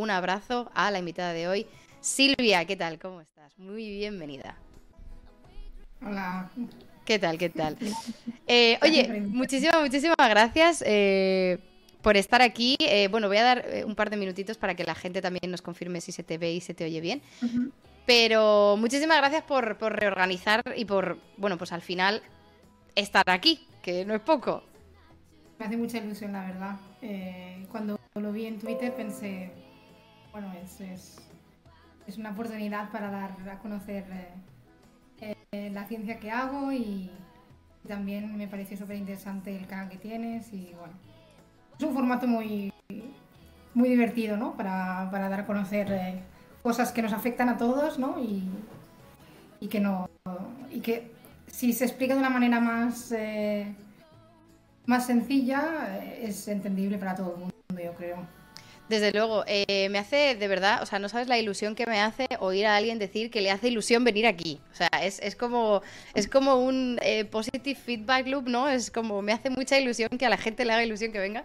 un abrazo a la invitada de hoy, Silvia. ¿Qué tal? ¿Cómo estás? Muy bienvenida. Hola. ¿Qué tal? ¿Qué tal? Eh, oye, muchísimas, muchísimas gracias eh, por estar aquí. Eh, bueno, voy a dar un par de minutitos para que la gente también nos confirme si se te ve y se te oye bien. Pero muchísimas gracias por, por, reorganizar y por, bueno, pues al final estar aquí, que no es poco. Me hace mucha ilusión, la verdad. cuando lo vi en Twitter pensé, bueno, es, es, una oportunidad para dar a conocer eh, la ciencia que hago y también me pareció súper interesante el canal que tienes y bueno, es un formato muy, muy divertido, ¿no? Para, dar a conocer eh, cosas que nos afectan a todos, ¿no? Y, que no y que si se explica de una manera más eh, más sencilla es entendible para todo el mundo, yo creo. Desde luego, eh, me hace de verdad, o sea, no sabes la ilusión que me hace oír a alguien decir que le hace ilusión venir aquí. O sea, es, es como, es como un eh, positive feedback loop, ¿no? Es como, me hace mucha ilusión que a la gente le haga ilusión que venga,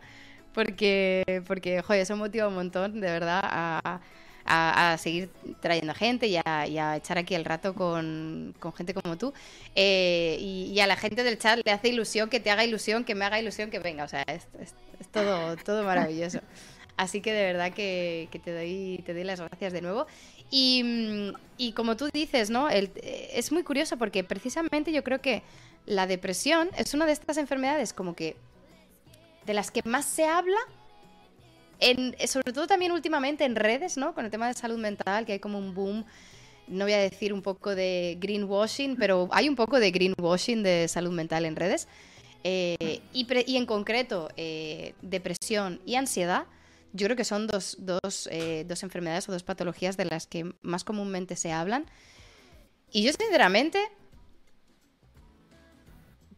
porque, porque joder, eso motiva un montón, de verdad, a, a, seguir trayendo gente y a, y a, echar aquí el rato con, con gente como tú. Eh, y, a la gente del chat le hace ilusión que te haga ilusión, que me haga ilusión que venga. O sea, es, es todo, todo maravilloso. Así que de verdad que, te, doy, te doy las gracias de nuevo. Y, mm, como tú dices, ¿no? es muy curioso porque precisamente yo creo que la depresión es una de estas enfermedades como que de las que más se habla, en, sobre todo también últimamente en redes, ¿no? Con el tema de salud mental, que hay como un boom no voy a decir un poco de greenwashing, pero hay un poco de greenwashing de salud mental en redes. Eh, y, en concreto, eh, depresión y ansiedad yo creo que son dos, dos, eh, dos enfermedades o dos patologías de las que más comúnmente se hablan. Y yo sinceramente,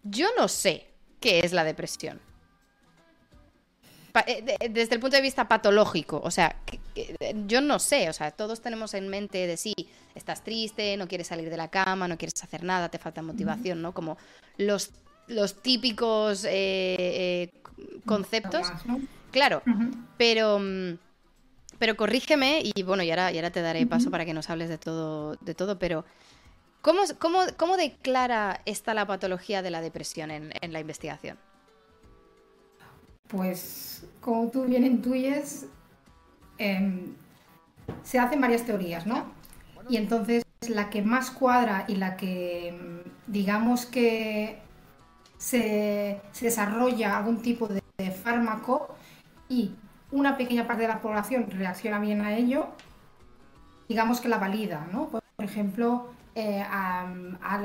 yo no sé qué es la depresión. Eh, desde el punto de vista patológico, o sea, yo no sé, o sea, todos tenemos en mente de sí, estás triste, no quieres salir de la cama, no quieres hacer nada, te falta motivación, ¿no? Como los, los típicos eh, conceptos. Claro, pero, mm, pero corrígeme y bueno, y ahora, y ahora te daré paso para que nos hables de todo, de todo pero ¿cómo, cómo, cómo declara esta la patología de la depresión en, la investigación? Pues como tú bien intuyes, em, se hacen varias teorías, ¿no? Y entonces la que más cuadra y la que em, digamos que se, desarrolla algún tipo de fármaco y una pequeña parte de la población reacciona bien a ello, digamos que la valida, ¿no? Por ejemplo, eh,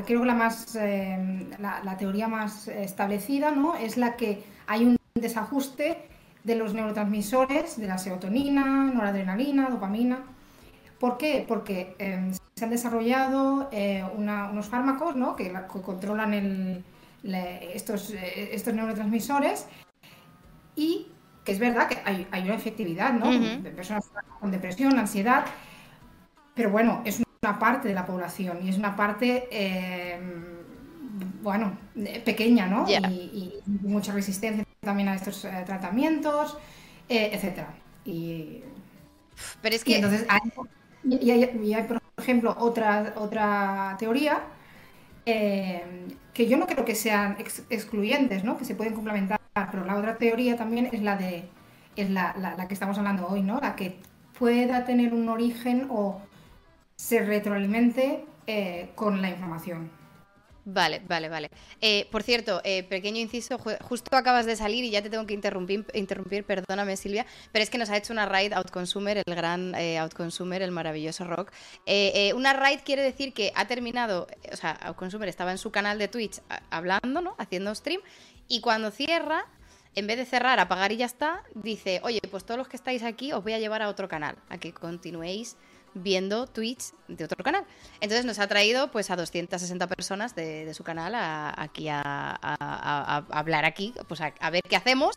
creo que la, más, eh, la, teoría más establecida ¿no? es la que hay un desajuste de los neurotransmisores, de la serotonina, noradrenalina, dopamina. ¿Por qué? Porque em, se han desarrollado eh, unos fármacos ¿no? que, controlan estos, estos neurotransmisores y que es verdad que hay, una efectividad, ¿no? De personas con depresión, ansiedad, pero bueno, es una parte de la población y es una parte, eh, bueno, pequeña, ¿no? Y, mucha resistencia también a estos eh, tratamientos, eh, etcétera. Y, pero es que... entonces hay, y, hay, por ejemplo, otra, otra teoría que yo no creo que sean excluyentes, ¿no? Que se pueden complementar pero la otra teoría también es la de es la, la, que estamos hablando hoy, ¿no? La que pueda tener un origen o se retroalimente eh, con la información. Vale, vale, vale. Eh, por cierto, eh, pequeño inciso, justo acabas de salir y ya te tengo que interrumpir, interrumpir perdóname Silvia, pero es que nos ha hecho una raid Outconsumer, el gran Outconsumer, el maravilloso rock. una raid quiere decir que ha terminado, o sea, Outconsumer estaba en su canal de Twitch hablando, ¿no? Haciendo stream y cuando cierra, en vez de cerrar, apagar y ya está, dice, oye, pues todos los que estáis aquí os voy a llevar a otro canal, a que continuéis viendo Twitch de otro canal. Entonces nos ha traído pues a 260 personas de, su canal aquí a, hablar aquí, pues a, ver qué hacemos.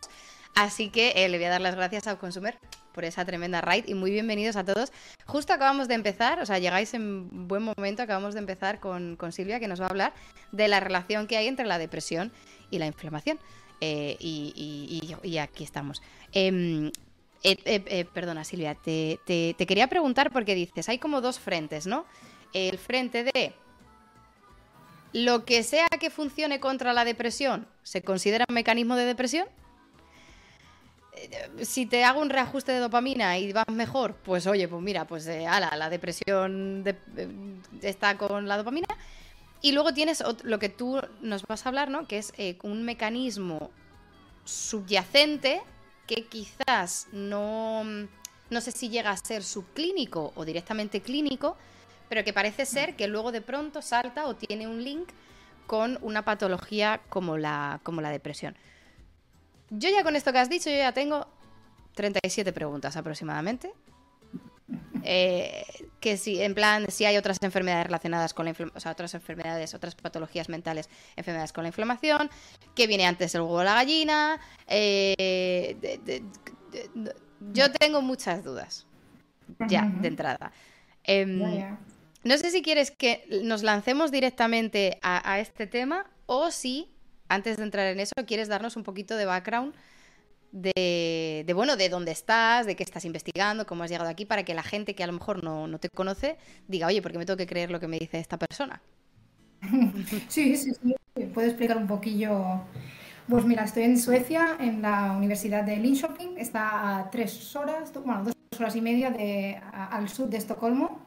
Así que eh, le voy a dar las gracias a Consumer por esa tremenda raid y muy bienvenidos a todos. Justo acabamos de empezar, o sea, llegáis en buen momento, acabamos de empezar con, con Silvia que nos va a hablar de la relación que hay entre la depresión y la inflamación. Eh, y, aquí estamos. Em, perdona, Silvia, te, te quería preguntar porque dices, hay como dos frentes, ¿no? El frente de lo que sea que funcione contra la depresión, ¿se considera un mecanismo de depresión? Eh, si te hago un reajuste de dopamina y vas mejor, pues oye, pues mira, pues eh, ala, la depresión eh, está con la dopamina. Y luego tienes lo que tú nos vas a hablar, ¿no? Que es un mecanismo subyacente que quizás no, no sé si llega a ser subclínico o directamente clínico, pero que parece ser que luego de pronto salta o tiene un link con una patología como la, como la depresión. Yo ya con esto que has dicho, yo ya tengo 37 preguntas aproximadamente. Eh, que si, en plan, si hay otras enfermedades relacionadas con la inflamación, o sea, otras enfermedades, otras patologías mentales, enfermedades con la inflamación, que viene antes el huevo o la gallina. Eh, yo tengo muchas dudas, ya, de entrada. Em, no sé si quieres que nos lancemos directamente a, este tema o si, antes de entrar en eso, quieres darnos un poquito de background de, bueno, de dónde estás, de qué estás investigando, cómo has llegado aquí, para que la gente que a lo mejor no, te conoce diga, oye, ¿por qué me tengo que creer lo que me dice esta persona? Sí, sí, sí. Puedo explicar un poquillo. Pues mira, estoy en Suecia, en la Universidad de Linköping. Está a tres horas, bueno, dos horas y media de, al sur de Estocolmo.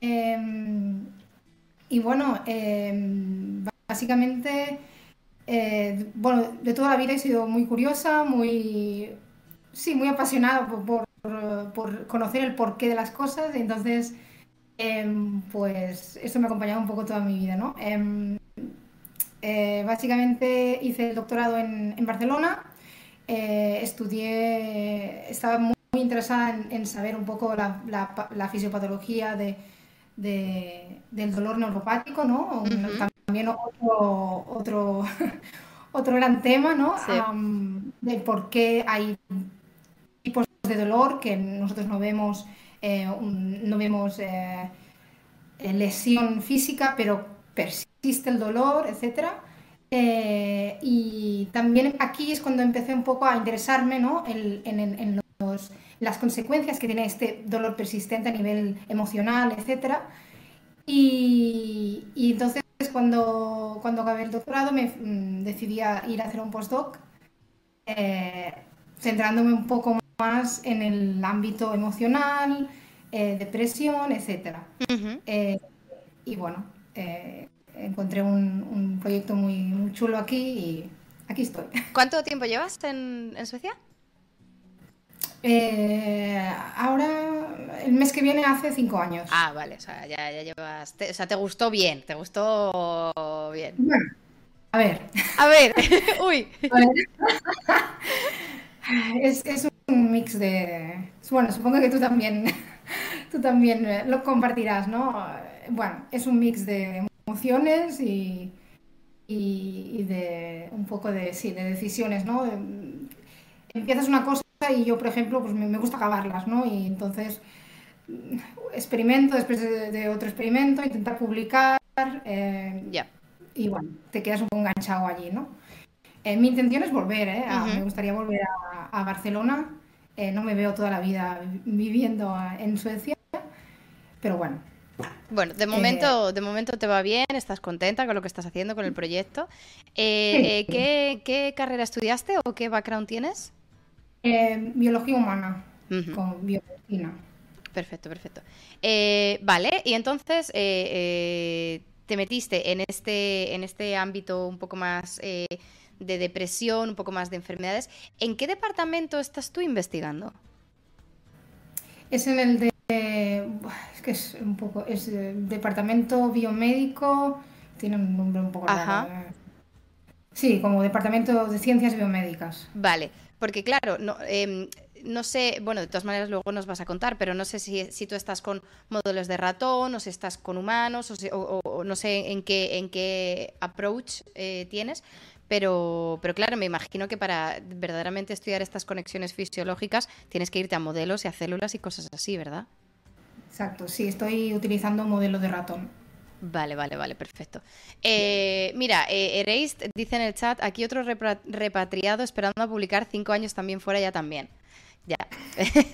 Em, y bueno, em, básicamente, eh, bueno, de toda la vida he sido muy curiosa, muy, sí, muy apasionada por, conocer el porqué de las cosas. Entonces, em, pues eso me ha acompañado un poco toda mi vida, ¿no? Eh, básicamente hice el doctorado en, Barcelona, eh, estudié, estaba muy, interesada en, saber un poco la fisiopatología de del dolor neuropático, ¿no? También otro, otro, otro gran tema, ¿no? de por qué hay tipos de dolor que nosotros no vemos, eh, no vemos eh, lesión física, pero persiste el dolor, etc. Eh, y también aquí es cuando empecé un poco a interesarme ¿no? en, en los las consecuencias que tiene este dolor persistente a nivel emocional, etc. Y, entonces cuando, cuando acabé el doctorado me mm, decidí a ir a hacer un postdoc, eh, centrándome un poco más en el ámbito emocional, eh, depresión, etc. Eh, y bueno, encontré un, proyecto muy, muy, chulo aquí y aquí estoy. ¿Cuánto tiempo llevas en, en Suecia? Eh, ahora, el mes que viene hace cinco años. Ah, vale, o sea, ya, llevas. o sea, te gustó bien, te gustó bien. Bueno, a ver. A ver, uy. Es, un mix de. Bueno, supongo que tú también, tú también eh, lo compartirás, ¿no? Bueno, es un mix de emociones y, y, de un poco de, sí, de decisiones, ¿no? Empiezas una cosa y yo, por ejemplo, pues me, gusta acabarlas, ¿no? Y entonces mm, experimento después de, otro experimento, intentar publicar. Eh, ya. Y bueno, te quedas un poco enganchado allí, ¿no? Eh, mi intención es volver, ¿eh? Me gustaría volver a, Barcelona. Eh, no me veo toda la vida viviendo en Suecia, pero bueno. Bueno, de momento, de momento te va bien, estás contenta con lo que estás haciendo, con el proyecto. ¿qué, ¿Qué carrera estudiaste o qué background tienes? Eh, biología humana, con biología. Perfecto, perfecto. Eh, vale, y entonces eh, te metiste en este, en este ámbito un poco más de depresión, un poco más de enfermedades. ¿En qué departamento estás tú investigando? Es en el de. Es que es un poco. Es departamento biomédico. Tiene un nombre un poco raro. Sí, como departamento de ciencias biomédicas. Vale. Porque claro, no, em, no sé, bueno, de todas maneras luego nos vas a contar, pero no sé si, si tú estás con módulos de ratón o si estás con humanos o, no sé en qué, en qué approach eh, tienes, pero, pero claro, me imagino que para verdaderamente estudiar estas conexiones fisiológicas tienes que irte a modelos y a células y cosas así, ¿verdad? Exacto, sí, estoy utilizando modelo de ratón. Vale, vale, vale, perfecto. Eh, mira, eh, dice en el chat, aquí otro repatriado esperando a publicar cinco años también fuera ya también. Ya.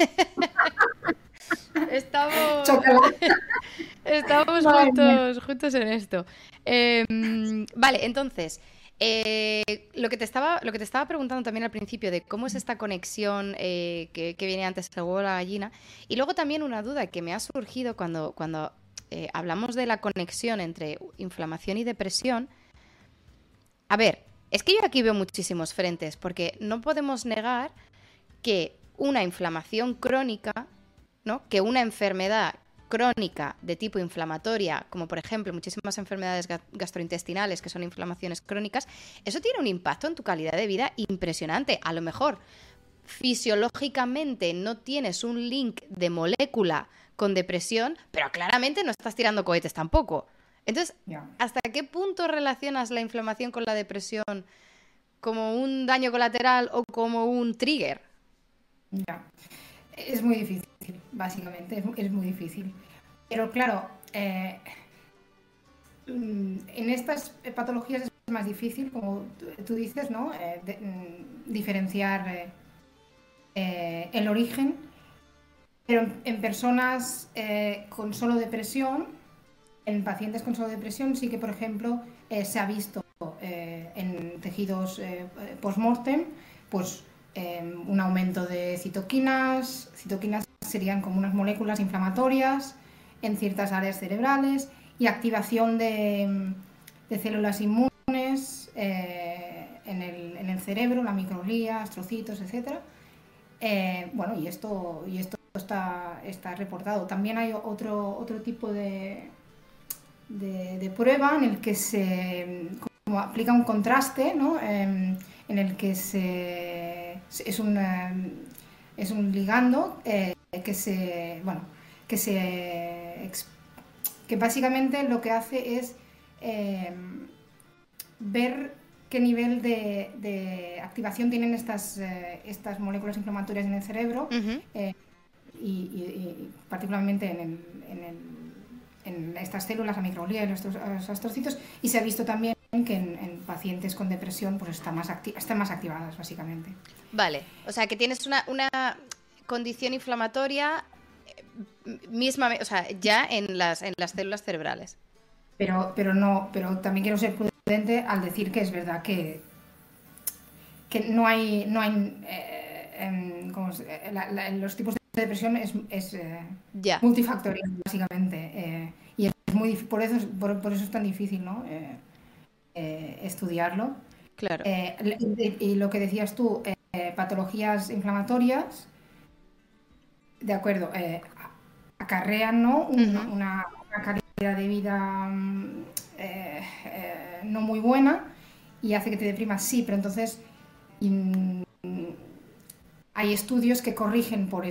Estamos, estamos juntos, juntos en esto. Em, vale, entonces, eh, lo, que te estaba, lo que te estaba preguntando también al principio de cómo es esta conexión eh, que, viene antes del huevo la gallina. Y luego también una duda que me ha surgido cuando, cuando eh, hablamos de la conexión entre inflamación y depresión. A ver, es que yo aquí veo muchísimos frentes, porque no podemos negar que una inflamación crónica ¿no? que una enfermedad crónica de tipo inflamatoria, como por ejemplo muchísimas enfermedades gastrointestinales que son inflamaciones crónicas, eso tiene un impacto en tu calidad de vida impresionante. A lo mejor fisiológicamente no tienes un link de molécula con depresión, pero claramente no estás tirando cohetes tampoco. Entonces, ¿hasta qué punto relacionas la inflamación con la depresión como un daño colateral o como un trigger? Ya. Es muy difícil, básicamente, es, muy difícil. Pero claro, eh, mm, en estas patologías es más difícil, como tú dices, ¿no? Eh, mm, diferenciar eh, el origen. Pero en personas con solo depresión, en pacientes con solo depresión, sí que, por ejemplo, se ha visto en tejidos post-mortem, pues Em, un aumento de citoquinas. Citoquinas serían como unas moléculas inflamatorias en ciertas áreas cerebrales y activación de, células inmunes eh, en, el, cerebro, la microglía, astrocitos, etc. Eh, bueno, y esto, y esto está, está reportado. También hay otro, otro tipo de, de, prueba en el que se aplica un contraste, ¿no? Em, en el que se es un, es un ligando eh, que se, bueno, que se, que básicamente lo que hace es em, ver qué nivel de, activación tienen estas, eh, estas moléculas inflamatorias en el cerebro eh, y, particularmente en, el, en, estas células, la microglia y los, astrocitos, y se ha visto también que en, pacientes con depresión pues están más, están más activadas, básicamente. Vale, o sea que tienes una, una condición inflamatoria eh, misma, o sea, ya en las, en las células cerebrales. Pero, pero no, pero también quiero ser prudente al decir que es verdad que, que no hay, no hay eh, en, los tipos de depresión es, es eh, multifactorial básicamente y es muy por eso por, por, eso es tan difícil, ¿no? estudiarlo. Claro. y, lo que decías tú, eh, patologías inflamatorias, de acuerdo, eh, acarrean ¿no? una, calidad de vida mm, eh, no muy buena y hace que te deprimas, sí, pero entonces hay estudios que corrigen por,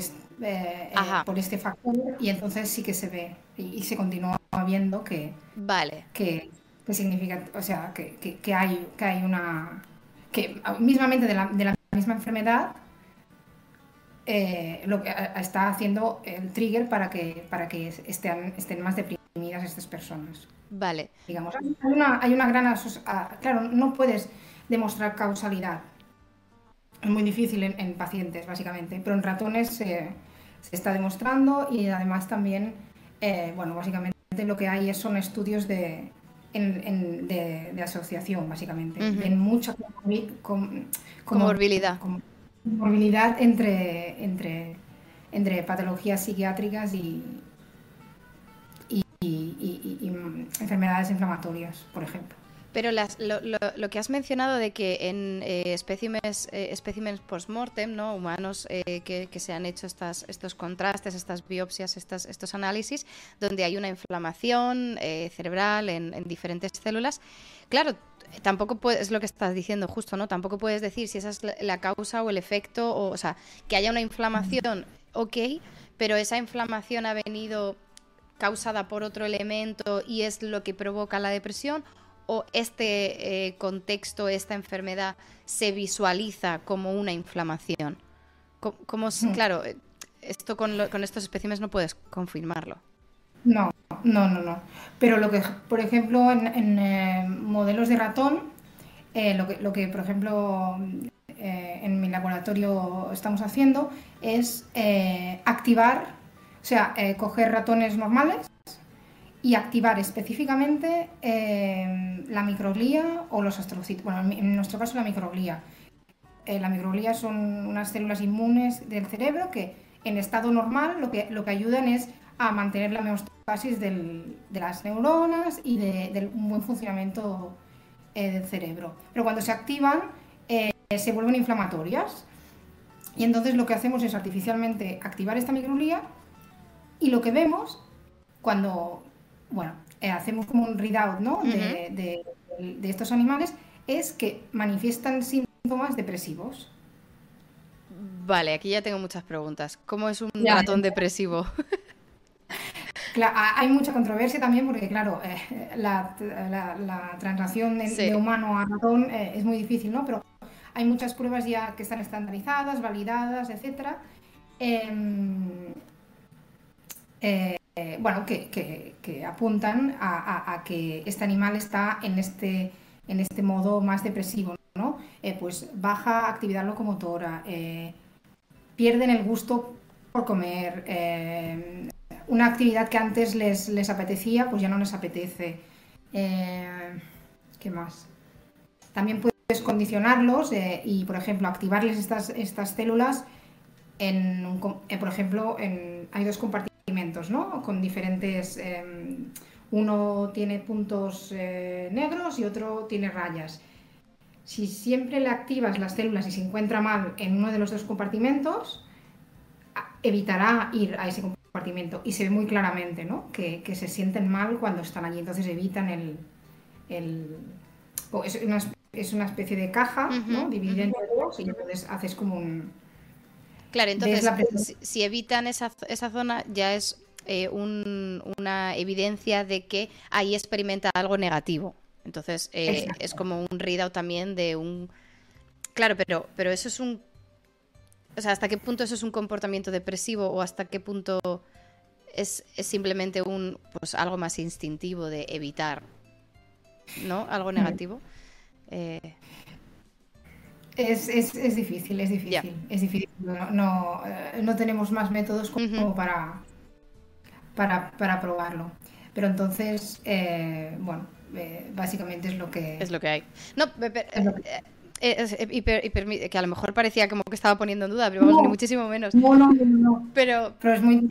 por este factor y entonces sí que se ve y, se continúa viendo que, vale. que, significa, o sea, que, que, hay, que hay una que mismamente de la, de la misma enfermedad eh, lo que está haciendo el trigger para que, para que estén, estén más deprimidas estas personas. Vale. Digamos, hay una, hay una gran... Claro, no puedes demostrar causalidad. Es muy difícil en, pacientes, básicamente, pero en ratones se está demostrando y además también, eh, bueno, básicamente lo que hay son estudios de, de, asociación, básicamente. En mucha comorbilidad. comorbilidad entre, entre, entre patologías psiquiátricas y, y, enfermedades inflamatorias, por ejemplo. Pero las, lo, lo, que has mencionado de que en eh, especímenes, eh, post-mortem, ¿no? humanos eh, que, se han hecho estas, estos contrastes, estas biopsias, estas, estos análisis, donde hay una inflamación eh, cerebral en, en, diferentes células, claro, tampoco puedes, es lo que estás diciendo justo, ¿no? Tampoco puedes decir si esa es la, causa o el efecto, o, o sea, que haya una inflamación, ok, pero esa inflamación ha venido causada por otro elemento y es lo que provoca la depresión o este eh, contexto, esta enfermedad, se visualiza como una inflamación? Como, mm. Claro, eh, esto con, estos especímenes no puedes confirmarlo. No, no, no, no. Pero lo que, por ejemplo, en, eh, modelos de ratón, lo, que, lo que, por ejemplo, eh, en mi laboratorio estamos haciendo es eh, activar, o sea, coger ratones normales y activar específicamente la microglía o los astrocitos. Bueno, en nuestro caso la microglía. la microglía son unas células inmunes del cerebro que en estado normal lo que, lo que ayudan es a mantener la homeostasis de las neuronas y del buen funcionamiento del cerebro. Pero cuando se activan, se vuelven inflamatorias. Y entonces lo que hacemos es artificialmente activar esta microglía y lo que vemos cuando, bueno, eh, hacemos como un readout ¿no? de, estos animales es que manifiestan síntomas depresivos. Vale, aquí ya tengo muchas preguntas. ¿Cómo es un ratón depresivo? hay mucha controversia también porque, claro, eh, la, la, translación de, humano a ratón eh, es muy difícil, ¿no? Pero hay muchas pruebas ya que están estandarizadas, validadas, etc. Em, eh, bueno, que, apuntan a, que este animal está en este, en este modo más depresivo, ¿no? Eh, pues baja actividad locomotora, eh, pierden el gusto por comer, una actividad que antes les, les, apetecía, pues ya no les apetece. ¿Qué más? También puede condicionarlos y, por ejemplo, activarles estas, estas células en, por ejemplo, hay dos compartimentos, ¿no? Con diferentes... Em, uno tiene puntos eh, negros y otro tiene rayas. Si siempre le activas las células y se encuentra mal en uno de los dos compartimentos, evitará ir a ese compartimento. Y se ve muy claramente ¿no? que, que se sienten mal cuando están allí, entonces evitan el... el es una es una especie de caja, ¿no? Dividida en dos y entonces haces como un... Claro, entonces si, evitan esa, esa, zona ya es eh, una evidencia de que ahí experimenta algo negativo. Entonces eh, es como un readout también de un... Claro, pero, pero eso es un... O sea, ¿hasta qué punto eso es un comportamiento depresivo o hasta qué punto es, es simplemente un pues algo más instintivo de evitar, ¿no? Algo negativo. Eh, es, difícil, es difícil, es difícil. No, eh, no, tenemos más métodos como para, para, probarlo. Pero entonces, eh, bueno, básicamente es lo que... Es lo que hay. No, que a lo mejor parecía como que estaba poniendo en duda, pero vamos, ni muchísimo menos. No, no, no, Pero, pero es muy...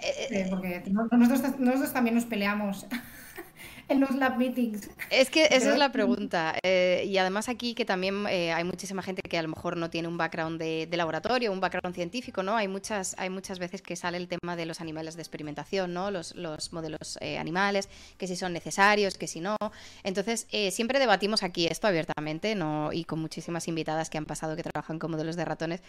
porque nosotros, nosotros también nos peleamos en los lab meetings. Es que esa es la pregunta. Eh, y además aquí que también eh, hay muchísima gente que a lo mejor no tiene un background de, laboratorio, un background científico, ¿no? Hay muchas, hay muchas veces que sale el tema de los animales de experimentación, ¿no? Los, los modelos eh, animales, que si son necesarios, que si no. Entonces, siempre debatimos aquí esto abiertamente, ¿no? Y con muchísimas invitadas que han pasado que trabajan con modelos de ratones,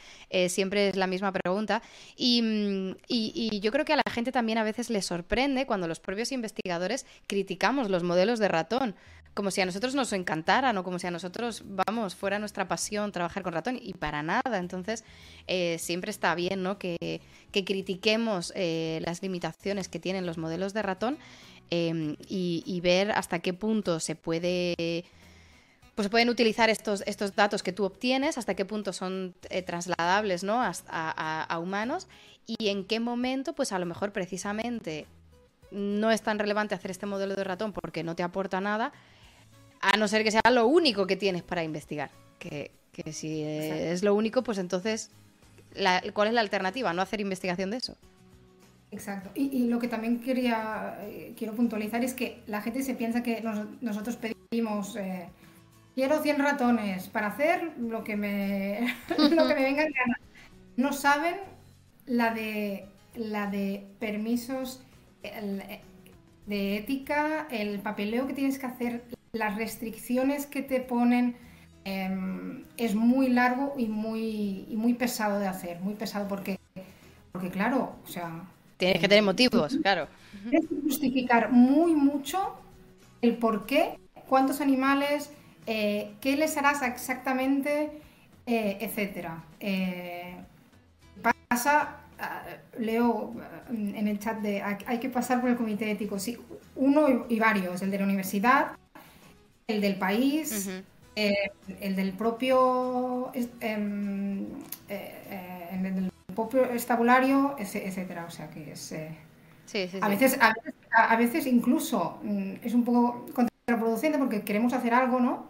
siempre es la misma pregunta. Y, mm, y, y yo creo que a la gente también a veces le sorprende cuando los propios investigadores criticamos los modelos de ratón, como si a nosotros nos encantaran o como si a nosotros, vamos, fuera nuestra pasión trabajar con ratón y para nada. Entonces, eh, siempre está bien ¿no? que, critiquemos eh, las limitaciones que tienen los modelos de ratón em, y, ver hasta qué punto se puede... Pues pueden utilizar estos, estos datos que tú obtienes, hasta qué punto son eh, trasladables ¿no? a, a humanos y en qué momento, pues a lo mejor precisamente no es tan relevante hacer este modelo de ratón porque no te aporta nada, a no ser que sea lo único que tienes para investigar. Que, si es lo único, pues entonces, ¿cuál es la alternativa? No hacer investigación de eso. Exacto. Y, lo que también quería eh, quiero puntualizar es que la gente se piensa que nosotros pedimos eh, quiero 100 ratones para hacer lo que me lo que me venga en gana. No saben la de la de permisos de ética, el papeleo que tienes que hacer, las restricciones que te ponen, em, es muy largo y muy, muy pesado de hacer, muy pesado porque, porque claro, o sea... Tienes que tener motivos, claro. Tienes que justificar muy mucho el por qué, cuántos animales, eh, qué les harás exactamente, eh, etcétera. Eh, pasa leo mm, en el chat de hay que pasar por el comité ético, sí, uno y varios, el de la universidad, el del país, Eh, el del propio em, eh, en el propio estabulario, etcétera. O sea que es a, Veces, a, veces, incluso mm, es un poco contraproducente porque queremos hacer algo, ¿no?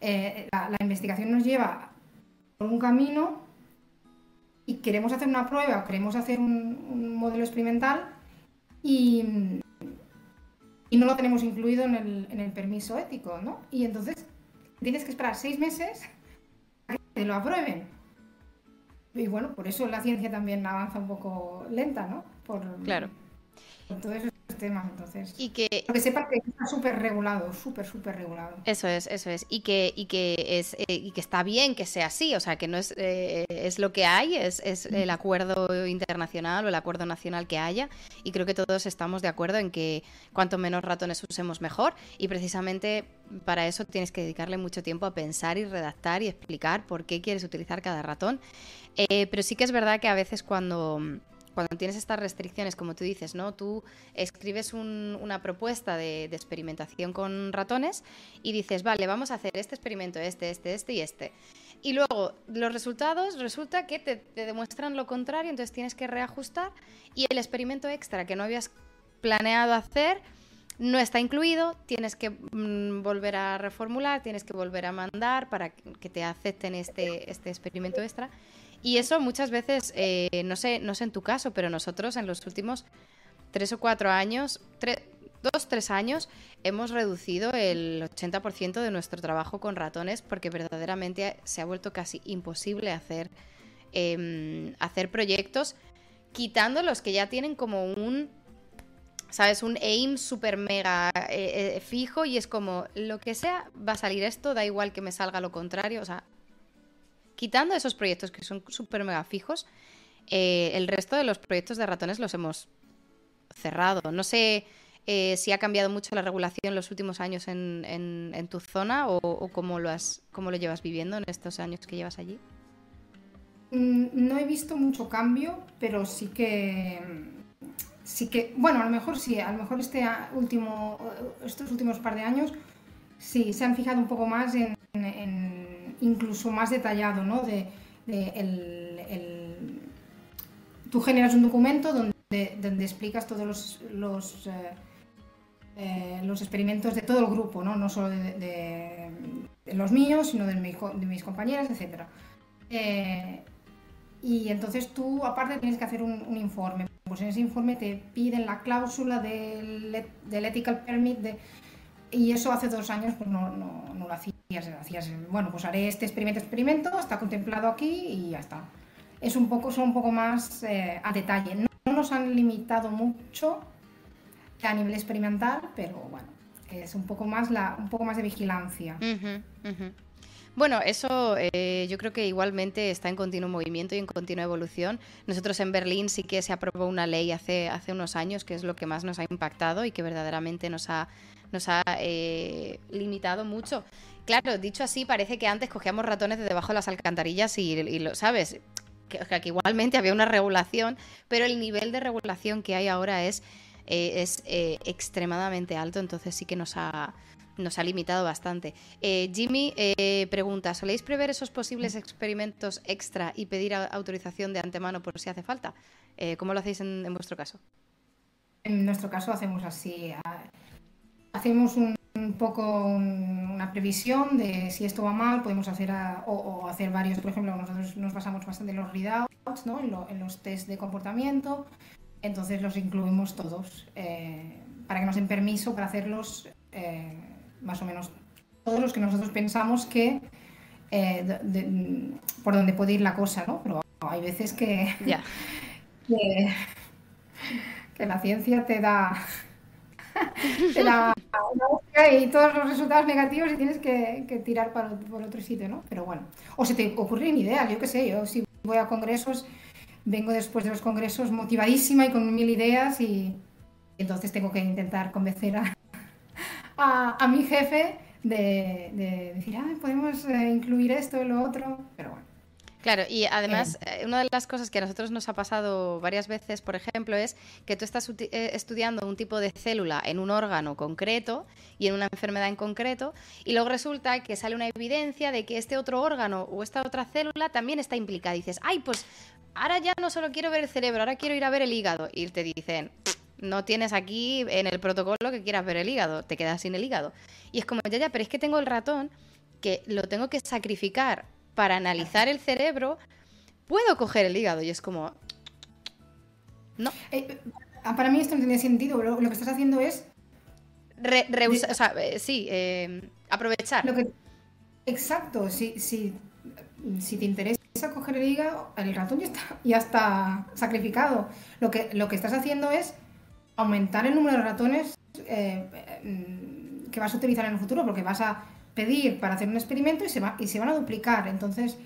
Eh, la, investigación nos lleva por un camino y queremos hacer una prueba o queremos hacer un, modelo experimental y, y, no lo tenemos incluido en el, en el, permiso ético, ¿no? Y entonces tienes que esperar seis meses a que te lo aprueben. Y bueno, por eso la ciencia también avanza un poco lenta, ¿no? Por, claro esos temas, entonces. Y que, que sepa que está súper regulado, súper, súper regulado. Eso es, eso es. Y que, y que es eh, y que está bien que sea así, o sea, que no es, eh, es lo que hay, es, es el acuerdo internacional o el acuerdo nacional que haya. Y creo que todos estamos de acuerdo en que cuanto menos ratones usemos mejor. Y precisamente para eso tienes que dedicarle mucho tiempo a pensar y redactar y explicar por qué quieres utilizar cada ratón. Eh, pero sí que es verdad que a veces cuando cuando tienes estas restricciones, como tú dices, ¿no? Tú escribes una propuesta de, experimentación con ratones y dices, vale, vamos a hacer este experimento, este, este, este y este. Y luego los resultados resulta que te, demuestran lo contrario, entonces tienes que reajustar y el experimento extra que no habías planeado hacer no está incluido, tienes que mm, volver a reformular, tienes que volver a mandar para que te acepten este, este experimento extra. Y eso muchas veces, eh, no, sé, no sé en tu caso, pero nosotros en los últimos tres o cuatro años, dos, tres años, hemos reducido el 80% de nuestro trabajo con ratones porque verdaderamente se ha vuelto casi imposible hacer, em, hacer proyectos quitando los que ya tienen como un ¿sabes? Un aim super mega eh, eh, fijo y es como, lo que sea, va a salir esto, da igual que me salga lo contrario, o sea, quitando esos proyectos que son súper mega fijos, eh, el resto de los proyectos de ratones los hemos cerrado. No sé eh, si ha cambiado mucho la regulación los últimos años en, tu zona o, cómo, lo has, cómo lo llevas viviendo en estos años que llevas allí. Mm, no he visto mucho cambio, pero sí que sí que, bueno, a lo mejor sí, a lo mejor este último, estos últimos par de años sí se han fijado un poco más en incluso más detallado, ¿no? De, el, tú generas un documento donde, explicas todos los, los, eh, eh, los, experimentos de todo el grupo, no, solo de, los míos, sino de, de mis compañeras, etc. Eh, y entonces tú, aparte, tienes que hacer un, informe. Pues en ese informe te piden la cláusula del, del ethical permit de, y eso hace dos años pues no, no, no lo hacías, hacías, bueno, pues haré este experimento, experimento, está contemplado aquí y ya está. Es un poco, son un poco más eh, a detalle. No, nos han limitado mucho a nivel experimental, pero bueno, es un poco más, la, un poco más de vigilancia. Bueno, eso eh, yo creo que igualmente está en continuo movimiento y en continua evolución. Nosotros en Berlín sí que se aprobó una ley hace, hace unos años que es lo que más nos ha impactado y que verdaderamente nos ha nos ha eh, limitado mucho. Claro, dicho así, parece que antes cogíamos ratones de debajo de las alcantarillas y, lo sabes. Que, que, igualmente había una regulación, pero el nivel de regulación que hay ahora es, eh, es eh, extremadamente alto, entonces sí que nos ha, nos ha limitado bastante. Jimmy pregunta, ¿soléis prever esos posibles experimentos extra y pedir autorización de antemano por si hace falta? ¿Cómo lo hacéis en, en, vuestro caso? En nuestro caso hacemos así hacemos un, poco una previsión de si esto va mal, podemos hacer o, hacer varios, por ejemplo, nosotros nos basamos bastante en los readouts, ¿no? en, los test de comportamiento, entonces los incluimos todos eh, para que nos den permiso para hacerlos eh, más o menos todos los que nosotros pensamos que eh, por donde puede ir la cosa, ¿no? Pero hay veces que, que la ciencia te da la, y todos los resultados negativos y tienes que, tirar para, por otro sitio, ¿no? Pero bueno, o se te ocurren ideas, yo qué sé, yo si voy a congresos, vengo después de los congresos motivadísima y con mil ideas y, entonces tengo que intentar convencer a, a, mi jefe de, decir, ah, podemos eh, incluir esto lo otro, pero bueno. Claro, y además, eh, una de las cosas que a nosotros nos ha pasado varias veces, por ejemplo, es que tú estás eh, estudiando un tipo de célula en un órgano concreto y en una enfermedad en concreto, y luego resulta que sale una evidencia de que este otro órgano o esta otra célula también está implicada. Y dices, ay, pues ahora ya no solo quiero ver el cerebro, ahora quiero ir a ver el hígado. Y te dicen, no tienes aquí en el protocolo que quieras ver el hígado, te quedas sin el hígado. Y es como, ya, ya, pero es que tengo el ratón que lo tengo que sacrificar para analizar el cerebro, puedo coger el hígado. Y es como, no. Eh, ah, para mí esto no tiene sentido. Lo, que estás haciendo es... o sea, eh, sí, eh, aprovechar. Lo que... Exacto, si, si, si te interesa coger el hígado, el ratón ya está, ya está sacrificado. Lo que, lo que estás haciendo es aumentar el número de ratones que vas a utilizar en el futuro, porque vas a pedir para hacer un experimento y se, va, y se van a duplicar. Entonces,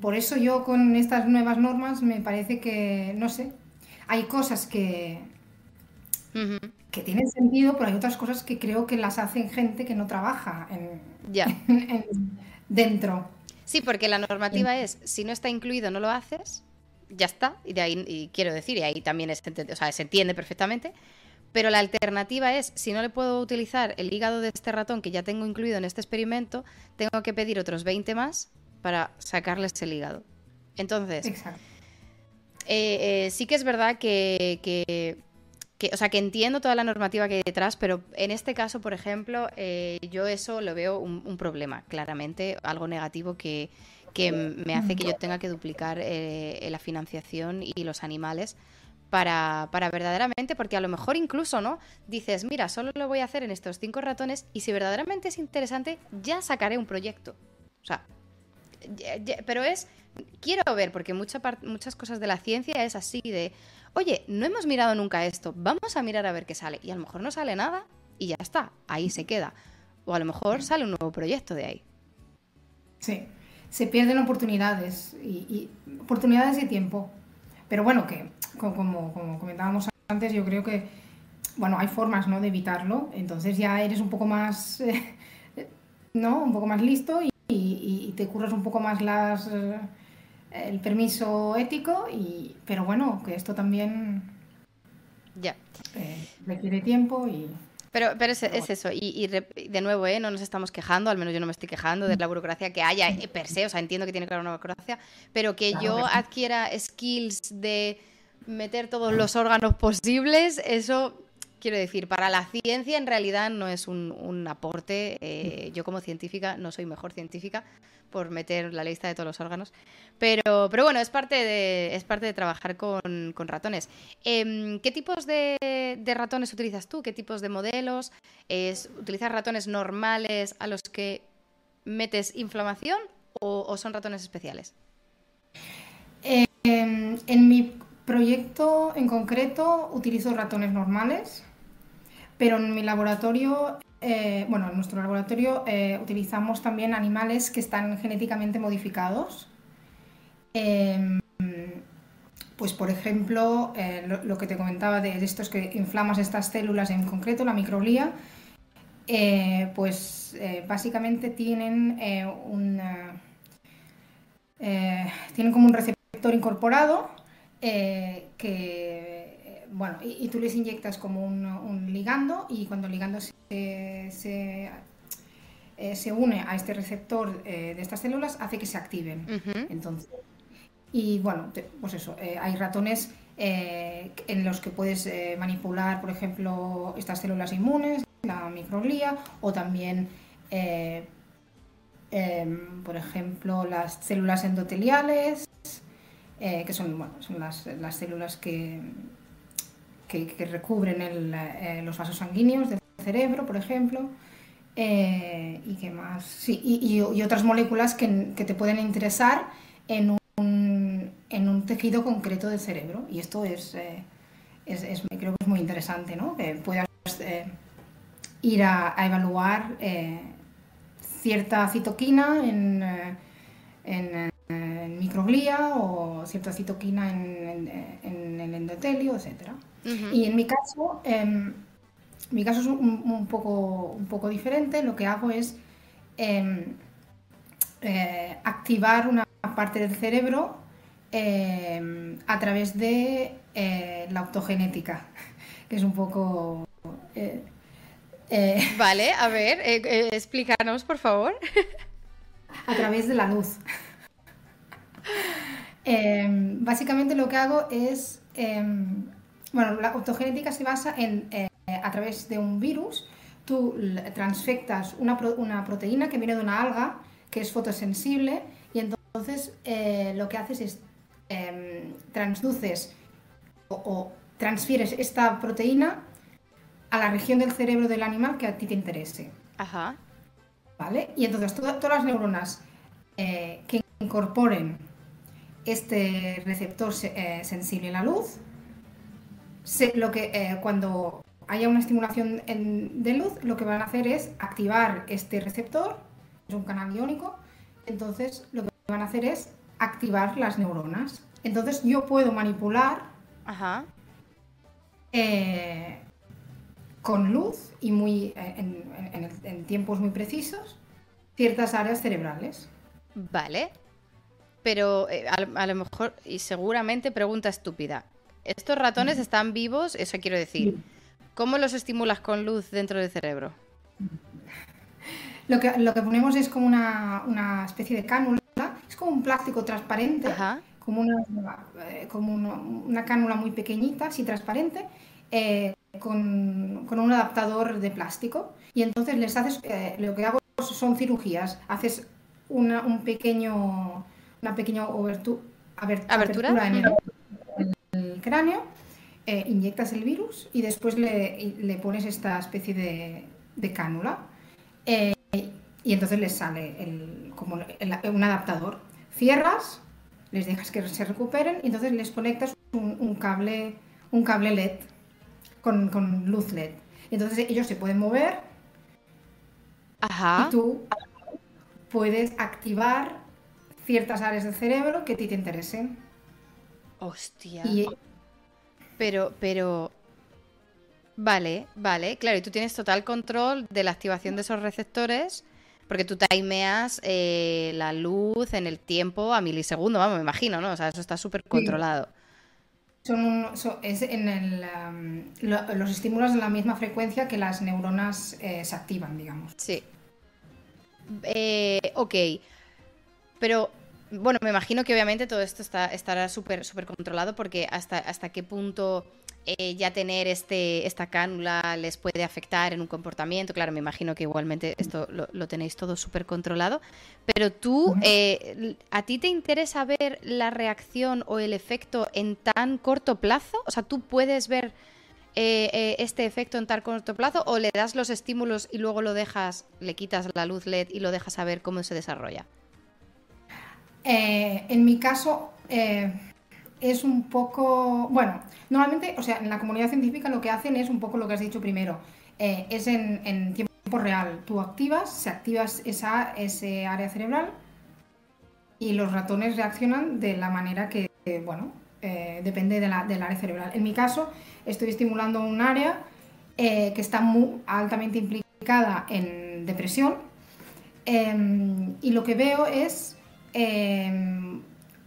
por eso yo con estas nuevas normas me parece que, no sé, hay cosas que, que tienen sentido, pero hay otras cosas que creo que las hacen gente que no trabaja en, dentro. Sí, porque la normativa es, si no está incluido, no lo haces, ya está, y de ahí, y quiero decir, y ahí también es, o sea, se entiende perfectamente, pero la alternativa es, si no le puedo utilizar el hígado de este ratón que ya tengo incluido en este experimento, tengo que pedir otros 20 más para sacarles el hígado. Entonces, eh, eh, sí que es verdad que, o sea, que entiendo toda la normativa que hay detrás, pero en este caso, por ejemplo, eh, yo eso lo veo un, problema, claramente, algo negativo que, que me hace que yo tenga que duplicar la financiación y los animales para, para, verdaderamente, porque a lo mejor incluso, ¿no? Dices, mira, solo lo voy a hacer en estos cinco ratones y si verdaderamente es interesante, ya sacaré un proyecto. O sea, pero es, quiero ver, porque mucha muchas cosas de la ciencia es así de, oye, no hemos mirado nunca esto, vamos a mirar a ver qué sale. Y a lo mejor no sale nada y ya está, ahí se queda. O a lo mejor sale un nuevo proyecto de ahí. Sí, se pierden oportunidades y, y oportunidades y tiempo. Pero bueno, que como, comentábamos antes, yo creo que, bueno, hay formas, ¿no? De evitarlo. Entonces ya eres un poco más, eh, ¿no? Un poco más listo y, te curras un poco más las, eh, el permiso ético. Y, pero bueno, que esto también ya. Eh, requiere tiempo y... Pero, pero es, eso, y, de nuevo, ¿eh? no nos estamos quejando, al menos yo no me estoy quejando de la burocracia que haya eh, per se, o sea, entiendo que tiene que haber una burocracia, pero que yo adquiera skills de meter todos los órganos posibles, eso quiero decir, para la ciencia en realidad no es un, aporte. Eh, yo como científica no soy mejor científica por meter la lista de todos los órganos. Pero, pero bueno, es parte de, es parte de trabajar con, ratones. Em, ¿Qué tipos de, ratones utilizas tú? ¿Qué tipos de modelos? ¿Es, ¿Utilizas ratones normales a los que metes inflamación o, son ratones especiales? Em, en mi proyecto en concreto utilizo ratones normales pero en mi laboratorio, eh, bueno, en nuestro laboratorio eh, utilizamos también animales que están genéticamente modificados. Em, pues por ejemplo, eh, lo, que te comentaba de, estos que inflamas estas células en concreto, la microglía, pues básicamente tienen tienen como un receptor incorporado que bueno, y, tú les inyectas como un, ligando y cuando el ligando se, se, eh, une a este receptor eh, de estas células hace que se activen. Entonces, y bueno, pues eso, eh, hay ratones en los que puedes manipular, por ejemplo, estas células inmunes, la microglía, o también, em, por ejemplo, las células endoteliales, que son, bueno, son las, las células que que, recubren eh, los vasos sanguíneos del cerebro, por ejemplo. Eh, y qué más. Sí, y, otras moléculas que, te pueden interesar en un, en un, tejido concreto del cerebro. Y esto es, eh, es, creo que es muy interesante, ¿no? Que puedas ir a, evaluar cierta citoquina en, microglía o cierta citoquina en, en el endotelio, etcétera. Y en mi caso, em, mi caso es un, poco, un poco diferente. Lo que hago es em, eh, activar una parte del cerebro eh, a través de eh, la optogenética, que es un poco... eh, Vale, a ver, explícanos, por favor. a través de la luz. Eh, básicamente lo que hago es, eh, bueno, la autogenética se basa en, eh, a través de un virus, tú transfectas una, pro- una proteína que viene de una alga que es fotosensible y entonces eh, lo que haces es eh, transduces o, o transfieres esta proteína a la región del cerebro del animal que a ti te interese. Ajá. ¿Vale? Y entonces toda- todas las neuronas eh, que incorporen este receptor eh, sensible a la luz, se- lo que, eh, cuando haya una estimulación en- de luz, lo que van a hacer es activar este receptor, es un canal iónico, entonces lo que van a hacer es activar las neuronas. Entonces yo puedo manipular Ajá. eh, con luz y muy, en, en- en- en tiempos muy precisos ciertas áreas cerebrales. Vale. Pero eh, a, a lo mejor, y seguramente pregunta estúpida. ¿Estos ratones están vivos? Eso quiero decir. ¿Cómo los estimulas con luz dentro del cerebro? Lo que, lo que ponemos es como una, una especie de cánula, es como un plástico transparente, Ajá. como, una, eh, como una, una cánula muy pequeñita, así transparente, eh, con, con un adaptador de plástico. Y entonces les haces, eh, lo que hago son cirugías, haces una, un pequeño, una pequeña ¿Abertura? en el, en el cráneo, eh, inyectas el virus y después le, le pones esta especie de, de cánula. Eh, y entonces les sale el- como el- un adaptador. Cierras, les dejas que se recuperen y entonces les conectas un, un cable, un cable LED con, con luz LED. Entonces ellos se pueden mover Ajá. y tú puedes activar ciertas áreas del cerebro que a ti te interesen. Hostia. Y Pero, pero. Vale, vale. Claro, y tú tienes total control de la activación de esos receptores. Porque tú timeas eh, la luz en el tiempo a milisegundos, vamos, me imagino, ¿no? O sea, eso está súper controlado. son un- es en el, um, lo- los estímulos de la misma frecuencia que las neuronas eh, se activan, digamos. Sí. Eh, ok. Pero, bueno, me imagino que obviamente todo esto está, estará súper súper controlado porque hasta, hasta qué punto eh, ya tener este, esta cánula les puede afectar en un comportamiento. Claro, me imagino que igualmente esto lo, lo tenéis todo súper controlado. Pero tú, eh, ¿a ti te interesa ver la reacción o el efecto en tan corto plazo? O sea, ¿tú puedes ver eh, eh, este efecto en tan corto plazo o le das los estímulos y luego lo dejas, le quitas la luz LED y lo dejas a ver cómo se desarrolla? Eh, en mi caso eh, es un poco, bueno, normalmente, o sea, en la comunidad científica lo que hacen es un poco lo que has dicho primero, eh, es en, tiempo real. Tú activas, se activas esa, ese área cerebral y los ratones reaccionan de la manera que, bueno, depende de la, del área cerebral. En mi caso, estoy estimulando un área que está muy altamente implicada en depresión Em, y lo que veo es, em,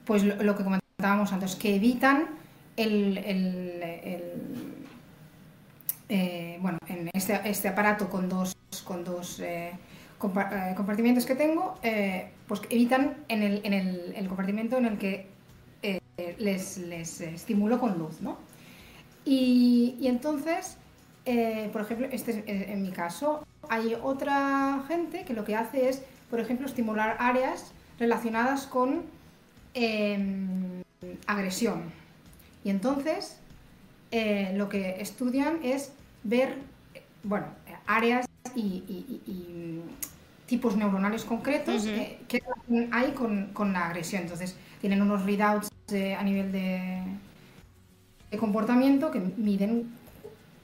pues lo, que comentábamos antes, que evitan el, eh, bueno, en este, este aparato con dos, con dos eh, eh, compartimentos que tengo, pues evitan en el, en el, compartimento en el que les, les estimulo con luz, ¿no? Y, y entonces, por ejemplo, este es en mi caso, hay otra gente que lo que hace es, por ejemplo, estimular áreas relacionadas con em, agresión. Y entonces, eh, lo que estudian es ver, eh, bueno, áreas y, y- y- y tipos neuronales concretos eh, que hay con, con la agresión. Entonces, tienen unos readouts de- a nivel de, de comportamiento que miden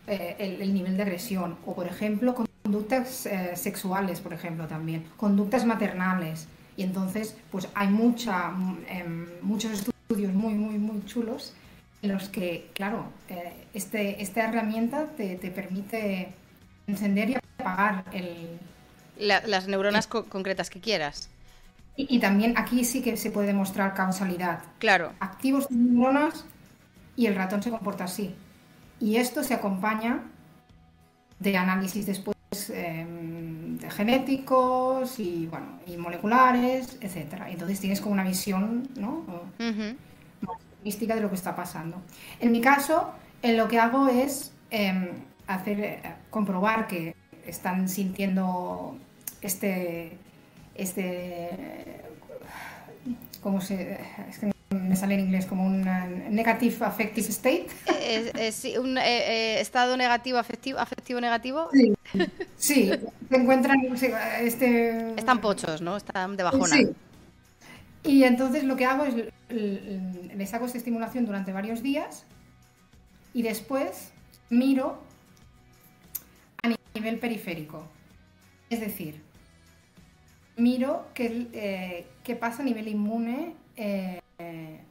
eh, el, el nivel de agresión. O, por ejemplo, conductas eh, sexuales, por ejemplo, también. Conductas maternales. Y entonces, pues hay mucha, em, muchos estudios muy, muy, muy chulos en los que, claro, eh, este, esta herramienta te, te permite encender y apagar el... La- las neuronas co- concretas que quieras. Y, también aquí sí que se puede demostrar causalidad. Claro. Activos neuronas y el ratón se comporta así. Y esto se acompaña de análisis después em, de genéticos y, bueno, y moleculares, etc. Entonces tienes como una visión ¿no? más mística de lo que está pasando. En mi caso, en lo que hago es em, hacer, eh, comprobar que están sintiendo este, este, ¿cómo se, es que me sale en inglés como un negative affective state. Es, un eh, eh, estado negativo afectivo, afectivo negativo. Sí, se encuentran este están pochos, ¿no? Están de bajona. Sí. Y entonces lo que hago es les hago esta estimulación durante varios días y después miro a nivel periférico. Es decir, miro qué, eh, qué pasa a nivel inmune eh,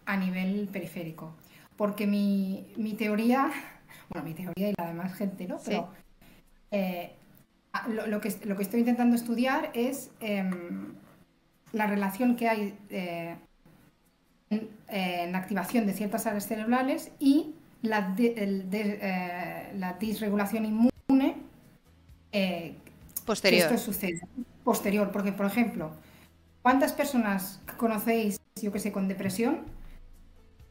a nivel periférico. Porque mi, mi, teoría, bueno, mi teoría y la demás gente, ¿no? Pero eh, lo, que, lo que estoy intentando estudiar es em, la relación que hay en, la activación de ciertas áreas cerebrales y la, la disregulación inmune posterior. Que esto sucede posterior, porque por ejemplo, ¿cuántas personas conocéis, yo que sé, con depresión?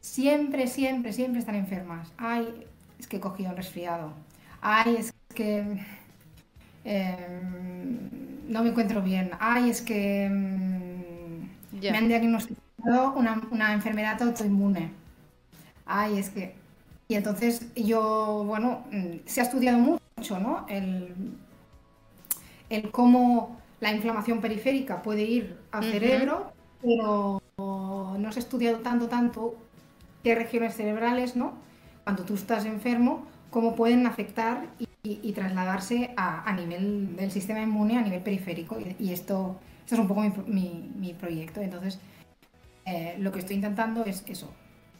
Siempre, siempre, siempre están enfermas. Ay, es que he cogido un resfriado. Ay, es que em, no me encuentro bien. Ay, es que em, me han diagnosticado una, una enfermedad autoinmune. Ay, es que... Y entonces yo, bueno, mm, se ha estudiado mucho, ¿no? El, el cómo la inflamación periférica puede ir al cerebro, pero no se ha estudiado tanto, tanto qué regiones cerebrales, ¿no? Cuando tú estás enfermo, cómo pueden afectar y, trasladarse a, nivel del sistema inmune, a nivel periférico. Y, esto, esto, es un poco mi, proyecto. Entonces, eh, lo que estoy intentando es eso,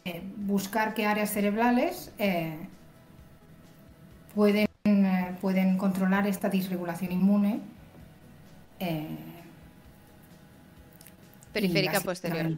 eh, buscar qué áreas cerebrales eh, pueden, pueden controlar esta disregulación inmune Periférica posterior.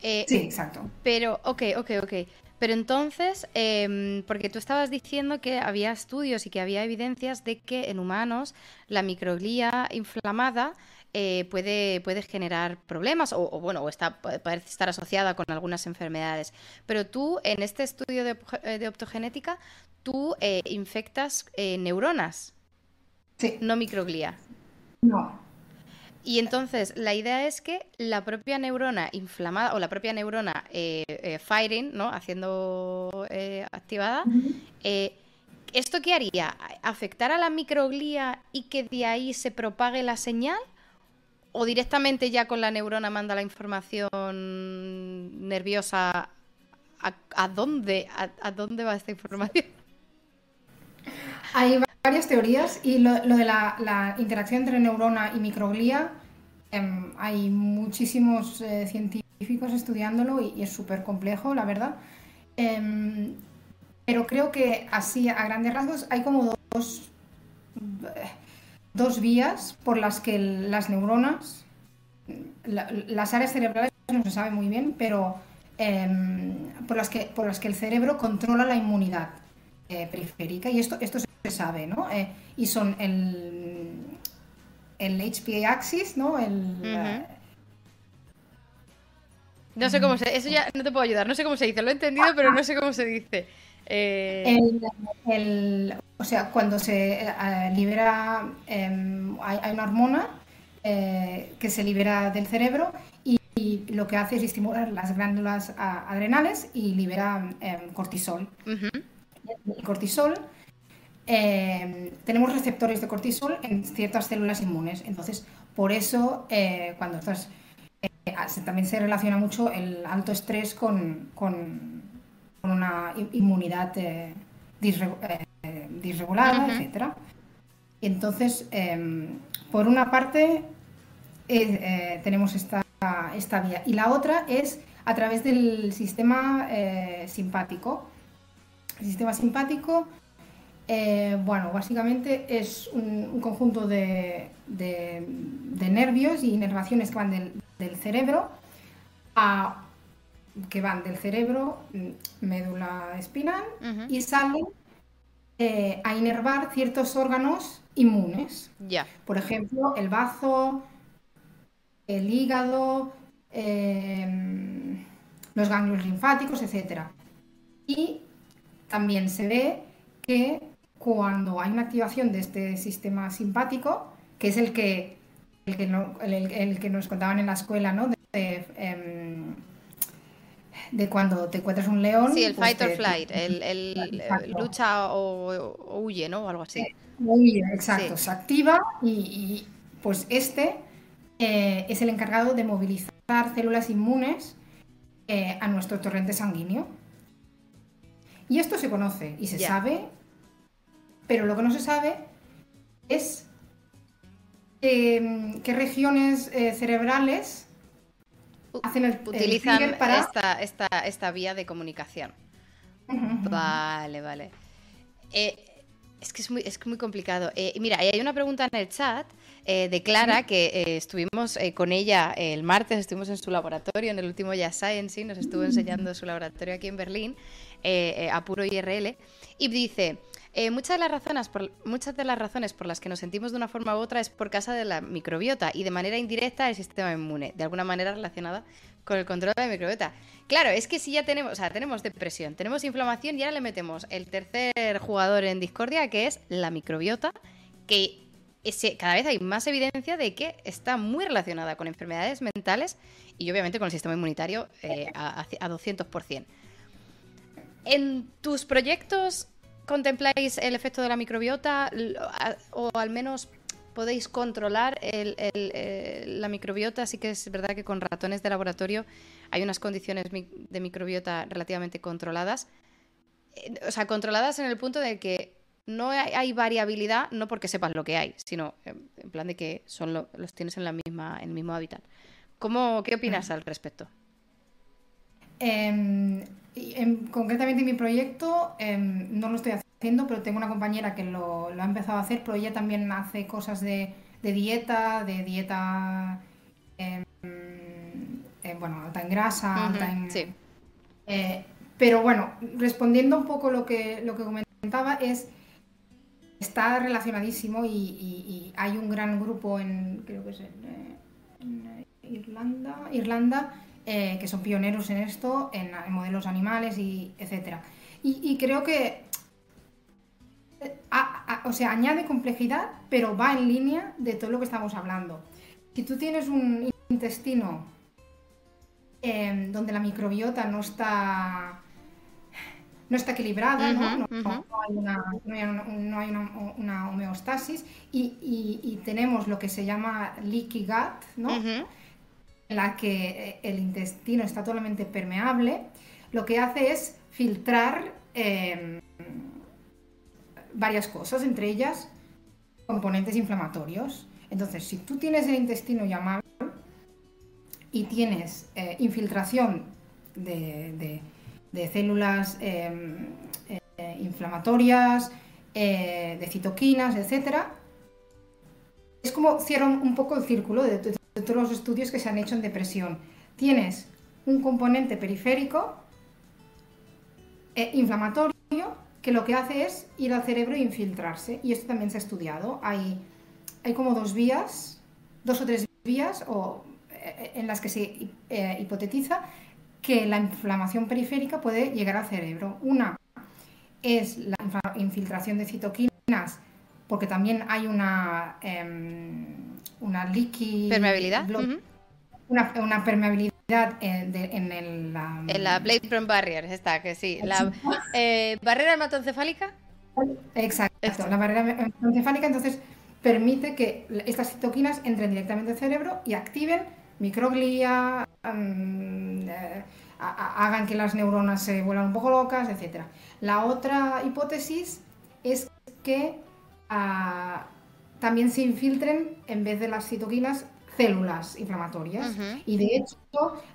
Sí, exacto. Pero, ok, ok, ok. Pero entonces, em, porque tú estabas diciendo que había estudios y que había evidencias de que en humanos la microglía inflamada eh, puede, puede generar problemas o, bueno, o está, parece estar asociada con algunas enfermedades. Pero tú, en este estudio de, de optogenética, tú infectas neuronas, sí. no microglía. No, y entonces la idea es que la propia neurona inflamada o la propia neurona eh, eh, firing, ¿no? Haciendo eh, activada, ¿esto qué haría? ¿Afectar a la microglía y que de ahí se propague la señal? ¿O directamente ya con la neurona manda la información nerviosa? ¿A, dónde, a, dónde va esta información? Hay varias teorías y lo, de la, interacción entre neurona y microglía, em, hay muchísimos eh, científicos estudiándolo y, es súper complejo, la verdad. Em, pero creo que así, a grandes rasgos, hay como dos, dos vías por las que las neuronas, las áreas cerebrales no se sabe muy bien, pero em, por, las que, por las que el cerebro controla la inmunidad eh, periférica. Y esto, esto se sabe, ¿no? Eh, y son el, el HPA axis, ¿no? El, eh, no sé cómo se... Eso ya no te puedo ayudar. No sé cómo se dice. Lo he entendido, pero no sé cómo se dice. Eh, el, o sea, cuando se libera... Em, hay, una hormona que se libera del cerebro y, lo que hace es estimular las glándulas adrenales y libera em, cortisol. El cortisol eh, tenemos receptores de cortisol en ciertas células inmunes. Entonces, por eso, eh, cuando estás. Eh, también se relaciona mucho el alto estrés con, una inmunidad disregulada, etc. Entonces, em, por una parte, tenemos esta, esta vía. Y la otra es a través del sistema simpático. El sistema simpático eh, bueno, básicamente es un, conjunto de, nervios y inervaciones que van del, del cerebro a que van del cerebro, mm, médula espinal, y salen eh, a inervar ciertos órganos inmunes. Por ejemplo, el bazo, el hígado, em, los ganglios linfáticos, etc. Y también se ve que cuando hay una activación de este sistema simpático, que es el que, el que, el, que nos contaban en la escuela, ¿no? De, em, de cuando te encuentras un león. Sí, el pues fight or flight, el, lucha o, huye, ¿no? O algo así. Huye, exacto. Se activa y, pues este eh, es el encargado de movilizar células inmunes eh, a nuestro torrente sanguíneo. Y esto se conoce y se sabe, pero lo que no se sabe es eh, qué regiones cerebrales utilizan esta, esta, esta, vía de comunicación. Vale, vale. Eh, es que es muy, es muy complicado. Eh, mira, hay una pregunta en el chat eh, de Clara, que estuvimos con ella el martes, estuvimos en su laboratorio, en el último Ya Science, nos estuvo enseñando su laboratorio aquí en Berlín, a puro IRL, y dice, eh, muchas, de las razones por, muchas de las razones por las que nos sentimos de una forma u otra es por causa de la microbiota y de manera indirecta el sistema inmune, de alguna manera relacionada con el control de la microbiota. Claro, es que si ya tenemos, o sea, tenemos depresión, tenemos inflamación y ahora le metemos el tercer jugador en discordia, que es la microbiota, que cada vez hay más evidencia de que está muy relacionada con enfermedades mentales y obviamente con el sistema inmunitario eh, a, a 200%. En tus proyectos contempláis el efecto de la microbiota o al menos podéis controlar la microbiota? Sí que es verdad que con ratones de laboratorio hay unas condiciones de microbiota relativamente controladas. Eh, o sea, controladas en el punto de que no hay, variabilidad, no porque sepas lo que hay, sino en plan de que son los tienes en, la misma, en el mismo hábitat. ¿Cómo, ¿Qué opinas al respecto? Em, concretamente en mi proyecto em, no lo estoy haciendo, pero tengo una compañera que lo, ha empezado a hacer, pero ella también hace cosas de, dieta, de dieta, em, eh, bueno, alta en grasa, alta en... Sí. Eh, pero bueno, respondiendo un poco lo que, lo que comentaba es está relacionadísimo y, hay un gran grupo en creo que es en, Irlanda Irlanda eh, que son pioneros en esto, en, modelos animales y etcétera. Y, creo que, eh, o sea, añade complejidad, pero va en línea de todo lo que estamos hablando. Si tú tienes un intestino em, donde la microbiota no está no está equilibrada, ¿no? hay, una, homeostasis y, tenemos lo que se llama leaky gut, ¿no? En la que eh, el intestino está totalmente permeable, lo que hace es filtrar em, varias cosas, entre ellas componentes inflamatorios. Entonces, si tú tienes el intestino llamado y tienes eh, infiltración de, células em, eh, inflamatorias, de citoquinas, etc., es como cierra un poco el círculo de, de todos los estudios que se han hecho en depresión. Tienes un componente periférico e inflamatorio que lo que hace es ir al cerebro e infiltrarse. Y esto también se ha estudiado. Hay, hay como dos vías, dos o tres vías o, eh, en las que se eh, hipotetiza que la inflamación periférica puede llegar al cerebro. Una es la infiltración de citoquinas, porque también hay una... Em, una leaky... ¿Permeabilidad? una, permeabilidad en, en el... La, en la Blade Barrier, está, que sí. La eh, barrera hematoencefálica. Exacto, la barrera hematoencefálica entonces permite que estas citoquinas entren directamente al cerebro y activen microglia, mm, eh, hagan que las neuronas se vuelvan un poco locas, etc. La otra hipótesis es que también se infiltren, en vez de las citoquinas, células inflamatorias. Y de hecho,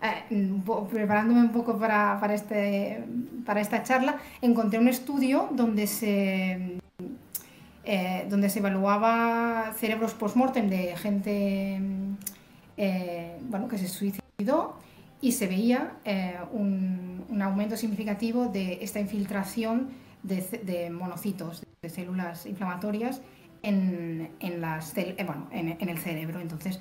eh, preparándome un poco para, este, para esta charla, encontré un estudio donde se, eh, donde se evaluaba cerebros post-mortem de gente eh, bueno, que se suicidó y se veía un, aumento significativo de esta infiltración de, monocitos, de células inflamatorias en, las, bueno, en, el cerebro. Entonces,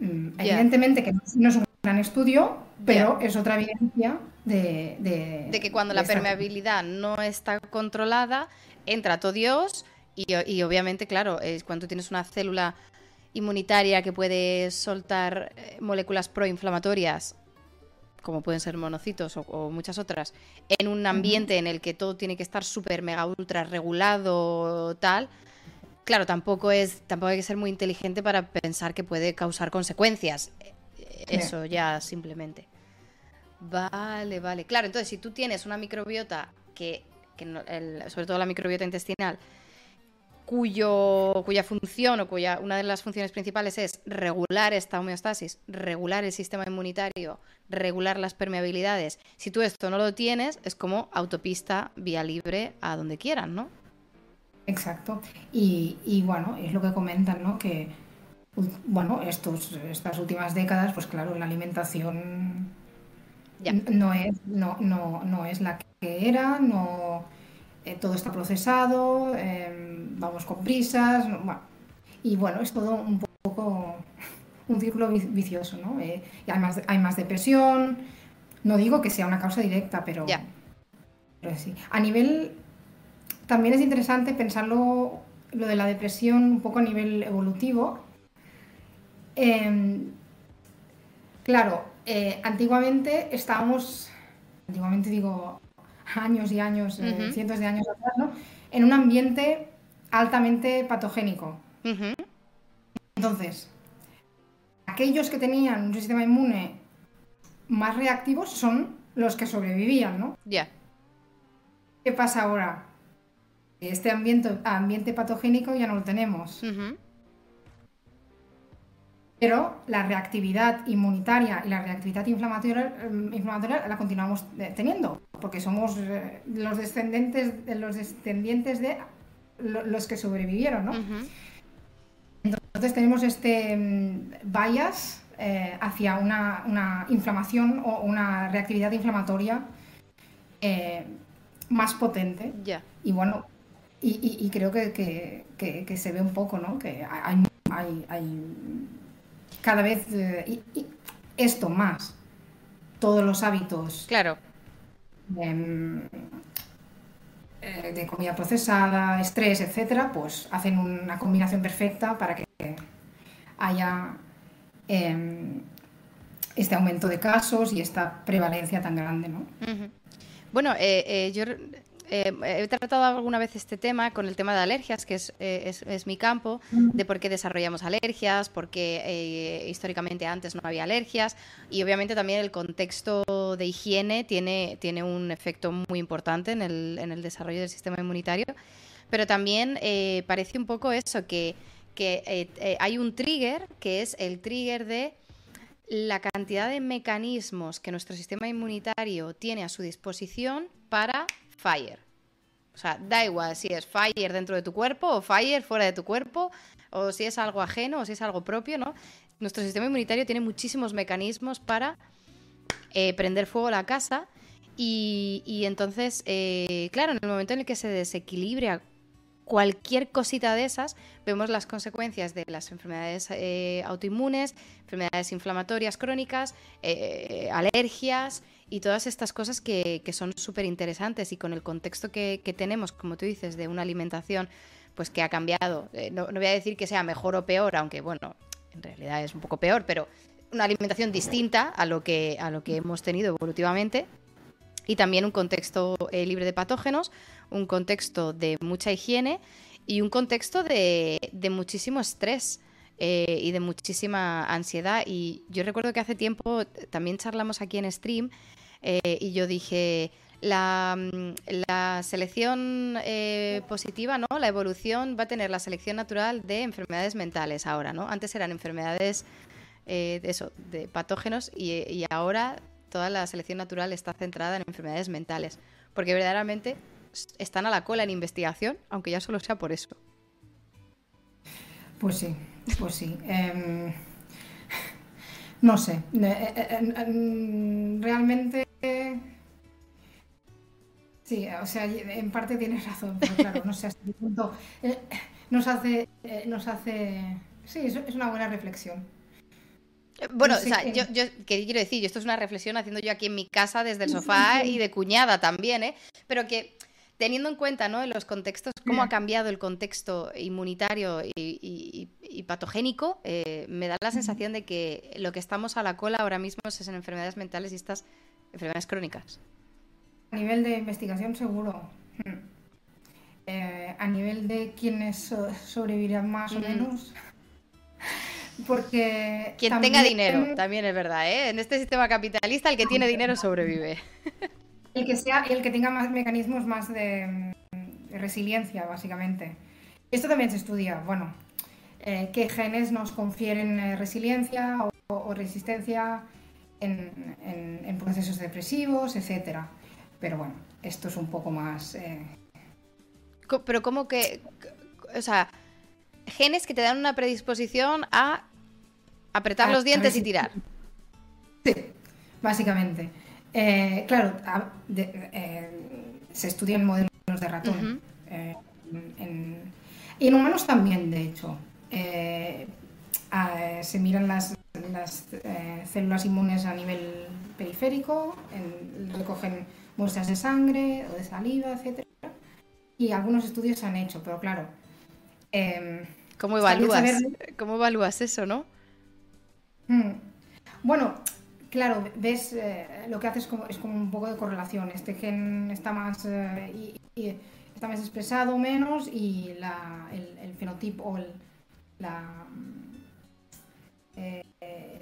mm, evidentemente que no es un gran estudio, pero es otra evidencia de, de, que cuando la permeabilidad no está controlada, entra todo Dios y, obviamente, claro, es cuando tienes una célula inmunitaria que puede soltar eh, moléculas proinflamatorias, como pueden ser monocitos o, muchas otras, en un ambiente en el que todo tiene que estar súper, mega, ultra regulado, tal. Claro, tampoco es, tampoco hay que ser muy inteligente para pensar que puede causar consecuencias. Eso ya simplemente. Vale, vale. Claro, entonces si tú tienes una microbiota que, sobre todo la microbiota intestinal, cuyo, cuya función o cuya una de las funciones principales es regular esta homeostasis, regular el sistema inmunitario, regular las permeabilidades. Si tú esto no lo tienes, es como autopista vía libre a donde quieran, ¿no? Exacto. Y, y bueno, es lo que comentan, ¿no? Que bueno, estos, estas últimas décadas, pues claro, la alimentación no es, no, no, no es la que era, no eh, todo está procesado, em, vamos con prisas, y bueno, es todo un poco un círculo vicioso, ¿no? Eh, y hay más, hay más depresión, no digo que sea una causa directa, pero, pero sí. A nivel, también es interesante pensarlo, lo de la depresión un poco a nivel evolutivo, Em, claro, eh, antiguamente estábamos, antiguamente digo años y años, eh, cientos de años atrás, ¿no? En un ambiente altamente patogénico. Entonces, aquellos que tenían un sistema inmune más reactivo son los que sobrevivían, ¿no? Ya. ¿Qué pasa ahora? Este ambiente, ambiente patogénico ya no lo tenemos pero la reactividad inmunitaria y la reactividad inflamatoria, em, inflamatoria la continuamos eh, teniendo, porque somos eh, los descendientes, los descendientes de los que sobrevivieron, ¿no? Entonces tenemos este em, bias eh, hacia una, inflamación o una reactividad inflamatoria más potente. Y bueno, y, creo que, se ve un poco, ¿no? Que hay, hay cada vez eh, esto más, todos los hábitos. Claro. Em, eh, de, comida procesada, estrés, etcétera, pues hacen una combinación perfecta para que haya em, este aumento de casos y esta prevalencia tan grande, ¿no? Bueno, eh, yo eh, he tratado alguna vez este tema con el tema de alergias, que es, eh, es, mi campo, de por qué desarrollamos alergias, por qué eh, históricamente antes no había alergias y obviamente también el contexto de higiene tiene, tiene un efecto muy importante en el, en el desarrollo del sistema inmunitario, pero también parece un poco eso, que, que hay un trigger, que es el trigger de la cantidad de mecanismos que nuestro sistema inmunitario tiene a su disposición para fire. O sea, da igual si es fire dentro de tu cuerpo o fire fuera de tu cuerpo, o si es algo ajeno o si es algo propio, ¿no? Nuestro sistema inmunitario tiene muchísimos mecanismos para eh, prender fuego a la casa y, entonces, eh, claro, en el momento en el que se desequilibra cualquier cosita de esas, vemos las consecuencias de las enfermedades eh, autoinmunes, enfermedades inflamatorias crónicas, alergias y todas estas cosas que, son súper interesantes y con el contexto que, tenemos, como tú dices, de una alimentación pues que ha cambiado. Eh, no, voy a decir que sea mejor o peor, aunque bueno, en realidad es un poco peor, pero una alimentación distinta a lo que, a lo que hemos tenido evolutivamente. Y también un contexto eh, libre de patógenos, un contexto de mucha higiene y un contexto de, de muchísimo estrés. Eh, y de muchísima ansiedad. Y yo recuerdo que hace tiempo también charlamos aquí en stream eh, y yo dije, la, mm, la selección eh, positiva, ¿no? La evolución va a tener la selección natural de enfermedades mentales ahora, ¿no? Antes eran enfermedades de eso, de patógenos y, y, ahora toda la selección natural está centrada en enfermedades mentales, porque verdaderamente están a la cola en investigación, aunque ya solo sea por eso. Pues sí, pues sí. Em, No sé. Realmente. Sí, o sea, en parte tienes razón, pero claro, no sé hasta qué punto. Nos hace. Nos hace. Sí, es una buena reflexión. Bueno, o sea, yo, yo, ¿qué quiero decir? Esto es una reflexión haciendo yo aquí en mi casa desde el sofá y de cuñada también, ¿eh? Pero que teniendo en cuenta, ¿no? Los contextos, cómo ha cambiado el contexto inmunitario y, patogénico, eh, me da la sensación de que lo que estamos a la cola ahora mismo es en enfermedades mentales y estas enfermedades crónicas. A nivel de investigación, seguro. Hmm. Eh, a nivel de quienes sobrevivirán más o menos. Porque. Quien tenga dinero, también es verdad, ¿eh? En este sistema capitalista, el que tiene dinero sobrevive. El que sea, el que tenga más mecanismos más de, resiliencia, básicamente. Esto también se estudia, bueno, eh, qué genes nos confieren eh, resiliencia o, resistencia en, procesos depresivos, etcétera. Pero bueno, esto es un poco más. Pero, ¿cómo que.? O sea, genes que te dan una predisposición a Apretar los dientes y tirar. Sí, básicamente. Eh, claro, eh, se estudian modelos de ratón. Eh, y en humanos también, de hecho. se miran las, células inmunes a nivel periférico, recogen muestras de sangre o de saliva, etc. Y algunos estudios se han hecho, pero claro. ¿Cómo evalúas, ¿Cómo evalúas eso, no? Mm. Bueno, claro, ves, eh, lo que haces es como un poco de correlación. Este gen está más, eh, está más expresado menos y el, fenotipo o la, eh,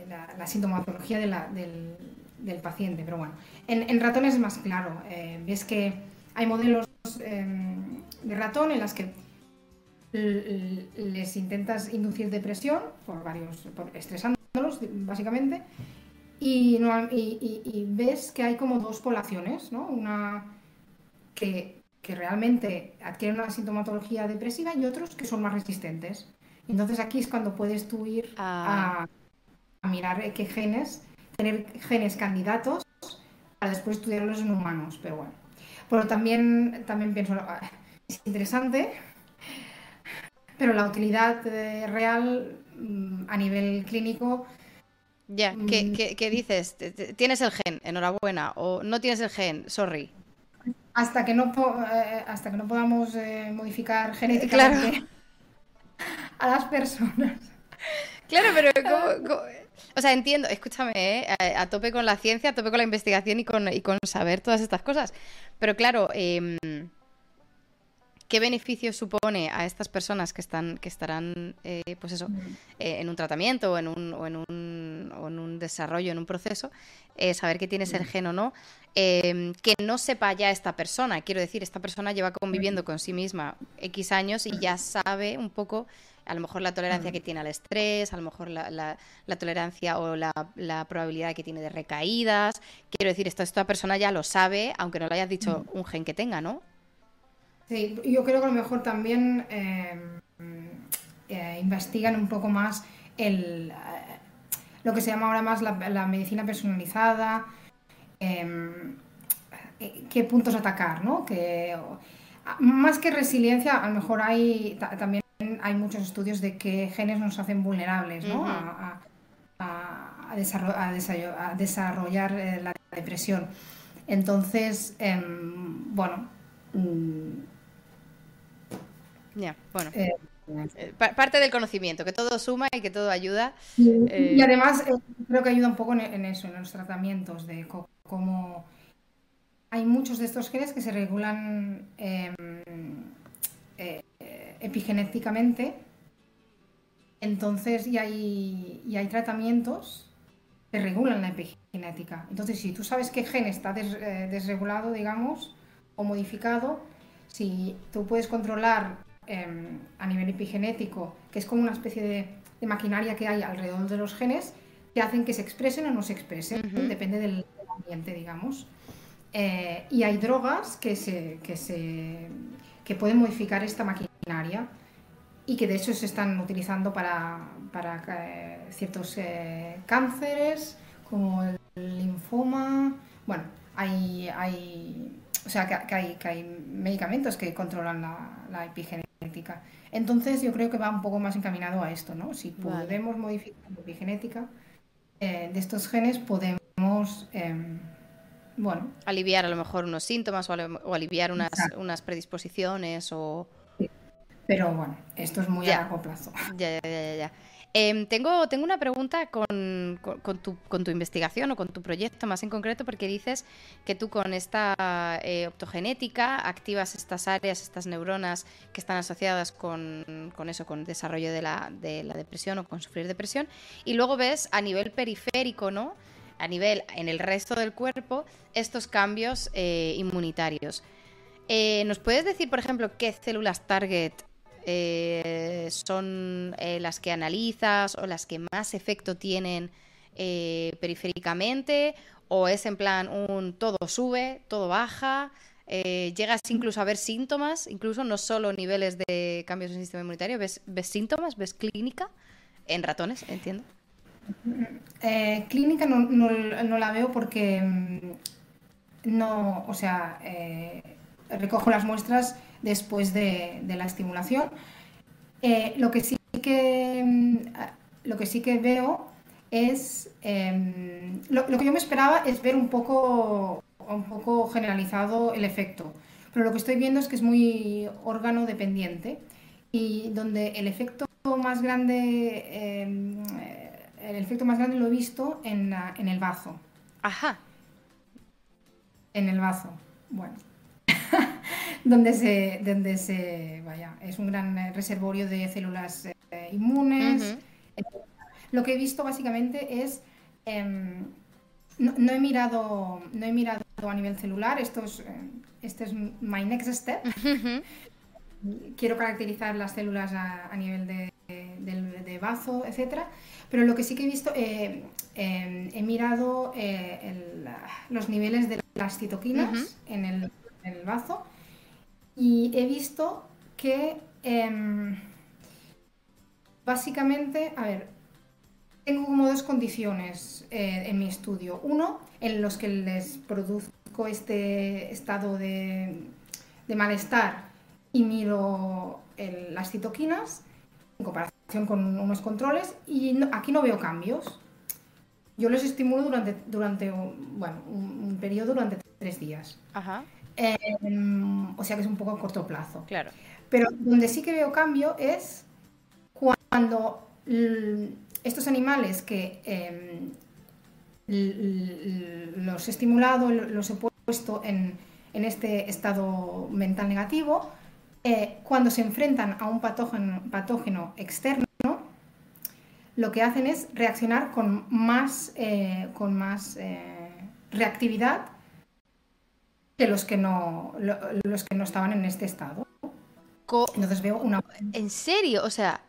la, la, sintomatología del, paciente. Pero bueno, en, ratones es más claro. ves que hay modelos em, de ratón en las que les intentas inducir depresión por varios, estresando básicamente, y, ves que hay como dos poblaciones, ¿no? Una que, realmente adquieren una sintomatología depresiva y otros que son más resistentes. Entonces aquí es cuando puedes tú ir a, ah. mirar qué genes, tener genes candidatos para después estudiarlos en humanos, pero bueno. Pero también, también pienso, ah, es interesante, pero la utilidad eh, real mm, a nivel clínico ya, mm. ¿qué, dices? ¿Tienes el gen? Enhorabuena. ¿O no tienes el gen? Sorry. Hasta que no, eh, hasta que no podamos eh, modificar genéticamente a las personas. Claro, pero O sea, entiendo, escúchame, eh, a, tope con la ciencia, a tope con la investigación y con, y con saber todas estas cosas. Pero claro, eh, ¿Qué beneficio supone a estas personas que están que estarán eh, pues eso, eh, en un tratamiento o en un, o en un, o en un desarrollo, en un proceso, eh, saber que tienes el gen o no, em, que no sepa ya esta persona? Quiero decir, esta persona lleva conviviendo con sí misma X años y ya sabe un poco a lo mejor la tolerancia que tiene al estrés, a lo mejor la, la, tolerancia o la, la, probabilidad que tiene de recaídas. Quiero decir, esto esta persona ya lo sabe, aunque no le hayas dicho un gen que tenga, ¿no? Sí, yo creo que a lo mejor también eh, eh, investigan un poco más el, eh, lo que se llama ahora más la, medicina personalizada, em, qué puntos atacar, ¿no? Que, más que resiliencia, a lo mejor hay también hay muchos estudios de qué genes nos hacen vulnerables ¿no? a, desarrollar, la depresión. Entonces, em, bueno, mm, ya, bueno. Eh, eh, parte del conocimiento, que todo suma y que todo ayuda. Y, eh, además creo que ayuda un poco en, eso, en los tratamientos, de cómo hay muchos de estos genes que se regulan em, epigenéticamente. Entonces, y hay, y hay tratamientos que regulan la epigenética. Entonces, si tú sabes qué gen está desregulado, digamos, o modificado, si tú puedes controlar Em, a nivel epigenético, que es como una especie de, maquinaria que hay alrededor de los genes que hacen que se expresen o no se expresen, depende del, ambiente, digamos. Eh, y hay drogas que, se, que, se, que pueden modificar esta maquinaria. y que de hecho se están utilizando para, para eh, ciertos eh, cánceres como el linfoma. Bueno, hay, hay o sea, que, hay, que hay medicamentos que controlan la, epigenética. Entonces yo creo que va un poco más encaminado a esto, ¿no? Si podemos modificar la epigenética eh, de estos genes, podemos, em, bueno... Aliviar a lo mejor unos síntomas o, aliviar unas, unas predisposiciones o... Pero bueno, esto es muy a largo plazo. Ya, ya, ya, ya. Em, tengo, tengo una pregunta con, tu, con, tu, investigación o con tu proyecto más en concreto, porque dices que tú con esta eh, optogenética activas estas áreas, estas neuronas que están asociadas con, con eso, con el desarrollo de la, de la, depresión o con sufrir depresión, y luego ves a nivel periférico, ¿no? A nivel en el resto del cuerpo, estos cambios eh, inmunitarios. Eh, ¿Nos puedes decir, por ejemplo, qué células target eh, son eh, las que analizas o las que más efecto tienen eh, periféricamente o es en plan un todo sube, todo baja, llegas incluso a ver síntomas, incluso no solo niveles de cambios en el sistema inmunitario, ves, ves síntomas, ves clínica en ratones, entiendo. clínica no, no, la veo porque mm, no, o sea, recojo las muestras después de, la estimulación. Eh, lo, que sí que, mm, lo que sí que veo es, em, lo, que yo me esperaba es ver un poco, un poco generalizado el efecto, pero lo que estoy viendo es que es muy órgano dependiente y donde el efecto más grande, em, el efecto más grande lo he visto en, en el bazo. Ajá. En el bazo. Bueno, donde se, donde se, vaya, es un gran eh, reservorio de células eh, inmunes. Lo que he visto básicamente es, em, no, he mirado, no he mirado a nivel celular, esto es, eh, este es my next step. Quiero caracterizar las células a, nivel de, de, bazo, etcétera. Pero lo que sí que he visto, em, he mirado los niveles de las citoquinas en el en el bazo y he visto que em, básicamente, a ver, tengo como dos condiciones eh, en mi estudio. Uno, en los que les produzco este estado de, malestar y miro las citoquinas en comparación con unos controles y aquí no veo cambios. Yo los estimulo durante, durante bueno, un, un periodo durante tres días. Ajá. Em, o sea que es un poco a corto plazo. Claro. Pero donde sí que veo cambio es cuando estos animales que em, los he estimulado, los he puesto en, este estado mental negativo, eh, cuando se enfrentan a un patógeno, patógeno, externo, lo que hacen es reaccionar con más, eh, con más eh, reactividad que los que no, los que no estaban en este estado. Entonces veo una... ¿En serio? O sea...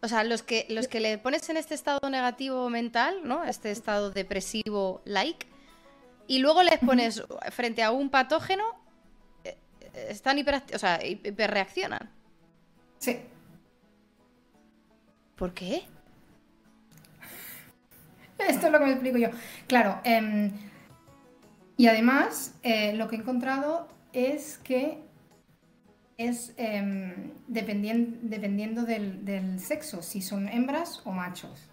O sea, los que, los que le pones en este estado negativo mental, ¿no? Este estado depresivo like, y luego les pones frente a un patógeno, eh, están hiper, o sea, hiperreaccionan. Sí. ¿Por qué? Esto es lo que me explico yo. Claro, eh, y además, eh, lo que he encontrado es que es em, dependiendo del, sexo, si son hembras o machos.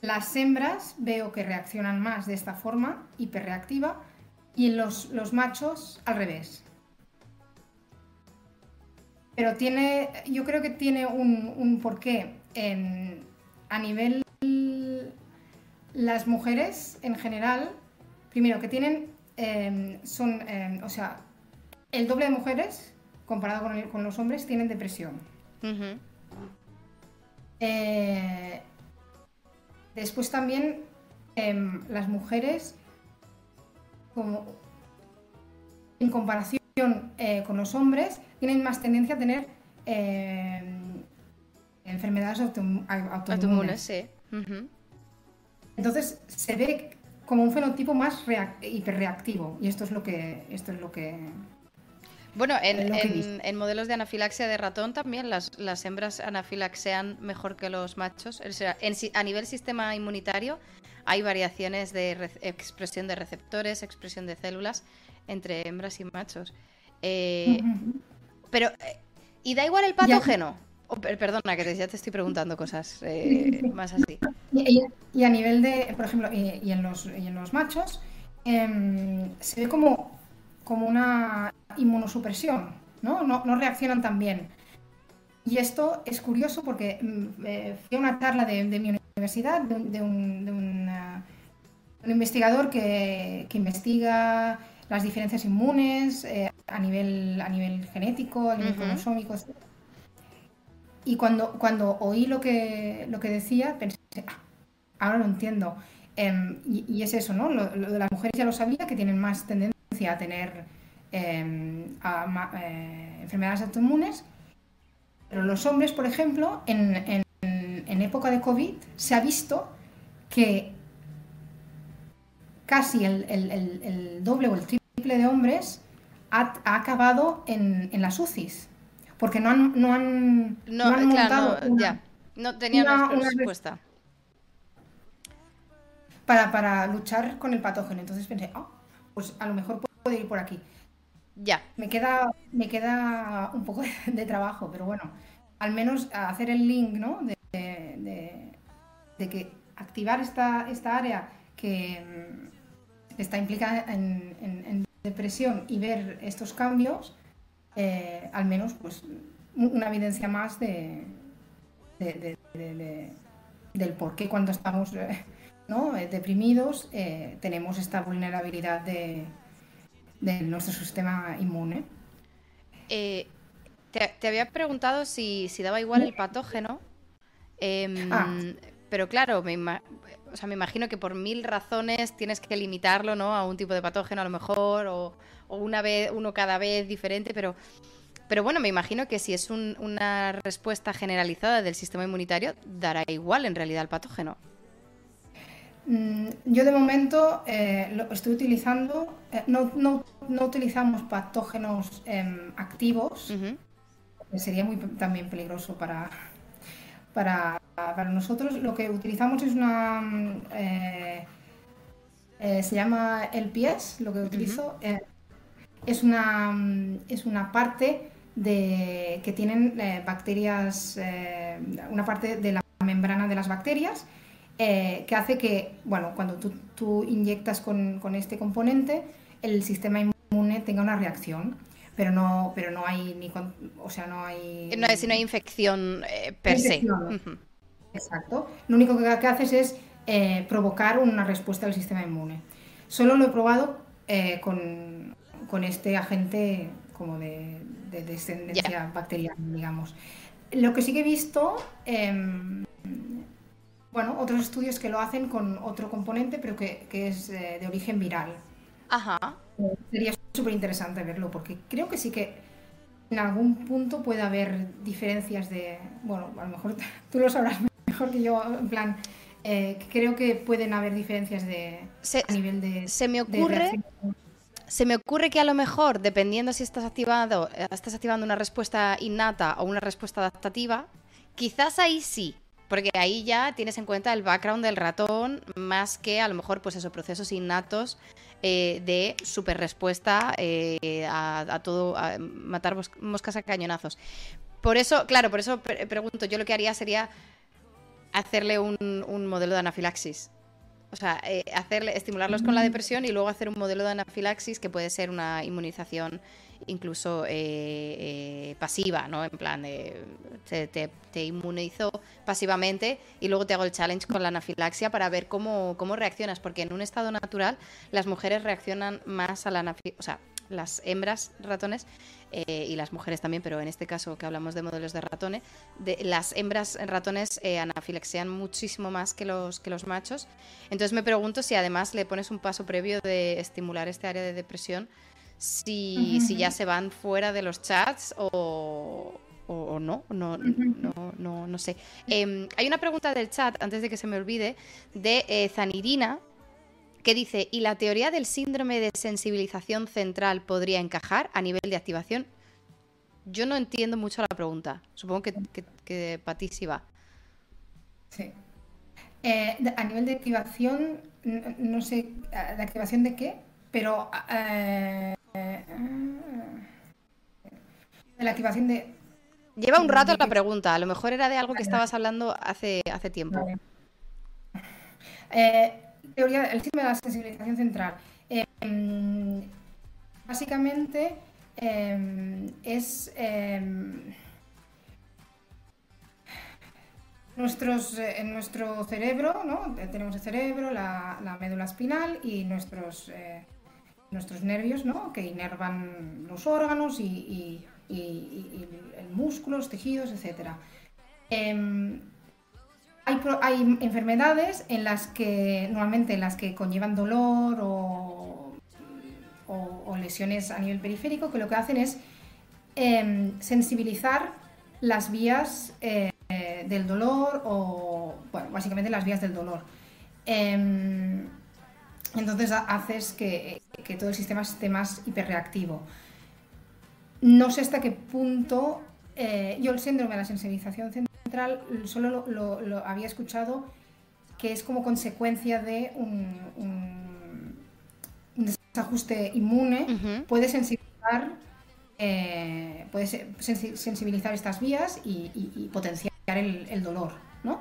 Las hembras veo que reaccionan más de esta forma, hiperreactiva, y los, los machos al revés. Pero tiene, yo creo que tiene un, un porqué. a nivel las mujeres en general primero, que tienen, em, son, em, o sea, el doble de mujeres, comparado con, los hombres, tienen depresión. Eh, después también em, las mujeres, como, en comparación eh, con los hombres, tienen más tendencia a tener enfermedades autoinmunes. Entonces se ve como un fenotipo más hiperreactivo. Y esto es lo que. Esto es lo que. Bueno, en, modelos de anafilaxia de ratón también las, las hembras anafilaxean mejor que los machos. a nivel sistema inmunitario hay variaciones de expresión de receptores, expresión de células entre hembras y machos. Eh, pero, eh, ¿y da igual el patógeno? Oh, perdona, que ya te estoy preguntando cosas eh, más así. Y, a nivel de, por ejemplo, y, en, los, en los machos, em, se ve como, como una inmunosupresión, ¿no? ¿no? No reaccionan tan bien. Y esto es curioso porque mm, fui a una charla de, mi universidad de, un, investigador que, que investiga las diferencias inmunes eh, a, nivel, a nivel genético, a nivel cromosómico, Y cuando, cuando oí lo que, lo que decía, pensé, ah, ahora lo entiendo. Em, y, es eso, ¿no? Lo, de las mujeres ya lo sabía, que tienen más tendencia a tener em, eh, enfermedades autoinmunes. Pero los hombres, por ejemplo, en, en, en época de COVID se ha visto que casi el, doble o el triple de hombres ha, acabado en, las UCIs. Porque no han, no han, no, montado ya. No tenían una, respuesta. Para, para, luchar con el patógeno. Entonces pensé, ah, pues a lo mejor puedo ir por aquí. Ya. Me queda, me queda un poco de, trabajo, pero bueno, al menos hacer el link, ¿no? De, de, que activar esta, esta área que, está implicada en, depresión y ver estos cambios, eh, al menos pues una evidencia más de, del por qué cuando estamos eh, eh, deprimidos tenemos esta vulnerabilidad de, nuestro sistema inmune. Te, había preguntado si, daba igual el patógeno, em, ah. pero claro, me, o sea, me imagino que por mil razones tienes que limitarlo, ¿no? A un tipo de patógeno a lo mejor, o, una vez, uno cada vez diferente, pero, pero bueno, me imagino que si es una respuesta generalizada del sistema inmunitario, dará igual en realidad el patógeno. Mm, yo de momento eh, lo estoy utilizando, eh, no, no, no, utilizamos patógenos em, activos, sería muy también peligroso para, para, nosotros. Lo que utilizamos es una... Mm, eh, se llama LPS, lo que utilizo. Eh, es, una, mm, es una parte de, que tienen bacterias, una parte de la membrana de las bacterias que hace que, bueno, cuando tú, tú inyectas con, con, este componente, el sistema inmune tenga una reacción pero no, pero no hay ni, o sea, no hay... No, si no hay infección eh, per se. Exacto. Lo único que, haces es eh, provocar una respuesta del sistema inmune. Solo lo he probado eh, con, este agente como de, descendencia bacteriana, digamos. Lo que sí que he visto, em, bueno, otros estudios que lo hacen con otro componente, pero que, que es de origen viral. Ajá. Sería súper interesante verlo, porque creo que sí que en algún punto puede haber diferencias de, bueno, a lo mejor tú lo sabrás mejor que yo, en plan, eh, creo que pueden haber diferencias de a nivel de... Se me ocurre... se me ocurre que a lo mejor, dependiendo si estás activando, eh, estás activando una respuesta innata o una respuesta adaptativa, quizás ahí sí, porque ahí ya tienes en cuenta el background del ratón más que a lo mejor pues esos procesos innatos eh, de super respuesta eh, a, todo, a matar moscas a cañonazos. Por eso, claro, por eso pregunto, yo lo que haría sería hacerle un modelo de anafilaxis o sea, eh, hacerle, estimularlos con la depresión y luego hacer un modelo de anafilaxis que puede ser una inmunización incluso eh, eh, pasiva, ¿no? En plan, te, te, inmunizo pasivamente y luego te hago el challenge con la anafilaxia para ver cómo, cómo reaccionas, porque en un estado natural las mujeres reaccionan más a la anafilaxia, o sea, las hembras ratones eh, y las mujeres también, pero en este caso que hablamos de modelos de ratones, de, las hembras ratones eh, anafilaxean muchísimo más que los, que los machos. Entonces me pregunto si además le pones un paso previo de estimular este área de depresión, si, si ya se van fuera de los chats o, o, no, no, no, no, no, sé. Em, hay una pregunta del chat, antes de que se me olvide, de eh, Zanirina, que dice, ¿y la teoría del síndrome de sensibilización central podría encajar a nivel de activación? Yo no entiendo mucho la pregunta. Supongo que, que, para ti sí va. Sí. Eh, a nivel de activación, no, sé, ¿de activación de qué? Pero... Eh, de la activación de... Lleva un rato la pregunta, a lo mejor era de algo que estabas hablando hace, hace tiempo. Eh, teoría, el síndrome de la sensibilización central. Em, básicamente em, es em, nuestros, eh, en nuestro cerebro, ¿no? tenemos el cerebro, la, médula espinal y nuestros, eh, nuestros nervios ¿no? que inervan los órganos y, y, el músculos, tejidos, etc. Hay, enfermedades en las que, normalmente en las que conllevan dolor o, lesiones a nivel periférico, que lo que hacen es em, sensibilizar las vías eh, del dolor o, bueno, básicamente las vías del dolor. Em, entonces haces que, todo el sistema esté más hiperreactivo. No sé hasta qué punto eh, yo el síndrome de la sensibilización central solo lo, había escuchado que es como consecuencia de un, desajuste inmune, puede sensibilizar eh, puede sensibilizar estas vías y, potenciar el, dolor, ¿no?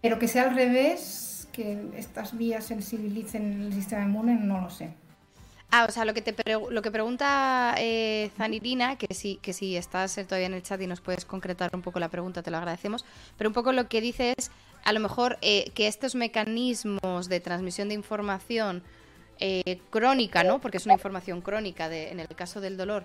Pero que sea al revés, que estas vías sensibilicen el sistema inmune, no lo sé. Ah, o sea, lo que te lo que pregunta eh, Zanirina, que si, que si estás todavía en el chat y nos puedes concretar un poco la pregunta, te lo agradecemos. Pero un poco lo que dice es, a lo mejor, eh, que estos mecanismos de transmisión de información eh, crónica, ¿no? Porque es una información crónica de, en el caso del dolor,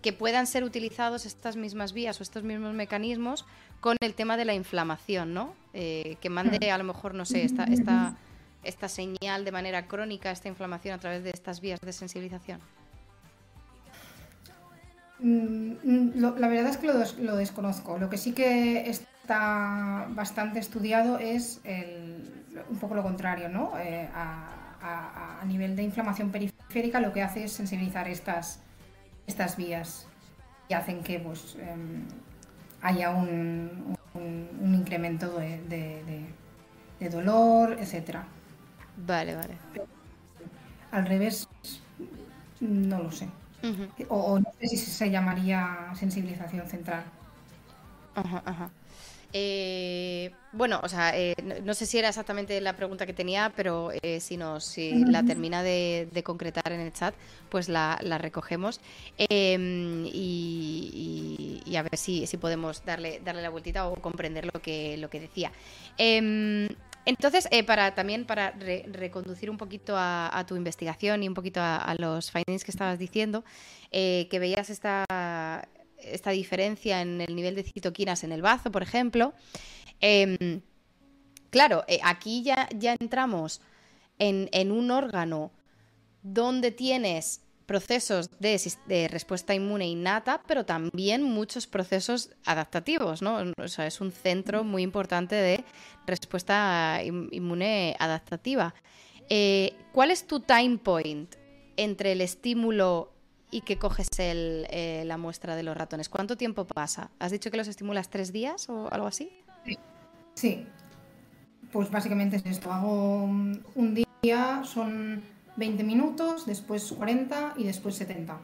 que puedan ser utilizados estas mismas vías o estos mismos mecanismos con el tema de la inflamación, ¿no? Eh, que mande a lo mejor, no sé, esta, esta esta señal de manera crónica, esta inflamación a través de estas vías de sensibilización? Mm, mm, la verdad es que lo, desconozco. Lo que sí que está bastante estudiado es un poco lo contrario, ¿no? Eh, a, nivel de inflamación periférica lo que hace es sensibilizar estas, estas vías y hacen que pues, em, haya un, incremento de, de dolor, etcétera. Vale, vale. Al revés, no lo sé. o, no sé si se llamaría sensibilización central. Ajá, ajá. Eh, bueno, o sea, eh, no, sé si era exactamente la pregunta que tenía, pero eh, si, nos, si la termina de, concretar en el chat, pues la, recogemos em, y, a ver si, si podemos darle, darle la vueltita o comprender lo que, lo que decía. Entonces, eh, para también para reconducir un poquito a, tu investigación y un poquito a, los findings que estabas diciendo, eh, que veías esta, esta diferencia en el nivel de citoquinas en el bazo, por ejemplo. Em, claro, eh, aquí ya, entramos en, en un órgano donde tienes procesos de, respuesta inmune innata, pero también muchos procesos adaptativos, ¿no? O sea, es un centro muy importante de respuesta inmune adaptativa. Eh, ¿Cuál es tu time point entre el estímulo y que coges eh, la muestra de los ratones? ¿Cuánto tiempo pasa? ¿Has dicho que los estimulas tres días o algo así? Sí. Pues básicamente es esto. Hago un día, son 20 minutos, después 40 y después 70.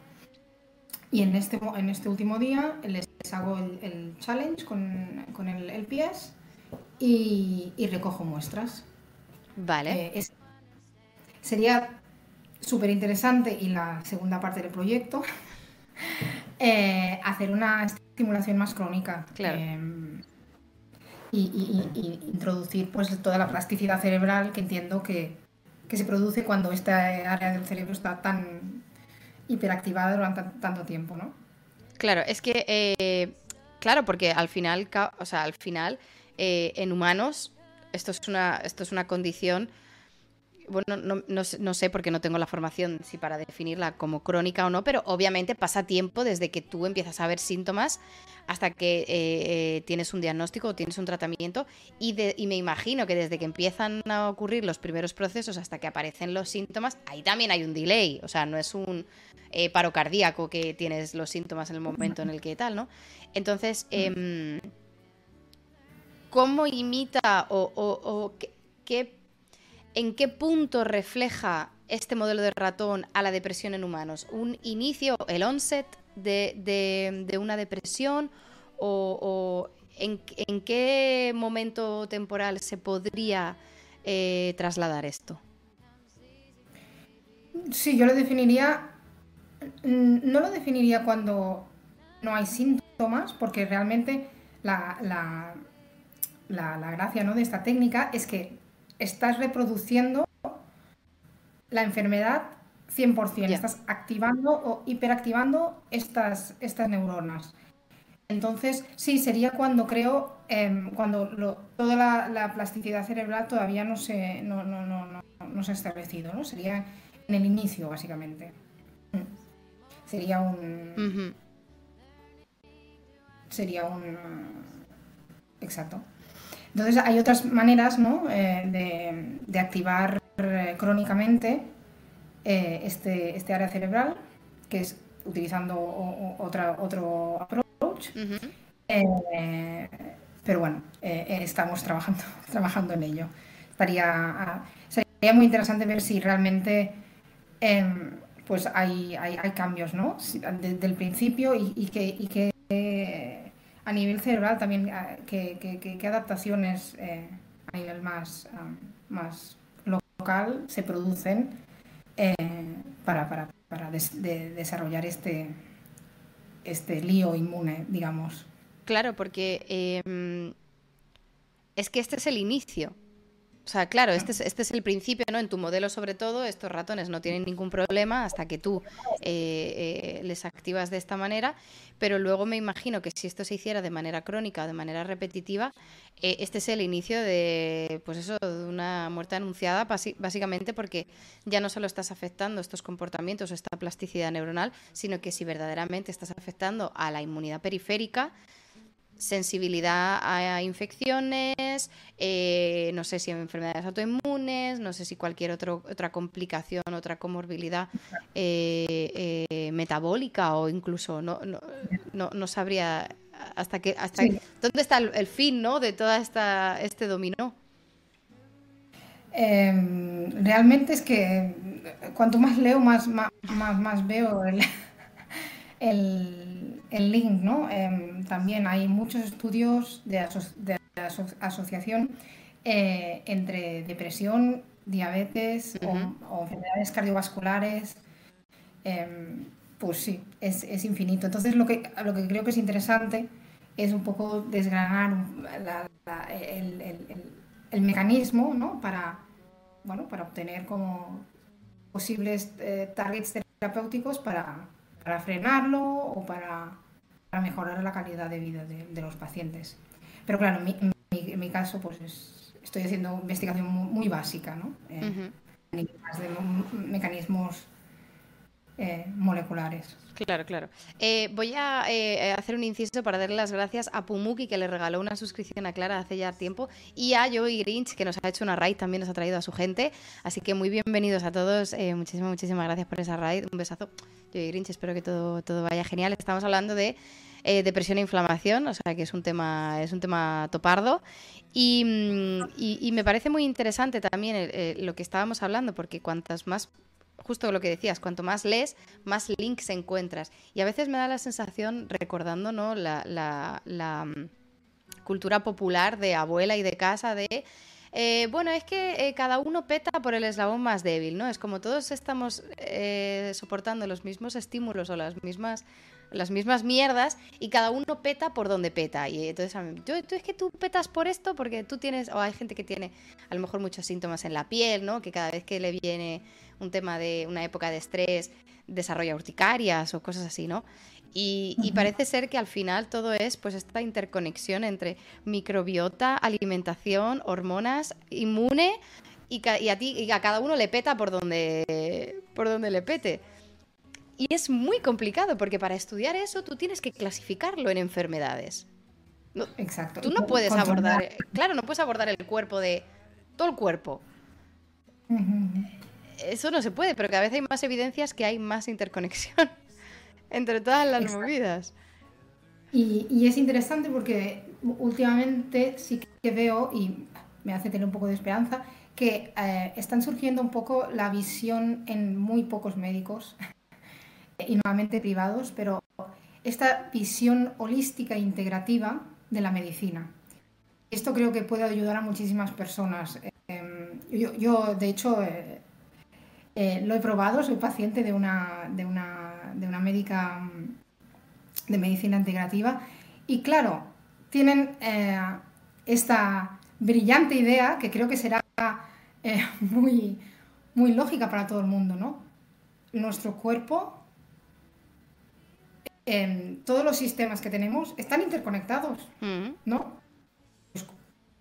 Y en este, en este último día les hago el, challenge con, con, el LPS y, y recojo muestras. Vale. Eh, sería súper interesante y la segunda parte del proyecto eh, hacer una estimulación más crónica. Claro. Em, y, y, introducir pues toda la plasticidad cerebral que entiendo que, que se produce cuando esta área del cerebro está tan hiperactivada durante tanto tiempo, ¿no? Claro, es que, eh, claro, porque al final, o sea, al final, eh, en humanos, esto es una, esto es una condición bueno, no, no, sé porque no tengo la formación si para definirla como crónica o no, pero obviamente pasa tiempo desde que tú empiezas a ver síntomas hasta que eh, eh, tienes un diagnóstico o tienes un tratamiento. Y, y, me imagino que desde que empiezan a ocurrir los primeros procesos hasta que aparecen los síntomas, ahí también hay un delay, o sea, no es un eh, paro cardíaco que tienes los síntomas en el momento en el que tal, ¿no? Entonces, eh, ¿cómo imita o, o qué ¿En qué punto refleja este modelo de ratón a la depresión en humanos? ¿Un inicio, el onset de, una depresión? ¿O, en, qué momento temporal se podría eh, trasladar esto? Sí, yo lo definiría, no lo definiría cuando no hay síntomas, porque realmente la, la gracia ¿no? de esta técnica es que estás reproduciendo la enfermedad 100%, estás activando o hiperactivando estas, estas neuronas. Entonces, sí, sería cuando creo, em, cuando toda la, plasticidad cerebral todavía no se, no, no, no, no, se ha establecido, ¿no? Sería en el inicio, básicamente. Sería un... Sería un... Exacto. Entonces hay otras maneras eh, de, activar eh, crónicamente eh, este, este, área cerebral, que es utilizando otra, otro approach. pero bueno, estamos trabajando, trabajando en ello. Estaría, sería muy interesante ver si realmente em, pues hay, hay, cambios ¿no? desde el principio y, que, y que a nivel cerebral también, ah, ¿qué, adaptaciones eh, a nivel más, ah, más local se producen eh, para, desarrollar este, este lío inmune, digamos? Claro, porque em, es que este es el inicio. O sea, claro, este es, este es el principio, ¿no? En tu modelo, sobre todo, estos ratones no tienen ningún problema hasta que tú eh, eh, les activas de esta manera, pero luego me imagino que si esto se hiciera de manera crónica o de manera repetitiva, eh, este es el inicio de, pues eso, de una muerte anunciada, básicamente porque ya no solo estás afectando estos comportamientos, esta plasticidad neuronal, sino que si verdaderamente estás afectando a la inmunidad periférica, sensibilidad a infecciones, eh, no sé si enfermedades autoinmunes, no sé si cualquier otro, otra complicación, otra comorbilidad eh, eh, metabólica o incluso no, no, no, sabría hasta que hasta dónde está el, fin ¿no? de toda esta este dominó. Em, realmente es que cuanto más leo, más, más, más, veo el, el link, ¿no? Em, también hay muchos estudios de, asociación eh, entre depresión, diabetes o, enfermedades cardiovasculares. Em, pues sí, es, infinito. Entonces lo que, lo que creo que es interesante es un poco desgranar el, mecanismo ¿no? para, bueno, para obtener como posibles eh, targets terapéuticos para, para frenarlo o para, mejorar la calidad de vida de, los pacientes. Pero claro, en mi, caso, pues estoy haciendo investigación muy, básica, ¿no? Eh, de mecanismos eh, moleculares. Claro, claro. Eh, voy a eh, hacer un inciso para darle las gracias a Pumuki, que le regaló una suscripción a Clara hace ya tiempo, y a Joey Grinch, que nos ha hecho una raid, también nos ha traído a su gente. Así que muy bienvenidos a todos. muchísimas, muchísimas gracias por esa raid. Un besazo. Joey Grinch, espero que todo, todo vaya genial. Estamos hablando de depresión e inflamación, o sea que es un tema, es un tema topardo. Y, mm, me parece muy interesante también lo que estábamos hablando, porque cuantas más justo lo que decías, cuanto más lees, más links encuentras. Y a veces me da la sensación, recordando ¿no? la, la, mm, cultura popular de abuela y de casa, de eh, bueno, es que eh, cada uno peta por el eslabón más débil, ¿no? Es como todos estamos eh, soportando los mismos estímulos o las mismas las mismas mierdas y cada uno peta por donde peta. Y entonces, tú, es que tú petas por esto porque tú tienes, o hay gente que tiene a lo mejor muchos síntomas en la piel, ¿no? Que cada vez que le viene un tema de una época de estrés desarrolla urticarias o cosas así, ¿no? Y, y, parece ser que al final todo es pues esta interconexión entre microbiota, alimentación, hormonas, inmune y, a ti y a cada uno le peta por donde, por donde le pete. Y es muy complicado porque para estudiar eso tú tienes que clasificarlo en enfermedades. Exacto. Tú no puedes abordar, claro, no puedes abordar el cuerpo de todo el cuerpo. Eso no se puede, pero cada vez hay más evidencias que hay más interconexión entre todas las movidas. Y, es interesante porque últimamente sí que veo, y me hace tener un poco de esperanza, que eh, están surgiendo un poco la visión en muy pocos médicos, y nuevamente privados, pero esta visión holística e integrativa de la medicina. Esto creo que puede ayudar a muchísimas personas. Em, yo, de hecho, eh, eh, lo he probado, soy paciente de una, de una, de una médica de medicina integrativa y claro, tienen eh, esta brillante idea que creo que será muy, muy lógica para todo el mundo, ¿no? Nuestro cuerpo todos los sistemas que tenemos están interconectados, mm. ¿no?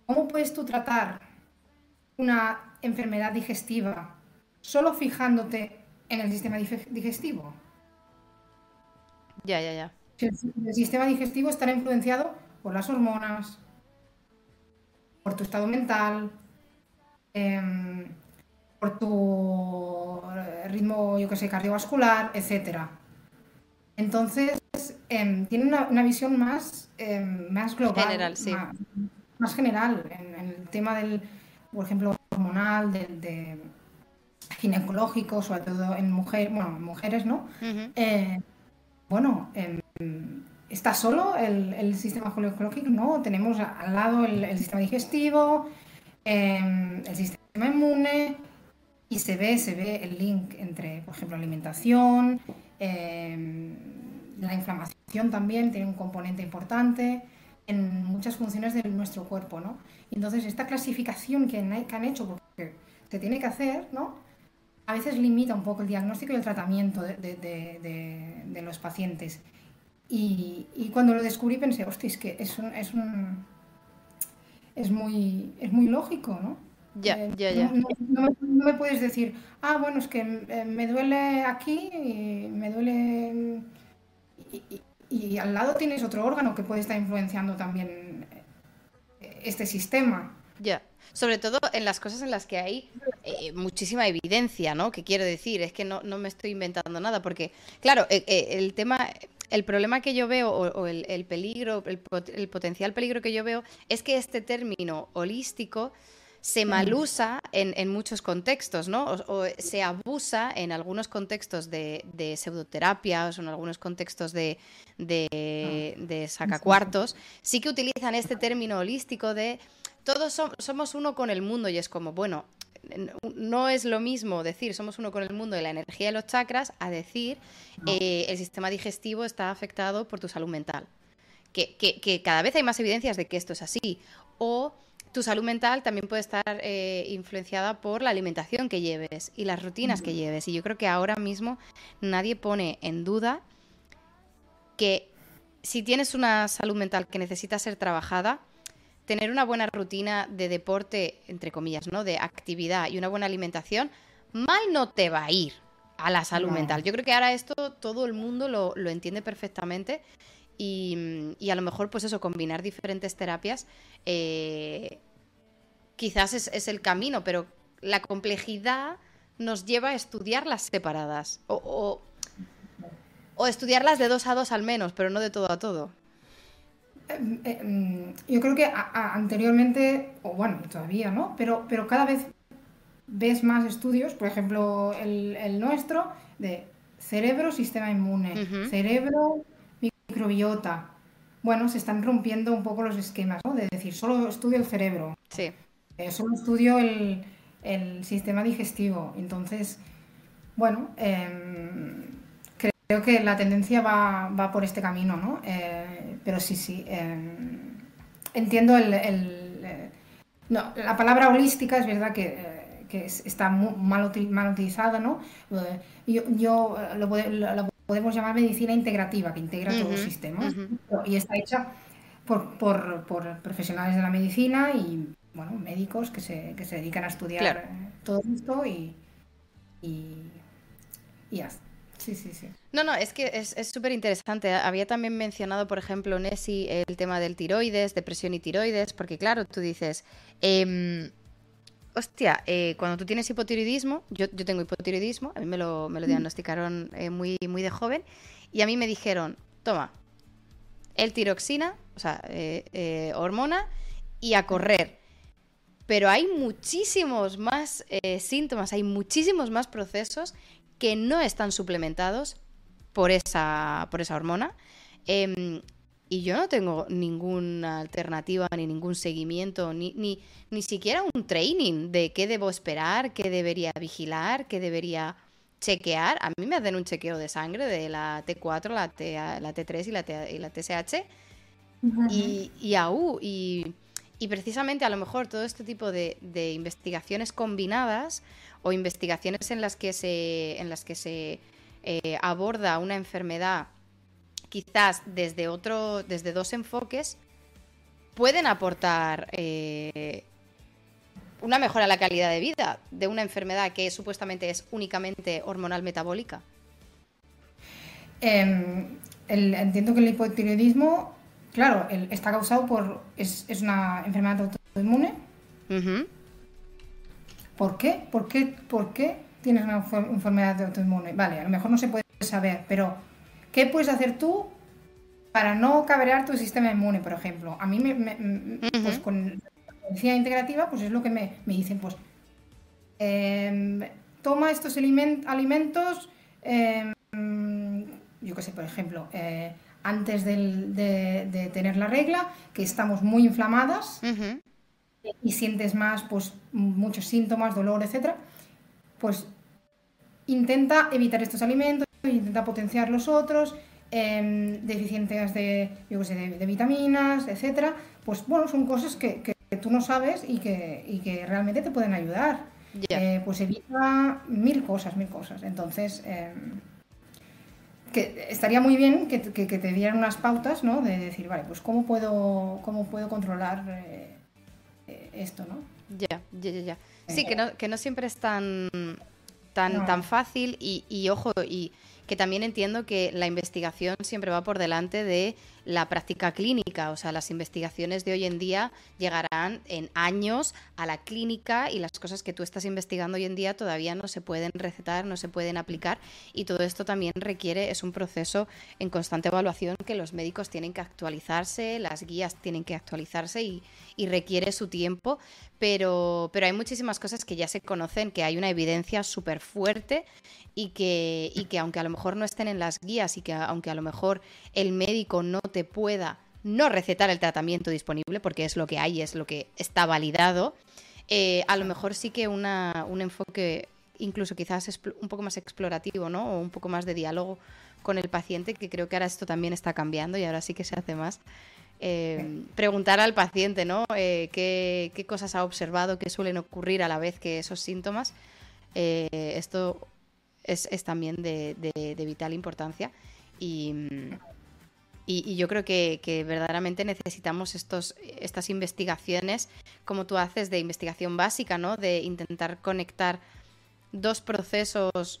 ¿Cómo puedes tú tratar una enfermedad digestiva solo fijándote en el sistema digestivo? Ya, ya, ya. El sistema digestivo estará influenciado por las hormonas, por tu estado mental, em, por tu ritmo, yo que sé, cardiovascular, etcétera. Entonces, eh, tiene una, visión más, em, más global. General, sí. Más, general en, el tema del, por ejemplo, hormonal, de, ginecológico, sobre todo en mujeres, bueno, mujeres, ¿no? Eh, bueno, em, está solo el, sistema ginecológico, ¿no? Tenemos al lado el, sistema digestivo, em, el sistema inmune, y se ve, se ve el link entre, por ejemplo, alimentación, la inflamación también tiene un componente importante en muchas funciones de nuestro cuerpo, ¿no? Entonces, esta clasificación que, han hecho, porque se tiene que hacer, ¿no? A veces limita un poco el diagnóstico y el tratamiento de, los pacientes. Y, cuando lo descubrí pensé, hostia, es que es un, es un es muy, es muy lógico, ¿no? Ya, eh, ya, ya. No, me puedes decir, ah, bueno, es que me duele aquí, y me duele y, al lado tienes otro órgano que puede estar influenciando también eh, este sistema. Ya. Sobre todo en las cosas en las que hay eh, muchísima evidencia, ¿no? Que quiero decir, es que no, me estoy inventando nada, porque, claro, eh, el tema, el problema que yo veo, o, el, peligro, el, el, potencial peligro que yo veo, es que este término holístico se malusa en, en muchos contextos, ¿no? O, se abusa en algunos contextos de, de pseudoterapias o en algunos contextos de, de, ah. de sacacuartos. Sí que utilizan este término holístico de todos somos uno con el mundo y es como, bueno, no es lo mismo decir somos uno con el mundo de la energía de los chakras a decir eh, el sistema digestivo está afectado por tu salud mental. Que, que, que, cada vez hay más evidencias de que esto es así. O tu salud mental también puede estar eh, influenciada por la alimentación que lleves y las rutinas que lleves. Y yo creo que ahora mismo nadie pone en duda que si tienes una salud mental que necesita ser trabajada, tener una buena rutina de deporte, entre comillas, ¿no? De actividad y una buena alimentación, mal no te va a ir a la salud mental. Yo creo que ahora esto todo el mundo lo, lo entiende perfectamente y, a lo mejor, pues eso, combinar diferentes terapias eh, quizás es, el camino, pero la complejidad nos lleva a estudiarlas separadas o, o, estudiarlas de dos a dos al menos, pero no de todo a todo. Em, em, yo creo que anteriormente, o bueno, todavía, ¿no? Pero, pero cada vez ves más estudios, por ejemplo, el, nuestro, de cerebro, sistema inmune, cerebro, microbiota. Bueno, se están rompiendo un poco los esquemas, ¿no? De decir, solo estudio el cerebro. Sí. Eh, solo estudio el, sistema digestivo. Entonces, bueno, em, creo que la tendencia va, por este camino, ¿no? Eh, pero sí, sí. Em, entiendo el, eh, no, la palabra holística es verdad que, está mal, mal utilizada, ¿no? Yo, yo lo, lo, podemos llamar medicina integrativa, que integra todos los sistemas, y está hecha por, por, profesionales de la medicina y bueno, médicos que se, que se dedican a estudiar todo esto y, y, y Sí, sí, sí. No, no, es que es súper interesante. Había también mencionado, por ejemplo, Nessie, el tema del tiroides, depresión y tiroides, porque claro, tú dices, eh, hostia, eh, cuando tú tienes hipotiroidismo, yo, yo, tengo hipotiroidismo, a mí me lo, me lo mm. diagnosticaron eh, muy, muy de joven, y a mí me dijeron, toma, el tiroxina, o sea, eh, hormona, y a correr. Pero hay muchísimos más síntomas, hay muchísimos más procesos que no están suplementados por esa, por esa hormona. Em, y yo no tengo ninguna alternativa, ni ningún seguimiento, ni, ni, ni siquiera un training de qué debo esperar, qué debería vigilar, qué debería chequear. A mí me hacen un chequeo de sangre de la T4, la, T, la T3 y la, T, y la TSH. Y, y y, y, precisamente a lo mejor todo este tipo de, de investigaciones combinadas o investigaciones en las que se, en las que se eh, aborda una enfermedad quizás desde otro, desde dos enfoques, pueden aportar eh, una mejora a la calidad de vida de una enfermedad que supuestamente es únicamente hormonal metabólica. Em, entiendo que el hipotiroidismo, claro, está causado por. Es, una enfermedad autoinmune. ¿Por qué? ¿Por qué? ¿Por qué tienes una enfermedad de autoinmune? Vale, a lo mejor no se puede saber, pero ¿qué puedes hacer tú para no cabrear tu sistema inmune, por ejemplo? A mí, me, pues con la medicina integrativa, pues es lo que me, dicen, pues em, toma estos alimentos, em, yo qué sé, por ejemplo, eh, antes de, tener la regla, que estamos muy inflamadas, y sientes más, pues, muchos síntomas, dolor, etcétera, pues intenta evitar estos alimentos, intenta potenciar los otros, eh, deficientes de, yo sé, de, vitaminas, etcétera, pues bueno, son cosas que, tú no sabes y que, que, realmente te pueden ayudar. Eh, pues evita mil cosas, mil cosas. Entonces, em, que estaría muy bien que, te dieran unas pautas, ¿no? De decir, vale, pues cómo puedo, cómo puedo controlar eh, esto, ¿no? Ya, ya, ya, ya. Sí, que no, que no siempre es tan, tan, tan fácil y, y ojo, y que también entiendo que la investigación siempre va por delante de la práctica clínica, o sea, las investigaciones de hoy en día llegarán en años a la clínica y las cosas que tú estás investigando hoy en día todavía no se pueden recetar, no se pueden aplicar. Y todo esto también requiere, es un proceso en constante evaluación que los médicos tienen que actualizarse, las guías tienen que actualizarse y, y requiere su tiempo, pero, pero hay muchísimas cosas que ya se conocen, que hay una evidencia súper fuerte y que, y que aunque a lo mejor no estén en las guías y que aunque a lo mejor el médico no te pueda no recetar el tratamiento disponible, porque es lo que hay, es lo que está validado, eh, a lo mejor sí que una, un enfoque incluso quizás un poco más explorativo, ¿no? O un poco más de diálogo con el paciente, que creo que ahora esto también está cambiando y ahora sí que se hace más. Eh, preguntar al paciente, ¿no? Eh, qué, cosas ha observado, qué suelen ocurrir a la vez que esos síntomas. esto es, también de, de vital importancia. Y, y, yo creo que, verdaderamente necesitamos estos, estas investigaciones, como tú haces, de investigación básica, ¿no? De intentar conectar dos procesos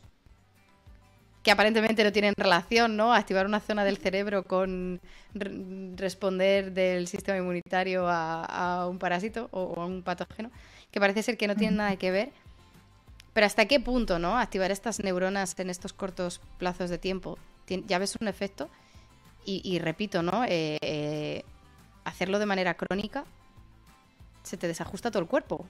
que aparentemente no tienen relación, ¿no? Activar una zona del cerebro con responder del sistema inmunitario a, un parásito o, a un patógeno, que parece ser que no tienen nada que ver. Pero ¿hasta qué punto, ¿no? Activar estas neuronas en estos cortos plazos de tiempo, ¿ya ves un efecto? Y, repito, ¿no? Eh, eh, hacerlo de manera crónica se te desajusta todo el cuerpo.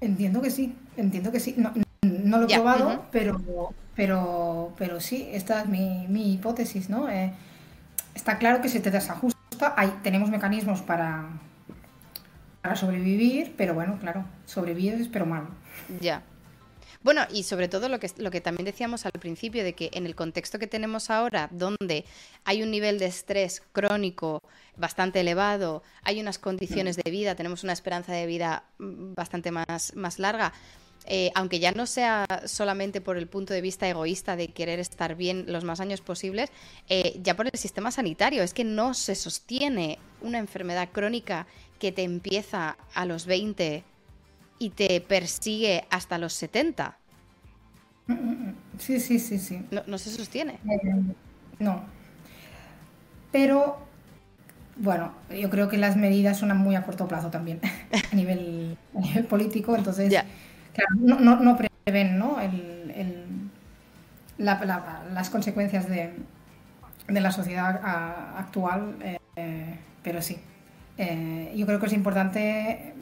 Entiendo que sí, entiendo que sí. No, lo he probado, pero, pero, pero sí, esta es mi, hipótesis, ¿no? Eh, está claro que se te desajusta. Hay, tenemos mecanismos para, para sobrevivir, pero bueno, claro, sobrevives, pero mal. Ya. Bueno, y sobre todo lo que, lo que también decíamos al principio, de que en el contexto que tenemos ahora, donde hay un nivel de estrés crónico bastante elevado, hay unas condiciones de vida, tenemos una esperanza de vida mm, bastante más, más larga, eh, aunque ya no sea solamente por el punto de vista egoísta de querer estar bien los más años posibles, eh, ya por el sistema sanitario. Es que no se sostiene una enfermedad crónica que te empieza a los 20 y te persigue hasta los 70. Sí, sí, sí, sí. No, se sostiene. Eh, no. Pero, bueno, yo creo que las medidas son a muy a corto plazo también, a nivel, político. Entonces, claro, no, no, prevén ¿no? las consecuencias de, la sociedad actual, eh, pero sí. Eh, yo creo que es importante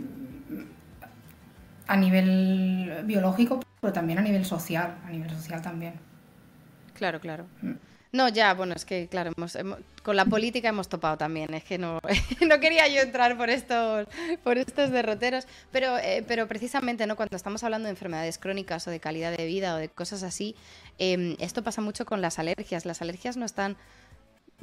a nivel biológico, pero también a nivel social, a nivel social también. Claro, claro. Mm. No, ya, bueno, es que, claro, con la política hemos topado también. Es que no, no quería yo entrar por estos, por estos derroteros, pero, eh, pero precisamente, ¿no? Cuando estamos hablando de enfermedades crónicas o de calidad de vida o de cosas así, em, esto pasa mucho con las alergias. Las alergias no están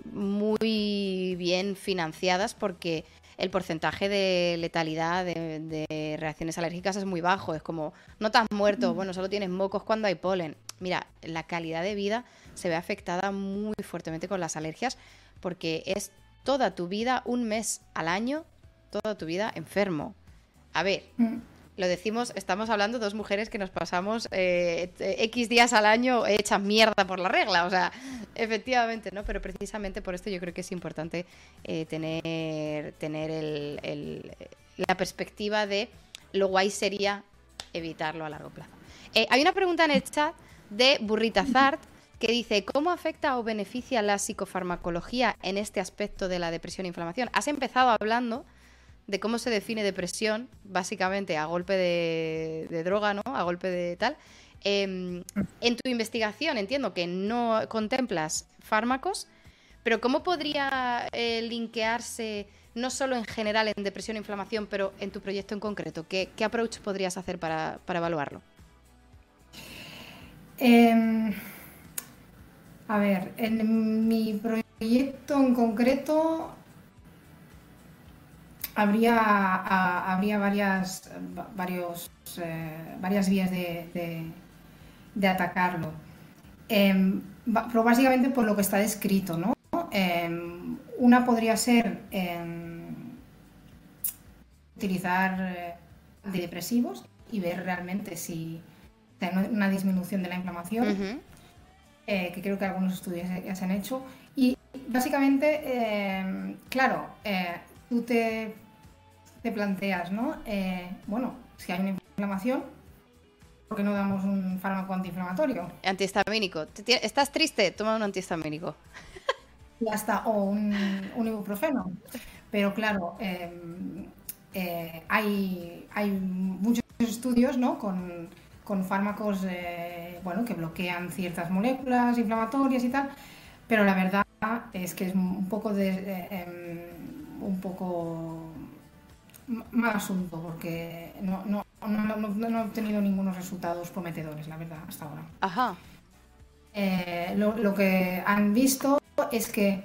muy bien financiadas porque el porcentaje de letalidad de, reacciones alérgicas es muy bajo. Es como, no te has muerto, bueno, solo tienes mocos cuando hay polen. Mira, la calidad de vida se ve afectada muy fuertemente con las alergias porque es toda tu vida, un mes al año, toda tu vida enfermo. A ver, mm lo decimos, estamos hablando de dos mujeres que nos pasamos eh, X días al año hechas mierda por la regla, o sea, efectivamente, ¿no? Pero precisamente por esto yo creo que es importante eh, tener, tener el, la perspectiva de lo guay sería evitarlo a largo plazo. Eh, hay una pregunta en el chat de Burrita Zart que dice, ¿cómo afecta o beneficia la psicofarmacología en este aspecto de la depresión e inflamación? Has empezado hablando de cómo se define depresión, básicamente a golpe de, droga, ¿no? A golpe de tal. Em, en tu investigación entiendo que no contemplas fármacos, pero ¿cómo podría eh, linkearse no solo en general en depresión e inflamación, pero en tu proyecto en concreto? ¿Qué, approach podrías hacer para, evaluarlo? Em, a ver, en mi proyecto en concreto habría, habría varias, varios, eh, varias vías de, atacarlo. Em, pero básicamente por lo que está descrito, ¿no? Em, una podría ser em, utilizar eh, antidepresivos y ver realmente si hay una disminución de la inflamación, eh, que creo que algunos estudios ya se han hecho. Y básicamente, claro, tú te, te planteas, ¿no? Eh, bueno, si hay una inflamación, ¿por qué no damos un fármaco antiinflamatorio? Antihistamínico. ¿Estás triste? Toma un antihistamínico. Ya está, o un, ibuprofeno. Pero claro, em, eh, hay, hay muchos estudios ¿no? con, fármacos eh, bueno, que bloquean ciertas moléculas inflamatorias y tal, pero la verdad es que es un poco de, em, un poco mal asunto porque no, no, no, he obtenido ningunos resultados prometedores, la verdad, hasta ahora. Ajá. Eh, lo, que han visto es que,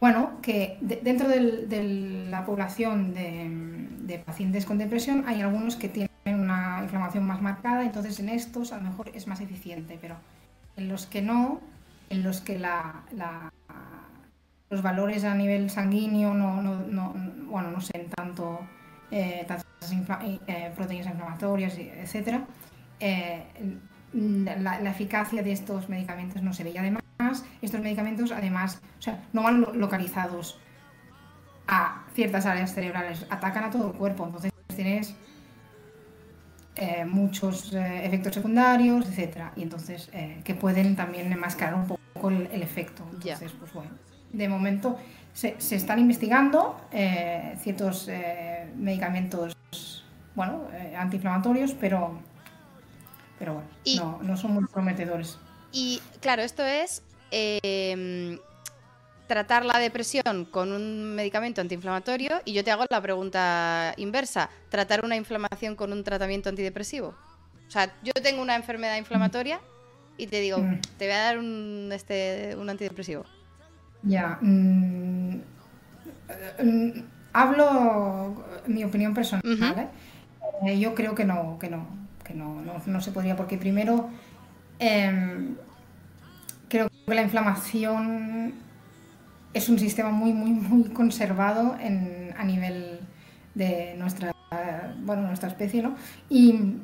bueno, que dentro de la población de, pacientes con depresión hay algunos que tienen una inflamación más marcada, entonces en estos a lo mejor es más eficiente, pero en los que no, en los que la los valores a nivel sanguíneo no, no, no bueno, no sé, tanto eh, eh, proteínas inflamatorias, etcétera, eh, la, eficacia de estos medicamentos no se ve. Y además, estos medicamentos, además, o sea, no van localizados a ciertas áreas cerebrales, atacan a todo el cuerpo. Entonces tienes muchos efectos secundarios, etcétera, y entonces que pueden también enmascarar un poco el, efecto. Entonces, pues bueno de momento se, están investigando eh, ciertos eh, medicamentos bueno, eh, antiinflamatorios, pero, pero bueno, no, son muy prometedores. Y claro, esto es em, tratar la depresión con un medicamento antiinflamatorio y yo te hago la pregunta inversa, ¿tratar una inflamación con un tratamiento antidepresivo? O sea, yo tengo una enfermedad inflamatoria y te digo, mm. te voy a dar un, este, un antidepresivo. Ya. Mm, mm, hablo mi opinión personal. ¿eh? Eh, yo creo que no, que no, que no, no, se podría, porque primero em, creo que la inflamación es un sistema muy, muy, muy conservado en, a nivel de nuestra, bueno, nuestra especie, ¿no? Y,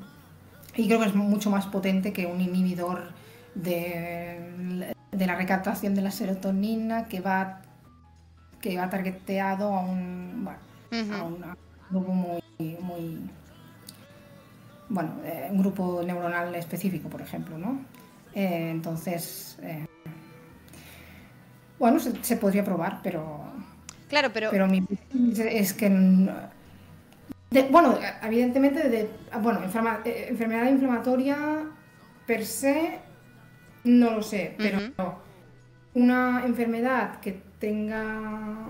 y creo que es mucho más potente que un inhibidor de, de la recaptación de la serotonina que va que va targeteado a un, bueno, a un grupo muy, muy bueno, eh, un grupo neuronal específico, por ejemplo, ¿no? Eh, entonces, eh, bueno, se, podría probar, pero... Claro, pero... Pero mi es que... bueno, evidentemente, de, bueno, enfermedad inflamatoria per se, no lo sé, pero una enfermedad que tenga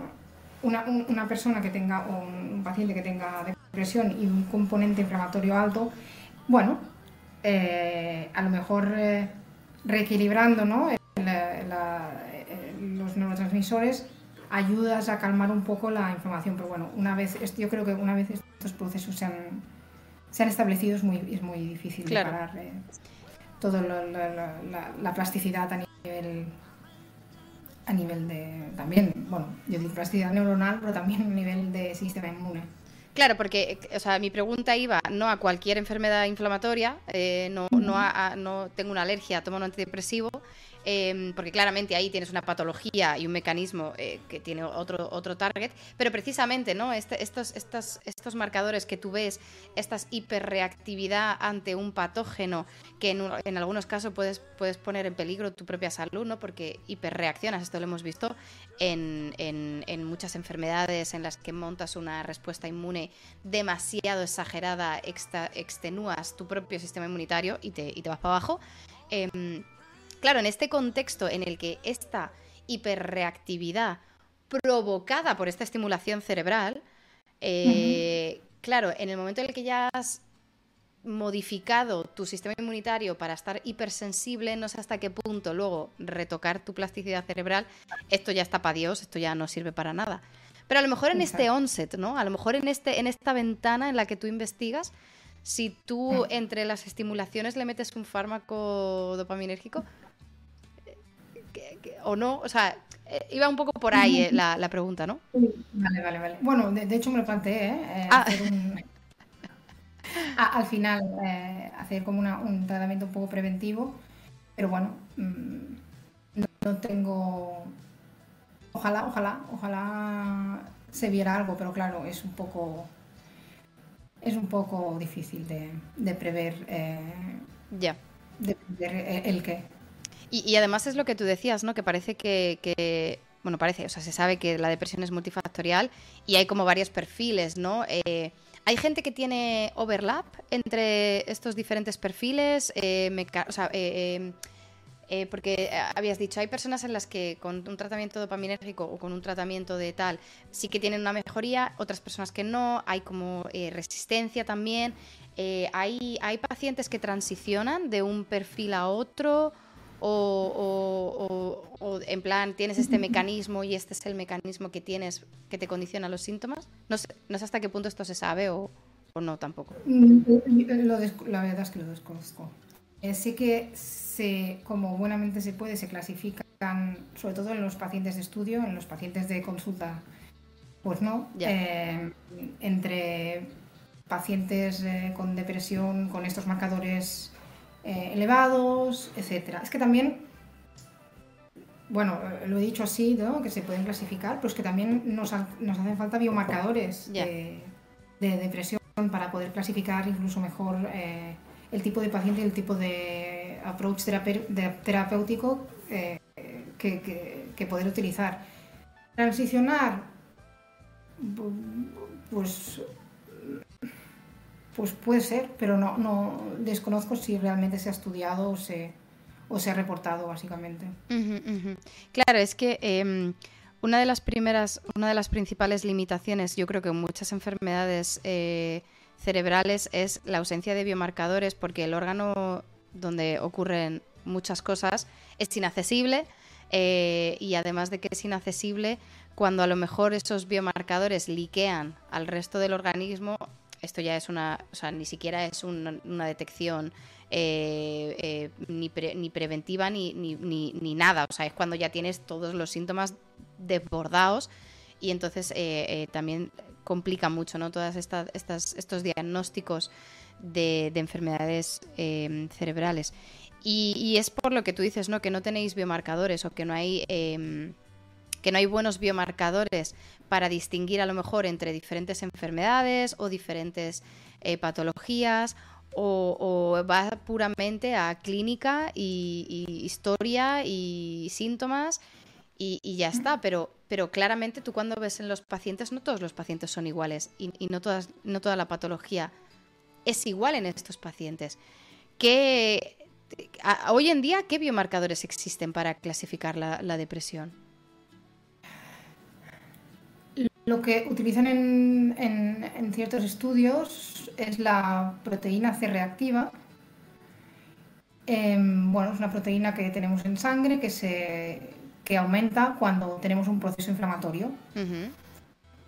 una, una, persona que tenga, o un paciente que tenga depresión y un componente inflamatorio alto, bueno, eh, a lo mejor eh, reequilibrando ¿no? los neurotransmisores ayudas a calmar un poco la inflamación, pero bueno, una vez, yo creo que una vez estos procesos se han, se han establecido es muy, es muy difícil parar eh, toda la, plasticidad a nivel a nivel de también, bueno, yo digo plasticidad neuronal, pero también a nivel de sistema inmune. Claro, porque o sea, mi pregunta iba no a cualquier enfermedad inflamatoria, eh, no, no, a, no tengo una alergia, tomo un antidepresivo, Em, porque claramente ahí tienes una patología y un mecanismo eh, que tiene otro, otro target, pero precisamente ¿no? Este, estos, estos, estos marcadores que tú ves, esta hiperreactividad ante un patógeno, que en, algunos casos puedes, puedes poner en peligro tu propia salud, ¿no? porque hiperreaccionas, esto lo hemos visto en, en, muchas enfermedades en las que montas una respuesta inmune demasiado exagerada, extenúas tu propio sistema inmunitario y te, y te vas para abajo. Em, Claro, en este contexto en el que esta hiperreactividad provocada por esta estimulación cerebral, eh, claro, en el momento en el que ya has modificado tu sistema inmunitario para estar hipersensible, no sé hasta qué punto luego retocar tu plasticidad cerebral, esto ya está para Dios, esto ya no sirve para nada. Pero a lo mejor en este onset, ¿no? A lo mejor en, este, en esta ventana en la que tú investigas, si tú entre las estimulaciones le metes un fármaco dopaminérgico, o no, o sea, eh, iba un poco por ahí eh, la, pregunta, ¿no? Vale, vale, vale. Bueno, de, hecho me lo planteé, ¿eh? ah. al final, hacer como un tratamiento un poco preventivo, pero bueno, mm, no, tengo... Ojalá, ojalá, ojalá se viera algo, pero claro, es un poco... Es un poco difícil de, prever. ya. De prever el qué. Y, además es lo que tú decías, ¿no? Que parece que, bueno, parece, o sea, se sabe que la depresión es multifactorial y hay como varios perfiles, ¿no? Eh, hay gente que tiene overlap entre estos diferentes perfiles, eh, o sea, eh, porque habías dicho, hay personas en las que con un tratamiento dopaminérgico o con un tratamiento de tal sí que tienen una mejoría, otras personas que no, hay como resistencia también. hay, hay pacientes que transicionan de un perfil a otro o, en plan tienes este mecanismo y este es el mecanismo que tienes que te condiciona los síntomas? No sé, no sé hasta qué punto esto se sabe o, no tampoco. Mm, la verdad es que lo desconozco. Eh, sí que se, como buenamente se puede, se clasifican, sobre todo en los pacientes de estudio, en los pacientes de consulta, pues no, eh, entre pacientes eh, con depresión, con estos marcadores eh, elevados, etcétera. Es que también, bueno, lo he dicho así, ¿no? que se pueden clasificar, pero es que también nos, nos hacen falta biomarcadores de, depresión para poder clasificar incluso mejor eh, el tipo de paciente y el tipo de approach terapéutico eh, que, que poder utilizar. Transicionar, pues pues puede ser, pero no, no desconozco si realmente se ha estudiado o se, o se ha reportado, básicamente. Claro, es que em, una de las primeras, una de las principales limitaciones, yo creo que en muchas enfermedades eh, cerebrales es la ausencia de biomarcadores, porque el órgano donde ocurren muchas cosas es inaccesible. Eh, y además de que es inaccesible, cuando a lo mejor esos biomarcadores liquean al resto del organismo, esto ya es una, o sea, ni siquiera es una, detección eh, eh, ni, ni, preventiva ni, ni, ni, nada, o sea, es cuando ya tienes todos los síntomas desbordados y entonces eh, también complica mucho, ¿no? Todas estas, estos diagnósticos de, enfermedades em, cerebrales. Y, es por lo que tú dices, ¿no? Que no tenéis biomarcadores o que no hay em, que no hay buenos biomarcadores para distinguir a lo mejor entre diferentes enfermedades o diferentes eh, patologías o, va puramente a clínica y, historia y síntomas y, ya está. Pero, pero claramente tú cuando ves en los pacientes, no todos los pacientes son iguales y, no, todas, no toda la patología es igual en estos pacientes. ¿Qué, hoy en día, ¿qué biomarcadores existen para clasificar la, depresión? Lo que utilizan en, en, ciertos estudios es la proteína C reactiva. Em, bueno, es una proteína que tenemos en sangre que, se, que aumenta cuando tenemos un proceso inflamatorio.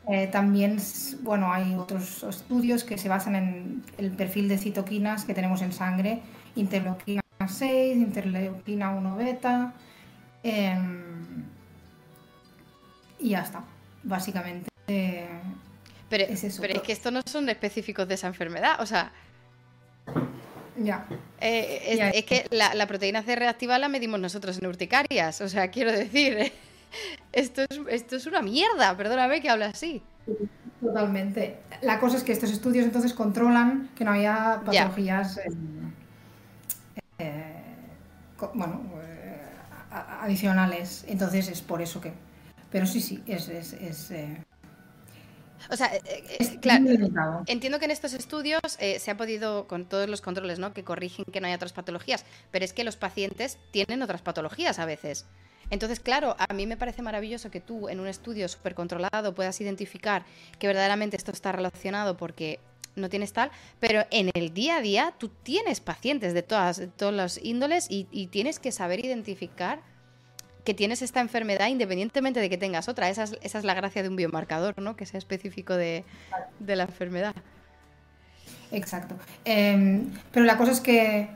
Eh, también, bueno, hay otros estudios que se basan en el perfil de citoquinas que tenemos en sangre, interleuquina 6, interleuquina 1 beta, em, y ya está, básicamente. pero, es eso. pero es que estos no son específicos de esa enfermedad, o sea... Ya. Eh, es, que la, la, proteína C reactiva la medimos nosotros en urticarias, o sea, quiero decir... Esto es, esto es una mierda, perdóname que habla así. Totalmente. La cosa es que estos estudios entonces controlan que no haya patologías eh, bueno, eh, adicionales. Entonces es por eso que. Pero sí, sí, es. es, eh, o sea, claro, entiendo que en estos estudios se ha podido, con todos los controles, ¿no? Que corrigen que no haya otras patologías, pero es que los pacientes tienen otras patologías a veces. Entonces, claro, a mí me parece maravilloso que tú en un estudio súper controlado puedas identificar que verdaderamente esto está relacionado porque no tienes tal, pero en el día a día tú tienes pacientes de todas, todos los índoles y, tienes que saber identificar que tienes esta enfermedad independientemente de que tengas otra. Esa es, la gracia de un biomarcador, ¿no? Que sea específico de, la enfermedad. Exacto. Em, pero la cosa es que,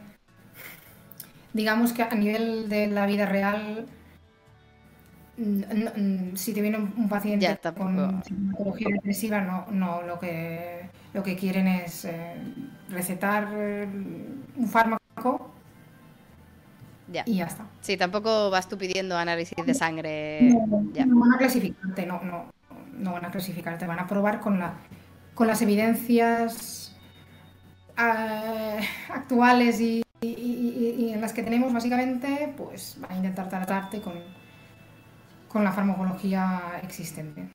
digamos que a nivel de la vida real, si te viene un paciente con psicología depresiva, no, no lo que lo que quieren es eh, recetar eh, un fármaco y ya está. Sí, tampoco vas tú pidiendo análisis de sangre. No, van a clasificarte, no, no, no van a clasificarte, van a probar con la con las evidencias eh, actuales y, y, en las que tenemos básicamente, pues van a intentar tratarte con, con la farmacología existente.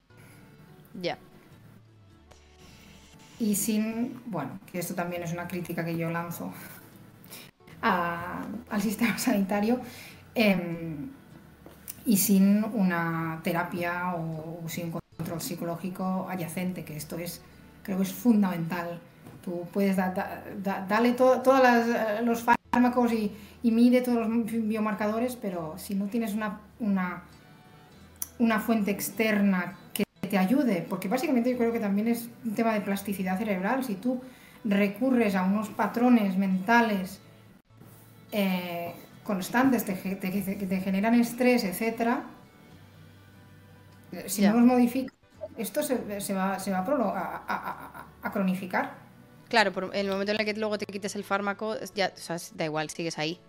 Ya. Y sin, bueno, que esto también es una crítica que yo lanzo al sistema sanitario, em, y sin una terapia o, sin control psicológico adyacente, que esto es, creo que es fundamental. Tú puedes darle todos los fármacos y, y, mide todos los biomarcadores, pero si no tienes una, una una fuente externa que te ayude, porque básicamente yo creo que también es un tema de plasticidad cerebral. Si tú recurres a unos patrones mentales eh, constantes que te, generan estrés, etcétera, si no los modificas, esto se, va, se va a, cronificar. Claro, por el momento en el que luego te quites el fármaco, ya, da igual, sigues ahí.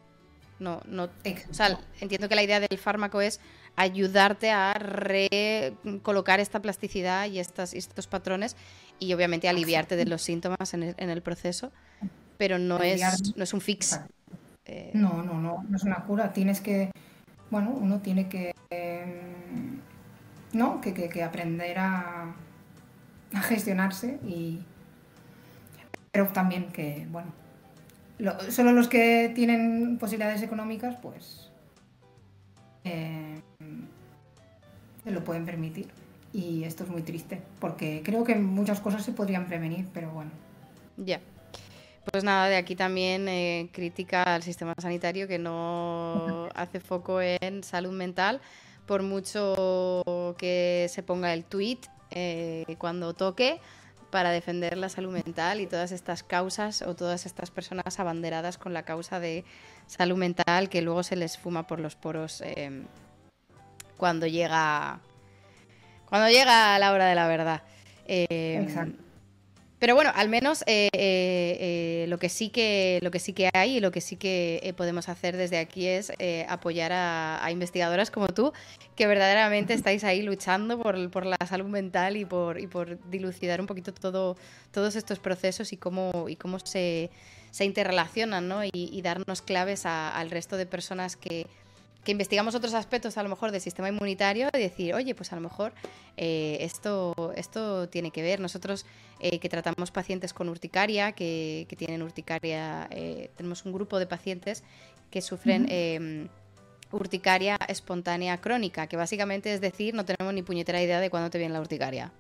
No, no, o sea, entiendo que la idea del fármaco es ayudarte a recolocar esta plasticidad y estas, estos patrones y obviamente aliviarte de los síntomas en el, proceso, pero no es, no es un fix. Eh, no, no, no, no es una cura. Tienes que, bueno, uno tiene que, ¿no? Que, aprender a, a, gestionarse y, pero también que, bueno, solo los que tienen posibilidades económicas, pues eh, se lo pueden permitir. Y esto es muy triste, porque creo que muchas cosas se podrían prevenir, pero bueno. Ya. Pues nada, de aquí también eh, crítica al sistema sanitario que no hace foco en salud mental, por mucho que se ponga el tweet eh, cuando toque para defender la salud mental y todas estas causas o todas estas personas abanderadas con la causa de salud mental que luego se les fuma por los poros eh, cuando llega cuando llega la hora de la verdad. Exacto. Pero bueno, al menos eh, eh, eh, lo que sí que lo que sí que hay y lo que sí que podemos hacer desde aquí es apoyar a, investigadoras como tú, que verdaderamente estáis ahí luchando por, por la salud mental y por, y por dilucidar un poquito todo, todos estos procesos y cómo, y cómo se, se interrelacionan, ¿no? Y, darnos claves al resto de personas que, que investigamos otros aspectos a lo mejor del sistema inmunitario y decir, oye, pues a lo mejor eh, esto, esto tiene que ver. Nosotros eh, que tratamos pacientes con urticaria, que, tienen urticaria, eh, tenemos un grupo de pacientes que sufren em, urticaria espontánea crónica, que básicamente es decir, no tenemos ni puñetera idea de cuándo te viene la urticaria.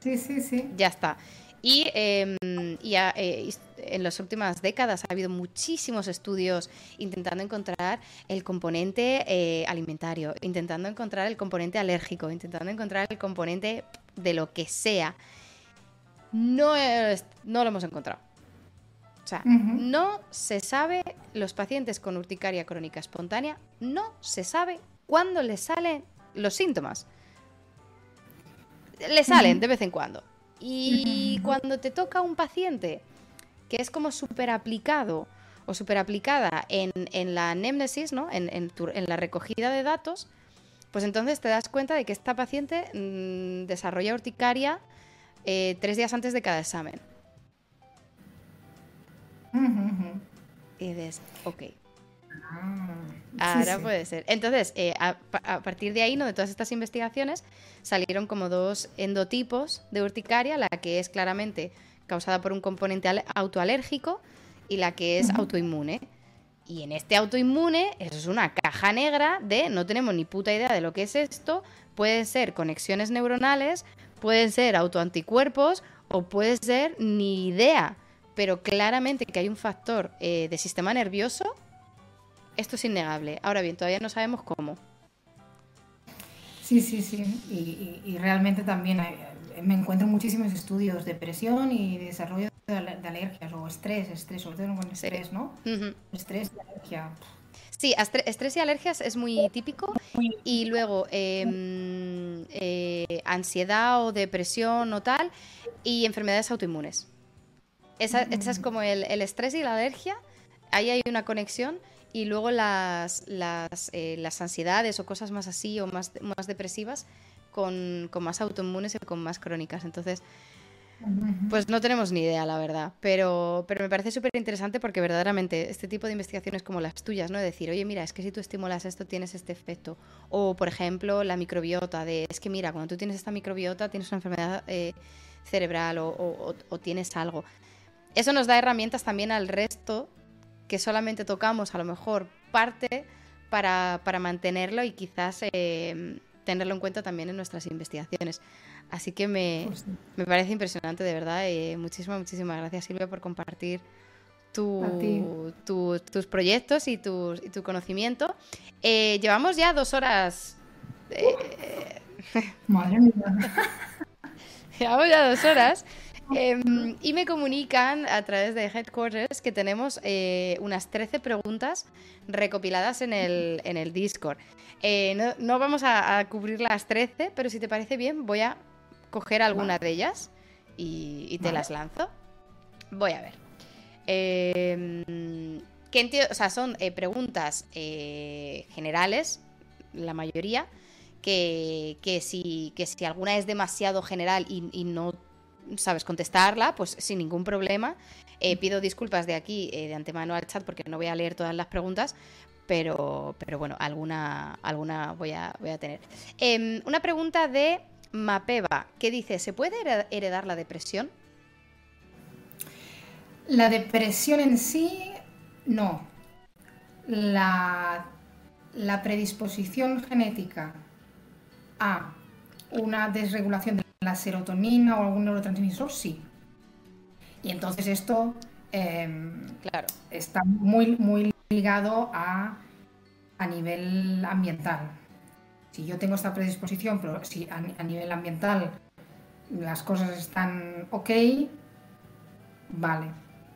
Sí, sí, sí. Ya está. Y, em, eh, en las últimas décadas ha habido muchísimos estudios intentando encontrar el componente eh, alimentario, intentando encontrar el componente alérgico, intentando encontrar el componente de lo que sea. No, no lo hemos encontrado. O sea, no se sabe, los pacientes con urticaria crónica espontánea, no se sabe cuándo les salen los síntomas. Le salen de vez en cuando. Y cuando te toca un paciente que es como súper aplicado o súper aplicada en, la anamnesis, ¿no? En, la recogida de datos, pues entonces te das cuenta de que esta paciente mm, desarrolla urticaria eh, tres días antes de cada examen. Y dices, ok. Ah, Ahora puede ser. Entonces, eh, a, partir de ahí, ¿no? de todas estas investigaciones, salieron como dos endotipos de urticaria, la que es claramente causada por un componente autoalérgico y la que es autoinmune. Y en este autoinmune, eso es una caja negra de no tenemos ni puta idea de lo que es esto. Pueden ser conexiones neuronales, pueden ser autoanticuerpos o puede ser ni idea. Pero claramente que hay un factor eh, de sistema nervioso, esto es innegable. Ahora bien, todavía no sabemos cómo. Sí, sí, sí. Y, realmente también me encuentro muchísimos estudios de depresión y desarrollo de, alergias o estrés, estrés, sobre todo con estrés, ¿no? Estrés y alergia. Sí, estrés y alergias es muy típico. Y luego em, eh, ansiedad o depresión o tal, y enfermedades autoinmunes. Esa, es como el, el, estrés y la alergia. Ahí hay una conexión y luego las, las, eh, las, ansiedades o cosas más así o más, más depresivas con, con, más autoinmunes y con más crónicas. Entonces, pues no tenemos ni idea, la verdad. Pero, pero me parece súper interesante porque verdaderamente este tipo de investigaciones como las tuyas, ¿no? De decir, oye, mira, es que si tú estimulas esto tienes este efecto. O, por ejemplo, la microbiota, de es que mira, cuando tú tienes esta microbiota tienes una enfermedad eh, cerebral o, o, o tienes algo. Eso nos da herramientas también al resto que solamente tocamos a lo mejor parte para, mantenerlo y quizás eh, tenerlo en cuenta también en nuestras investigaciones. Así que me, pues parece impresionante, de verdad. Eh, muchísimas, muchísimas gracias Silvia por compartir tu, tus proyectos y tu, y tu conocimiento. Eh, llevamos ya dos horas. Madre mía. llevamos ya dos horas. Em, y me comunican a través de Headquarters que tenemos eh, unas 13 preguntas recopiladas en el, en el Discord. Eh, no, vamos a, cubrir las 13, pero si te parece bien, voy a coger alguna de ellas y, te las lanzo. Voy a ver. Eh, o sea, son eh, preguntas generales, la mayoría, que, que, si, que si alguna es demasiado general y, y no sabes contestarla, pues sin ningún problema. Eh, pido disculpas de aquí, eh, de antemano al chat, porque no voy a leer todas las preguntas, pero, pero bueno, alguna, alguna voy, a, voy a tener. Em, una pregunta de Mapeva, que dice, ¿se puede heredar la depresión? La depresión en sí, no. La, la predisposición genética a una desregulación de la serotonina o algún neurotransmisor, sí. Y entonces esto em, claro. está muy, muy ligado a, a nivel ambiental. Si yo tengo esta predisposición, pero si a, nivel ambiental las cosas están ok, vale.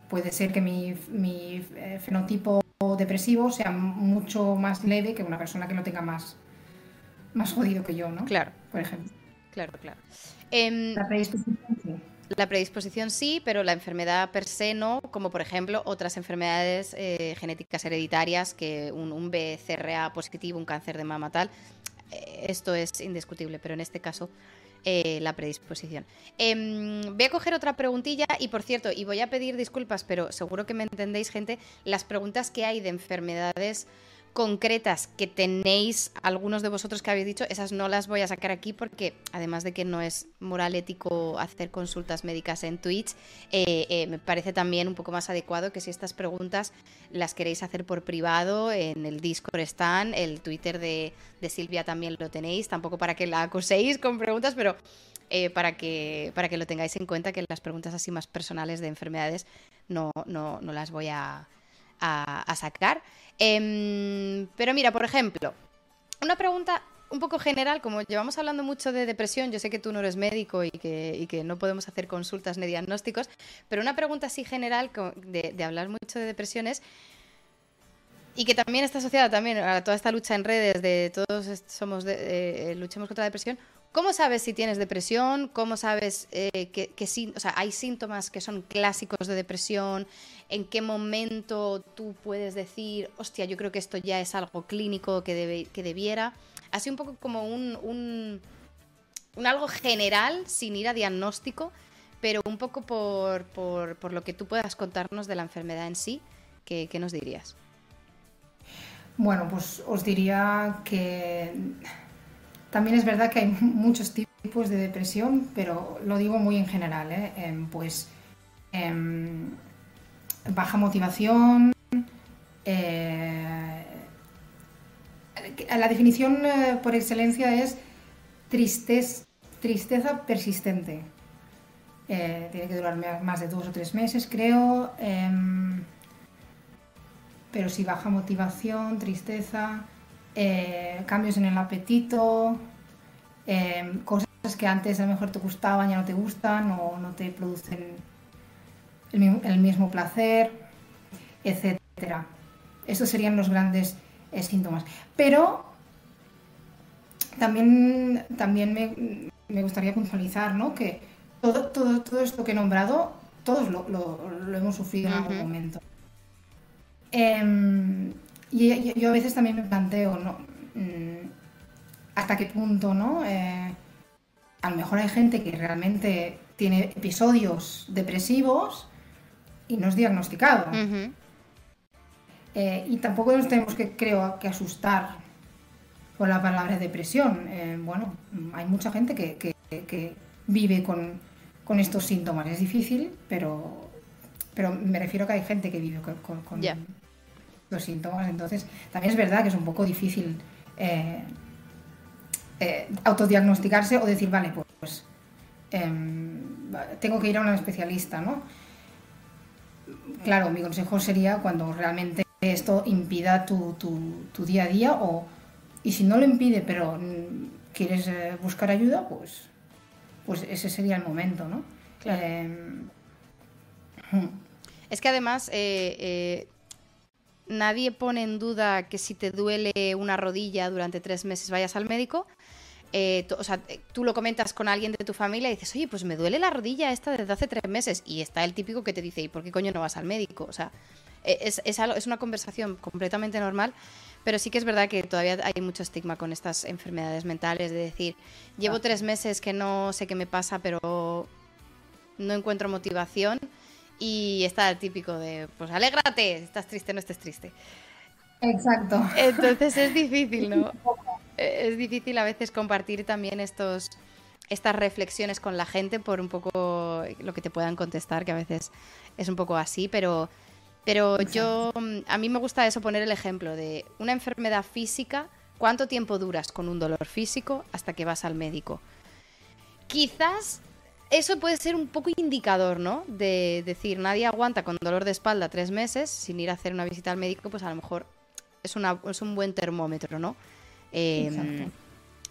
Puede ser que mi, mi eh, fenotipo depresivo sea mucho más leve que una persona que lo tenga más, más jodido que yo, ¿no? Claro. Por ejemplo. Claro, claro. Em, la predisposición sí. La predisposición sí, pero la enfermedad per se no, como por ejemplo otras enfermedades eh, genéticas hereditarias, que un, un, BCRA positivo, un cáncer de mama tal, eh, esto es indiscutible, pero en este caso eh, la predisposición. Em, voy a coger otra preguntilla y por cierto, y voy a pedir disculpas, pero seguro que me entendéis gente, las preguntas que hay de enfermedades concretas que tenéis algunos de vosotros que habéis dicho, esas no las voy a sacar aquí porque además de que no es moral ético hacer consultas médicas en Twitch, eh, eh, me parece también un poco más adecuado que si estas preguntas las queréis hacer por privado, en el Discord están, el Twitter de, Silvia también lo tenéis, tampoco para que la acuséis con preguntas, pero eh, para, que, para que lo tengáis en cuenta que las preguntas así más personales de enfermedades no, no, no las voy a a, sacar. Em, pero mira, por ejemplo, una pregunta un poco general, como llevamos hablando mucho de depresión, yo sé que tú no eres médico y que, no podemos hacer consultas ni diagnósticos, pero una pregunta así general de, hablar mucho de depresiones y que también está asociada también a toda esta lucha en redes de todos somos de, eh, luchemos contra la depresión. ¿Cómo sabes si tienes depresión? ¿Cómo sabes eh, que, o sea, hay síntomas que son clásicos de depresión? ¿En qué momento tú puedes decir, hostia, yo creo que esto ya es algo clínico que, que debiera? Así un poco como un, un, algo general, sin ir a diagnóstico, pero un poco por, por, por lo que tú puedas contarnos de la enfermedad en sí, ¿qué, qué nos dirías? Bueno, pues os diría que también es verdad que hay muchos tipos de depresión, pero lo digo muy en general. ¿eh? Em, pues em, baja motivación. Eh, la definición eh, por excelencia es tristeza, tristeza persistente. tiene que durar más de dos o tres meses, creo. Em, pero si baja motivación, tristeza, eh, cambios en el apetito, eh, cosas que antes a lo mejor te gustaban ya no te gustan o no te producen el mismo, placer, etcétera. Estos serían los grandes eh, síntomas. Pero también, también me, gustaría puntualizar ¿no? que todo, todo, todo esto que he nombrado, todos lo, hemos sufrido en algún momento. Em, y yo, a veces también me planteo, ¿no? Mm, ¿Hasta qué punto, no? Eh, a lo mejor hay gente que realmente tiene episodios depresivos y no es diagnosticado. Eh, y tampoco nos tenemos que, creo, que asustar con la palabra depresión. Eh, bueno, hay mucha gente que, vive con, estos síntomas. Es difícil, pero, pero me refiero a que hay gente que vive con, con, los síntomas. Entonces, también es verdad que es un poco difícil eh, eh, autodiagnosticarse o decir, vale, pues, em, tengo que ir a un especialista, ¿no? Claro, mi consejo sería cuando realmente esto impida tu, día a día o, y si no lo impide, pero quieres eh, buscar ayuda, pues, pues ese sería el momento, ¿no? Em, es que además nadie pone en duda que si te duele una rodilla durante tres meses vayas al médico. Eh, o sea, tú lo comentas con alguien de tu familia y dices, oye, pues me duele la rodilla esta desde hace tres meses. Y está el típico que te dice, ¿y por qué coño no vas al médico? O sea, e, es, es, es una conversación completamente normal, pero sí que es verdad que todavía hay mucho estigma con estas enfermedades mentales, de decir, llevo tres meses que no sé qué me pasa, pero no encuentro motivación y está el típico de, pues alégrate, estás triste, no estés triste. Exacto. Entonces es difícil, ¿no? es difícil a veces compartir también estos estas reflexiones con la gente por un poco lo que te puedan contestar, que a veces es un poco así, pero, pero yo, a mí me gusta eso, poner el ejemplo de una enfermedad física, ¿cuánto tiempo duras con un dolor físico hasta que vas al médico? Quizás eso puede ser un poco indicador, ¿no? De decir, nadie aguanta con dolor de espalda tres meses sin ir a hacer una visita al médico, pues a lo mejor es, una, es un buen termómetro, ¿no? Em,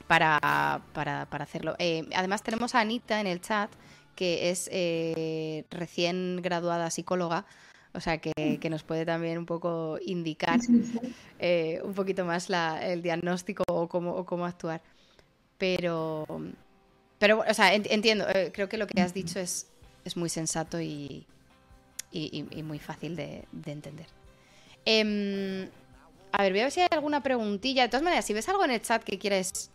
para, para, para, hacerlo. Eh, además tenemos a Anita en el chat, que es eh, recién graduada psicóloga, o sea que, que, nos puede también un poco indicar eh, un poquito más la, el diagnóstico o cómo, o cómo actuar. Pero, Pero, o sea, entiendo, eh, creo que lo que has dicho es, es muy sensato y, y, muy fácil de, entender. Em, a ver, voy a ver si hay alguna preguntilla. De todas maneras, si ves algo en el chat que quieres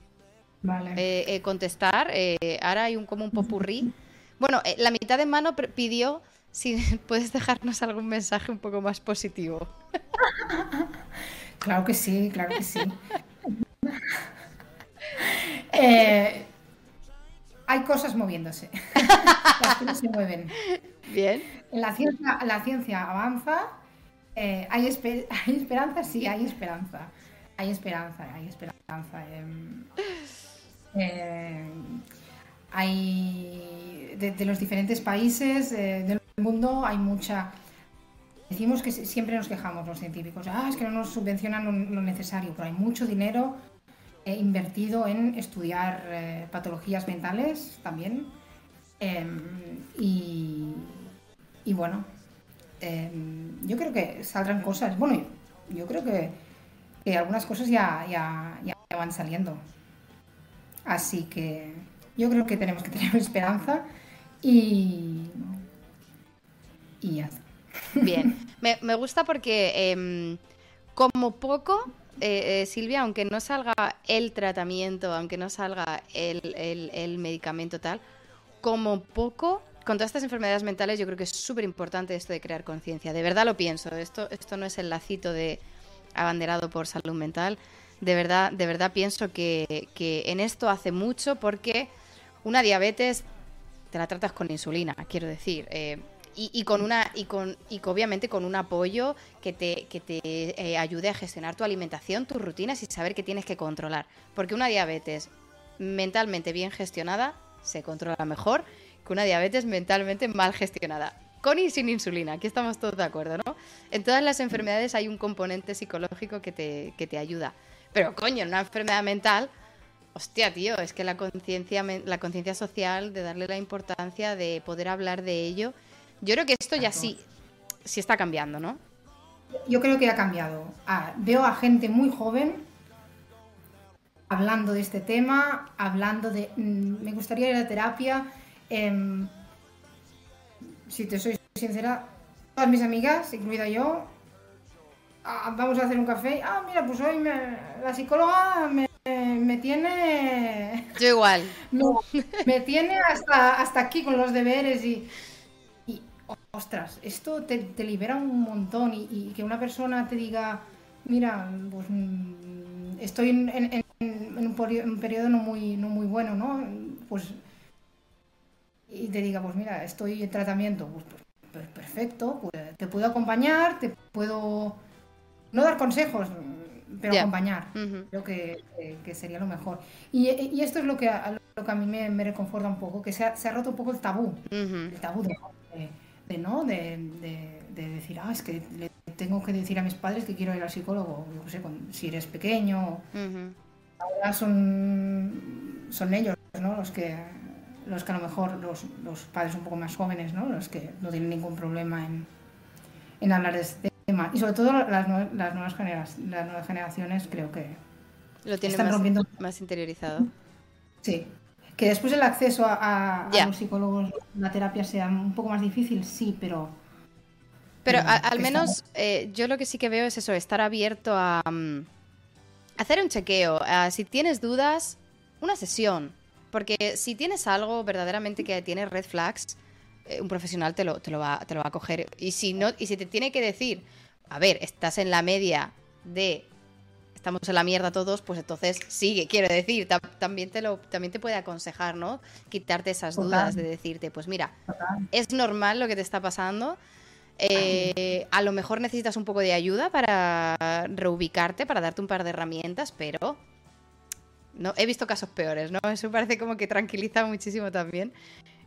eh, eh, contestar, ahora hay un como un popurrí. Bueno, la mitad de mano pidió si puedes dejarnos algún mensaje un poco más positivo. Claro que sí, claro que sí. Eh, hay cosas moviéndose. Las cosas se mueven. Bien. La ciencia, la ciencia avanza. Eh, ¿hay, esperanza? Sí, hay esperanza. Hay esperanza, hay esperanza. Em, eh, hay de, los diferentes países del mundo hay mucha Decimos que siempre nos quejamos los científicos, ah, es que no nos subvencionan lo, necesario, pero hay mucho dinero eh, invertido en estudiar eh, patologías mentales también. Em, y, bueno, em, yo creo que saldrán cosas. Bueno, yo creo que, algunas cosas ya, ya, van saliendo. Así que yo creo que tenemos que tener esperanza y, y ya. Bien, me, gusta porque em, como poco, eh, eh, Silvia, aunque no salga el tratamiento, aunque no salga el, medicamento tal, como poco, con todas estas enfermedades mentales yo creo que es súper importante esto de crear conciencia. De verdad lo pienso, esto, esto no es el lacito de abanderado por salud mental. De verdad, de verdad pienso que, en esto hace mucho porque una diabetes te la tratas con insulina, quiero decir. Eh, y, con una y con y obviamente con un apoyo que te, que te eh, ayude a gestionar tu alimentación, tus rutinas y saber que tienes que controlar. Porque una diabetes mentalmente bien gestionada se controla mejor que una diabetes mentalmente mal gestionada. Con y sin insulina, aquí estamos todos de acuerdo, ¿no? En todas las enfermedades hay un componente psicológico que te, que te ayuda. Pero coño, en una enfermedad mental, hostia, tío, es que la conciencia la conciencia social, de darle la importancia de poder hablar de ello yo creo que esto ya sí, sí está cambiando, ¿no? Yo creo que ha cambiado. Ah, veo a gente muy joven hablando de este tema, hablando de... Mm, me gustaría ir a terapia. Em, si te soy sincera, todas mis amigas, incluida yo, ah, vamos a hacer un café. Ah, mira, pues hoy la psicóloga me, tiene... Yo igual. Me, tiene hasta, hasta aquí con los deberes y ostras, esto te, libera un montón y, que una persona te diga, mira, pues mm, estoy en, un, periodo no muy, no muy bueno, ¿no? Pues y te diga, pues mira, estoy en tratamiento, pues, pues, pues perfecto, pues, te puedo acompañar, te puedo no dar consejos, pero acompañar. Creo que, sería lo mejor. Y, esto es lo que a, lo que a mí me, reconforta un poco, que se ha, roto un poco el tabú, el tabú de de, ¿no? De, de, decir, ah, es que le tengo que decir a mis padres que quiero ir al psicólogo, yo sé, si eres pequeño. Ahora son, son ellos, ¿no? Los que, los que a lo mejor, los, los, padres un poco más jóvenes, ¿no? Los que no tienen ningún problema en, en hablar de este tema. Y sobre todo las, las, nuevas, generaciones, las nuevas generaciones creo que lo tienen están más, rompiendo. más interiorizado. Sí, que después el acceso a, los psicólogos, la terapia sea un poco más difícil, sí, pero... Pero al menos eh, yo lo que sí que veo es eso, estar abierto a mm, hacer un chequeo. si tienes dudas, una sesión. Porque si tienes algo verdaderamente que tiene red flags, eh, un profesional te lo, te, lo va, te lo va a coger. Y si, no, y si te tiene que decir, a ver, estás en la media de estamos en la mierda todos, pues entonces sigue, quiero decir, también te lo también te puede aconsejar, ¿no? Quitarte esas dudas de decirte, pues mira, es normal lo que te está pasando. Eh, a lo mejor necesitas un poco de ayuda para reubicarte, para darte un par de herramientas, pero no he visto casos peores, ¿no? Eso parece como que tranquiliza muchísimo también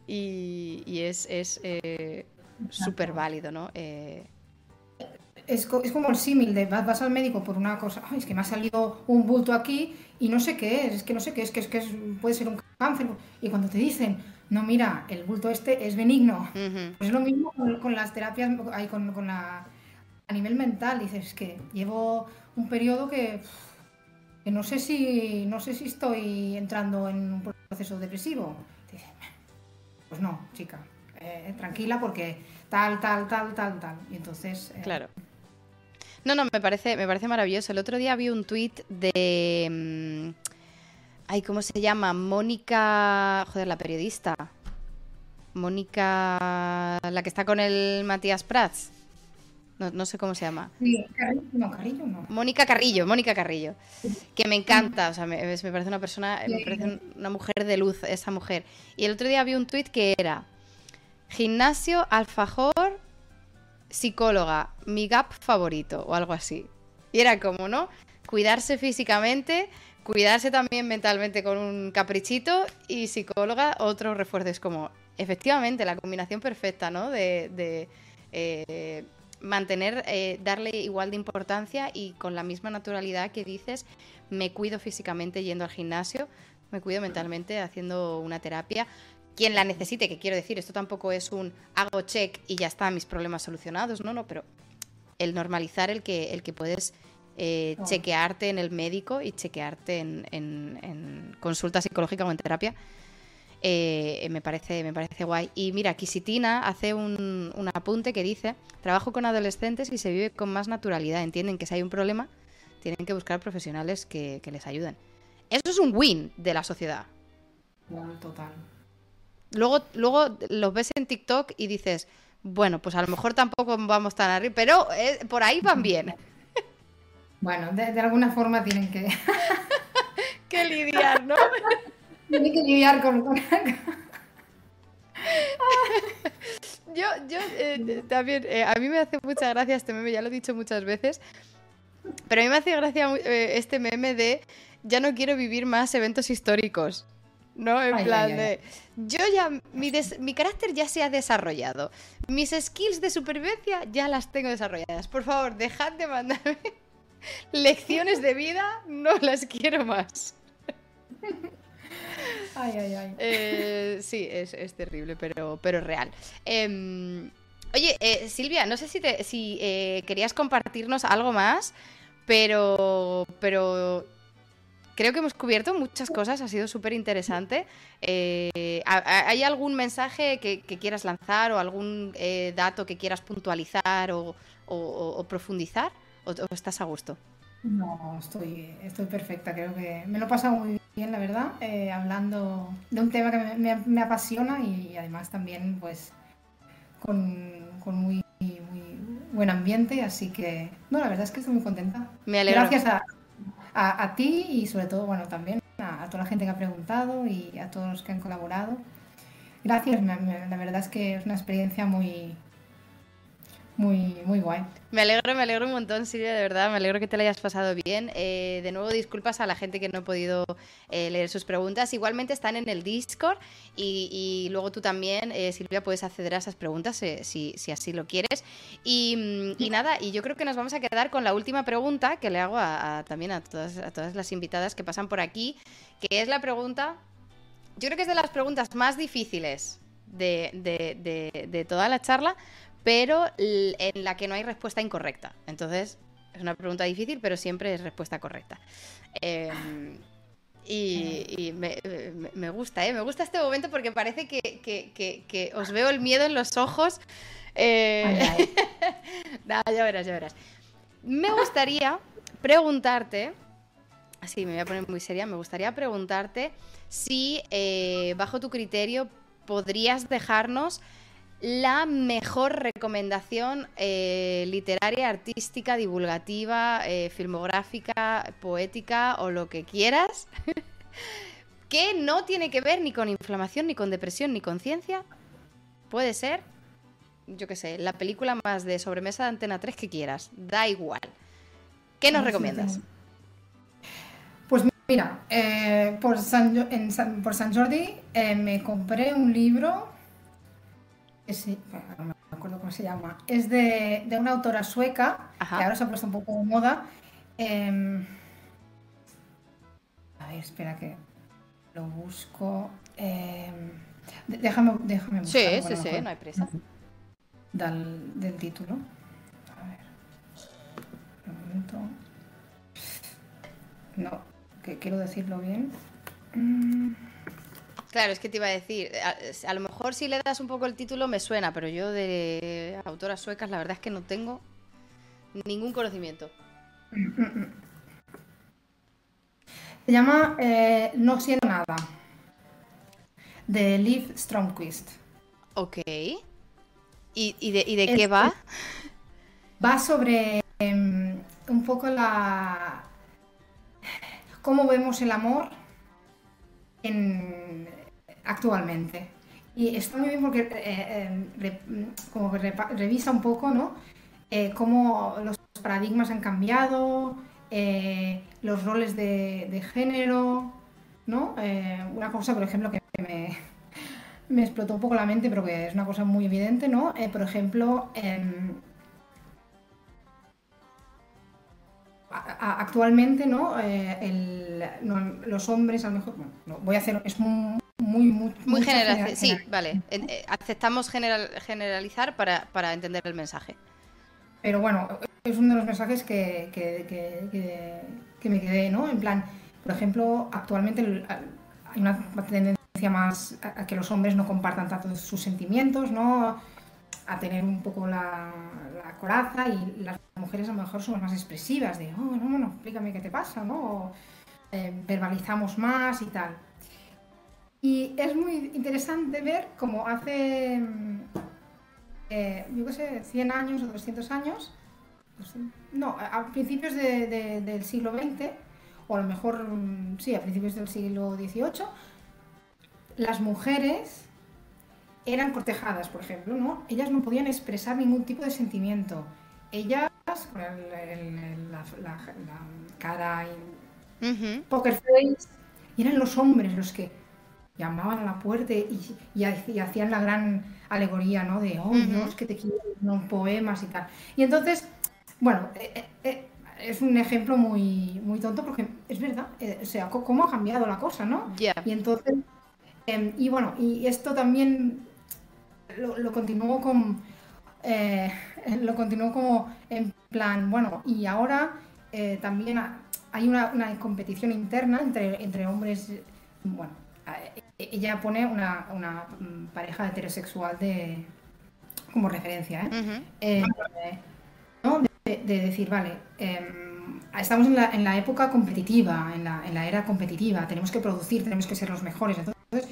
y, es eh, súper válido, ¿no? Eh, es, como el símil de vas, al médico por una cosa, es que me ha salido un bulto aquí y no sé qué es, es que no sé qué es, que es que puede ser un cáncer. Y cuando te dicen, no, mira, el bulto este es benigno, pues es lo mismo con, las terapias, con, con, la, a nivel mental, dices que llevo un periodo que, no sé si, no sé si estoy entrando en un proceso depresivo. pues no, chica, eh, tranquila porque tal, tal, tal, tal, tal. Y entonces... Eh, claro. No, no, me parece, me parece maravilloso. El otro día vi un tuit de... Mm, ay, ¿cómo se llama? Mónica... Joder, la periodista. Mónica... La que está con el Matías Prats. No, sé cómo se llama. no, Carrillo no. Mónica Carrillo, Mónica Carrillo. Que me encanta, o sea, me, parece una persona, me parece una mujer de luz, esa mujer. Y el otro día vi un tuit que era gimnasio, alfajor, psicóloga, mi gap favorito o algo así. Y era como, ¿no? Cuidarse físicamente, cuidarse también mentalmente con un caprichito y psicóloga, otro refuerzo. Es como, efectivamente, la combinación perfecta, ¿no? De, eh, mantener, eh, darle igual de importancia y con la misma naturalidad que dices, me cuido físicamente yendo al gimnasio, me cuido mentalmente haciendo una terapia. Quien la necesite, que quiero decir, esto tampoco es un hago check y ya están mis problemas solucionados, no, no, pero el normalizar el que, el que puedes eh, chequearte en el médico y chequearte en, en consulta psicológica o en terapia eh, me, parece, me parece guay. Y mira, Quisitina hace un, apunte que dice, trabajo con adolescentes y se vive con más naturalidad. Entienden que si hay un problema, tienen que buscar profesionales que, les ayuden. Eso es un win de la sociedad. total. Luego, luego los ves en TikTok y dices, bueno, pues a lo mejor tampoco vamos tan arriba, pero eh, por ahí van bien. Bueno, de, de alguna forma tienen que... que lidiar, ¿no? Tiene que lidiar con... yo, yo eh, también, eh, a mí me hace mucha gracia este meme, ya lo he dicho muchas veces, pero a mí me hace gracia este meme de ya no quiero vivir más eventos históricos. ¿No? En plan de. Yo ya. Mi, mi, carácter ya se ha desarrollado. Mis skills de supervivencia ya las tengo desarrolladas. Por favor, dejad de mandarme lecciones de vida. No las quiero más. Ay, ay, ay. Eh, sí, es, terrible, pero, pero real. Em, oye, eh, Silvia, no sé si, si eh, querías compartirnos algo más, pero, pero creo que hemos cubierto muchas cosas, ha sido súper interesante. ¿Hay algún mensaje que, quieras lanzar o algún dato que quieras puntualizar o, profundizar? ¿O, estás a gusto? No, estoy, estoy perfecta, creo que me lo he pasado muy bien, la verdad, eh, hablando de un tema que me, apasiona y además también pues con, muy, buen ambiente, así que no, la verdad es que estoy muy contenta. Me alegro. Gracias a, a, ti y sobre todo, bueno, también a, toda la gente que ha preguntado y a todos los que han colaborado. Gracias, la verdad es que es una experiencia muy, muy, muy guay. Me alegro, me alegro un montón, Silvia, de verdad. Me alegro que te la hayas pasado bien. Eh, de nuevo, disculpas a la gente que no ha podido eh, leer sus preguntas. Igualmente están en el Discord y, luego tú también, eh, Silvia, puedes acceder a esas preguntas si, así lo quieres. Y, nada, y yo creo que nos vamos a quedar con la última pregunta que le hago también a todas, a todas las invitadas que pasan por aquí, que es la pregunta, yo creo que es de las preguntas más difíciles de, de toda la charla pero en la que no hay respuesta incorrecta. Entonces, es una pregunta difícil, pero siempre es respuesta correcta. Em, y, me, gusta, ¿eh? Me gusta este momento porque parece que, os veo el miedo en los ojos. Eh... ya verás, ya verás. Me gustaría preguntarte, así me voy a poner muy seria, me gustaría preguntarte si eh, bajo tu criterio podrías dejarnos la mejor recomendación eh, literaria, artística, divulgativa, eh, filmográfica, poética o lo que quieras, que no tiene que ver ni con inflamación, ni con depresión, ni con ciencia. Puede ser, yo qué sé, la película más de sobremesa de Antena 3 que quieras, da igual. ¿Qué nos recomiendas? Pues mira, eh, por, San, por San Jordi me compré un libro sí, no me acuerdo cómo se llama, es de, de una autora sueca, que ahora se ha puesto un poco de moda. Em, a ver, espera que lo busco. Em, déjame, déjame buscar. Sí, sí, sí, no hay prisa. Del, del título. A ver. Un momento. No, que quiero decirlo bien. Mm. Claro, es que te iba a decir, a, lo mejor si le das un poco el título me suena, pero yo de autoras suecas la verdad es que no tengo ningún conocimiento. Se llama eh, No siento nada, de Liv Stromquist. Ok. ¿Y, de, qué va? Va sobre em, un poco la... cómo vemos el amor en, actualmente. Y está muy bien porque eh, eh, como revisa un poco, ¿no? Eh, cómo los paradigmas han cambiado, los roles de, género, ¿no? una cosa, por ejemplo, que me, explotó un poco la mente, pero que es una cosa muy evidente, ¿no? por ejemplo, em, actualmente, ¿no? Los hombres, a lo mejor, bueno, voy a hacer, es muy, muy, general. Sí, vale. Eh, aceptamos generalizar para, entender el mensaje. Pero bueno, es uno de los mensajes que, me quedé, ¿no? En plan, por ejemplo, actualmente hay una tendencia más a, que los hombres no compartan tanto sus sentimientos, ¿no? A tener un poco la, coraza y las mujeres a lo mejor somos más expresivas, de, oh, no, no, explícame qué te pasa, ¿no? Eh, verbalizamos más y tal. Y es muy interesante ver cómo hace, mm, eh, yo qué sé, 100 años o 200 años, pues, no, a principios del siglo XX, o a lo mejor, mm, sí, a principios del siglo XVIII, las mujeres eran cortejadas, por ejemplo, ¿no? Ellas no podían expresar ningún tipo de sentimiento. Ellas, con la, cara y poker face, eran los hombres los que llamaban a la puerta y, hacían la gran alegoría, ¿no? De, oh Dios, que te quiero, unos poemas y tal. Y entonces, bueno, eh, eh, eh, es un ejemplo muy, muy tonto porque es verdad, o sea, cómo ha cambiado la cosa, ¿no? Y entonces, em, y bueno, y esto también lo, lo continuó con, lo continuó como en plan, bueno, y ahora también hay una, una competición interna entre, entre hombres, bueno, ella pone una, mm, pareja heterosexual de como referencia, ¿eh? Eh, de, decir, vale, em, estamos en la, en la, época competitiva, en la, en la, era competitiva, tenemos que producir, tenemos que ser los mejores. Entonces,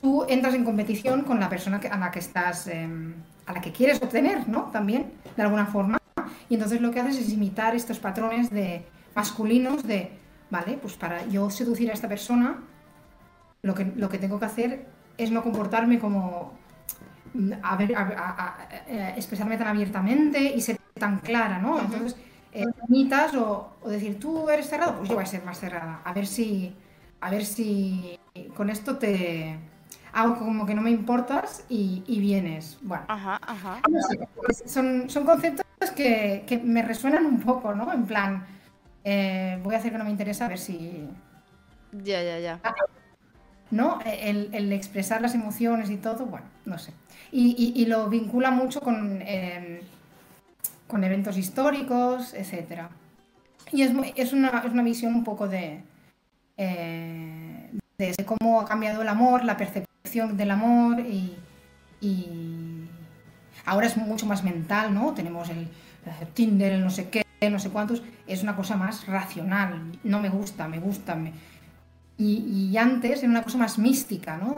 tú entras en competición con la persona a la que estás, em, a la que quieres obtener, ¿no? También, de alguna forma. Y entonces lo que haces es imitar estos patrones de masculinos de, vale, pues para yo seducir a esta persona, lo que, lo que tengo que hacer es no comportarme como a ver, eh, expresarme tan abiertamente y ser tan clara, ¿no? Entonces, eh, o, decir, tú eres cerrado, pues yo voy a ser más cerrada. A ver si, a ver si con esto te hago como que no me importas y, vienes. Bueno, ajá, ajá. Pues son, son conceptos que, que, me resuenan un poco, ¿no? En plan, eh, voy a hacer que no me interesa, a ver si... Ya, ya, ya. ¿No? El, expresar las emociones y todo, bueno, no sé. Y, lo vincula mucho con, em, con eventos históricos, etc. Y es, es, una, es, una, visión un poco de, eh, de, cómo ha cambiado el amor, la percepción del amor y, ahora es mucho más mental, ¿no? Tenemos el, el Tinder, el no sé qué, no sé cuántos, es una cosa más racional, no me gusta, me gusta, me y, antes era una cosa más mística, ¿no?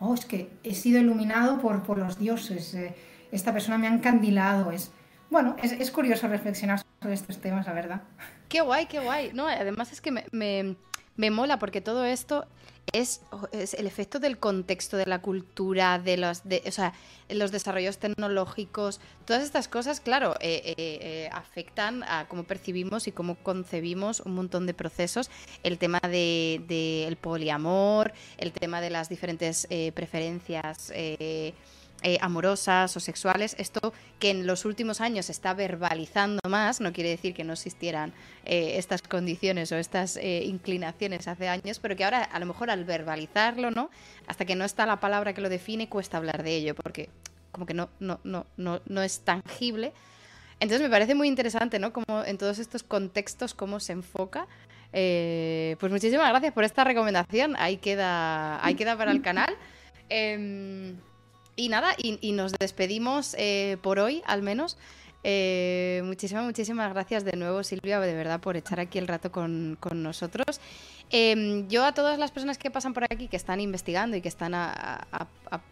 oh, es que he sido iluminado por, por los dioses, eh, esta persona me ha encandilado. Es, bueno, es, es, curioso reflexionar sobre estos temas, la verdad. Qué guay, qué guay. No, además es que me, me, me mola porque todo esto es, el efecto del contexto, de la cultura, de los, de, o sea, los desarrollos tecnológicos, todas estas cosas, claro, eh, eh, eh, afectan a cómo percibimos y cómo concebimos un montón de procesos. El tema del de, poliamor, el tema de las diferentes preferencias eh, amorosas o sexuales, esto que en los últimos años se está verbalizando más, no quiere decir que no existieran eh, estas condiciones o estas eh, inclinaciones hace años, pero que ahora a lo mejor al verbalizarlo, ¿no? Hasta que no está la palabra que lo define, cuesta hablar de ello, porque como que no, no, no, no, no es tangible. Entonces me parece muy interesante, ¿no? Como en todos estos contextos, cómo se enfoca pues muchísimas gracias por esta recomendación. Ahí queda, ahí queda para el canal. Em, y nada, y, nos despedimos eh, por hoy, al menos. Eh, muchísimas, muchísimas gracias de nuevo, Silvia, de verdad, por estar aquí el rato con, nosotros. Em, yo a todas las personas que pasan por aquí, que están investigando y que están a,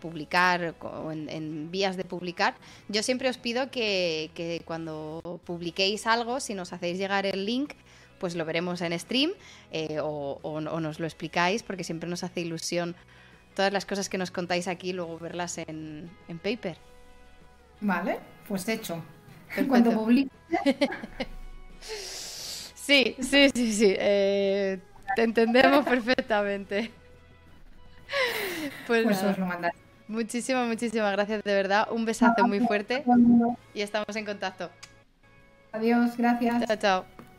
publicar o en, vías de publicar, yo siempre os pido que, cuando publiquéis algo, si nos hacéis llegar el link, pues lo veremos en stream eh, o, nos lo explicáis, porque siempre nos hace ilusión todas las cosas que nos contáis aquí, luego verlas en, en paper. Vale, pues hecho. Cuando publique. sí, sí, sí, sí. Eh, te entendemos perfectamente. Pues, pues os lo mandaré. Muchísimas, muchísimas gracias, de verdad. Un besazo muy fuerte y estamos en contacto. Adiós, gracias. Chao, chao.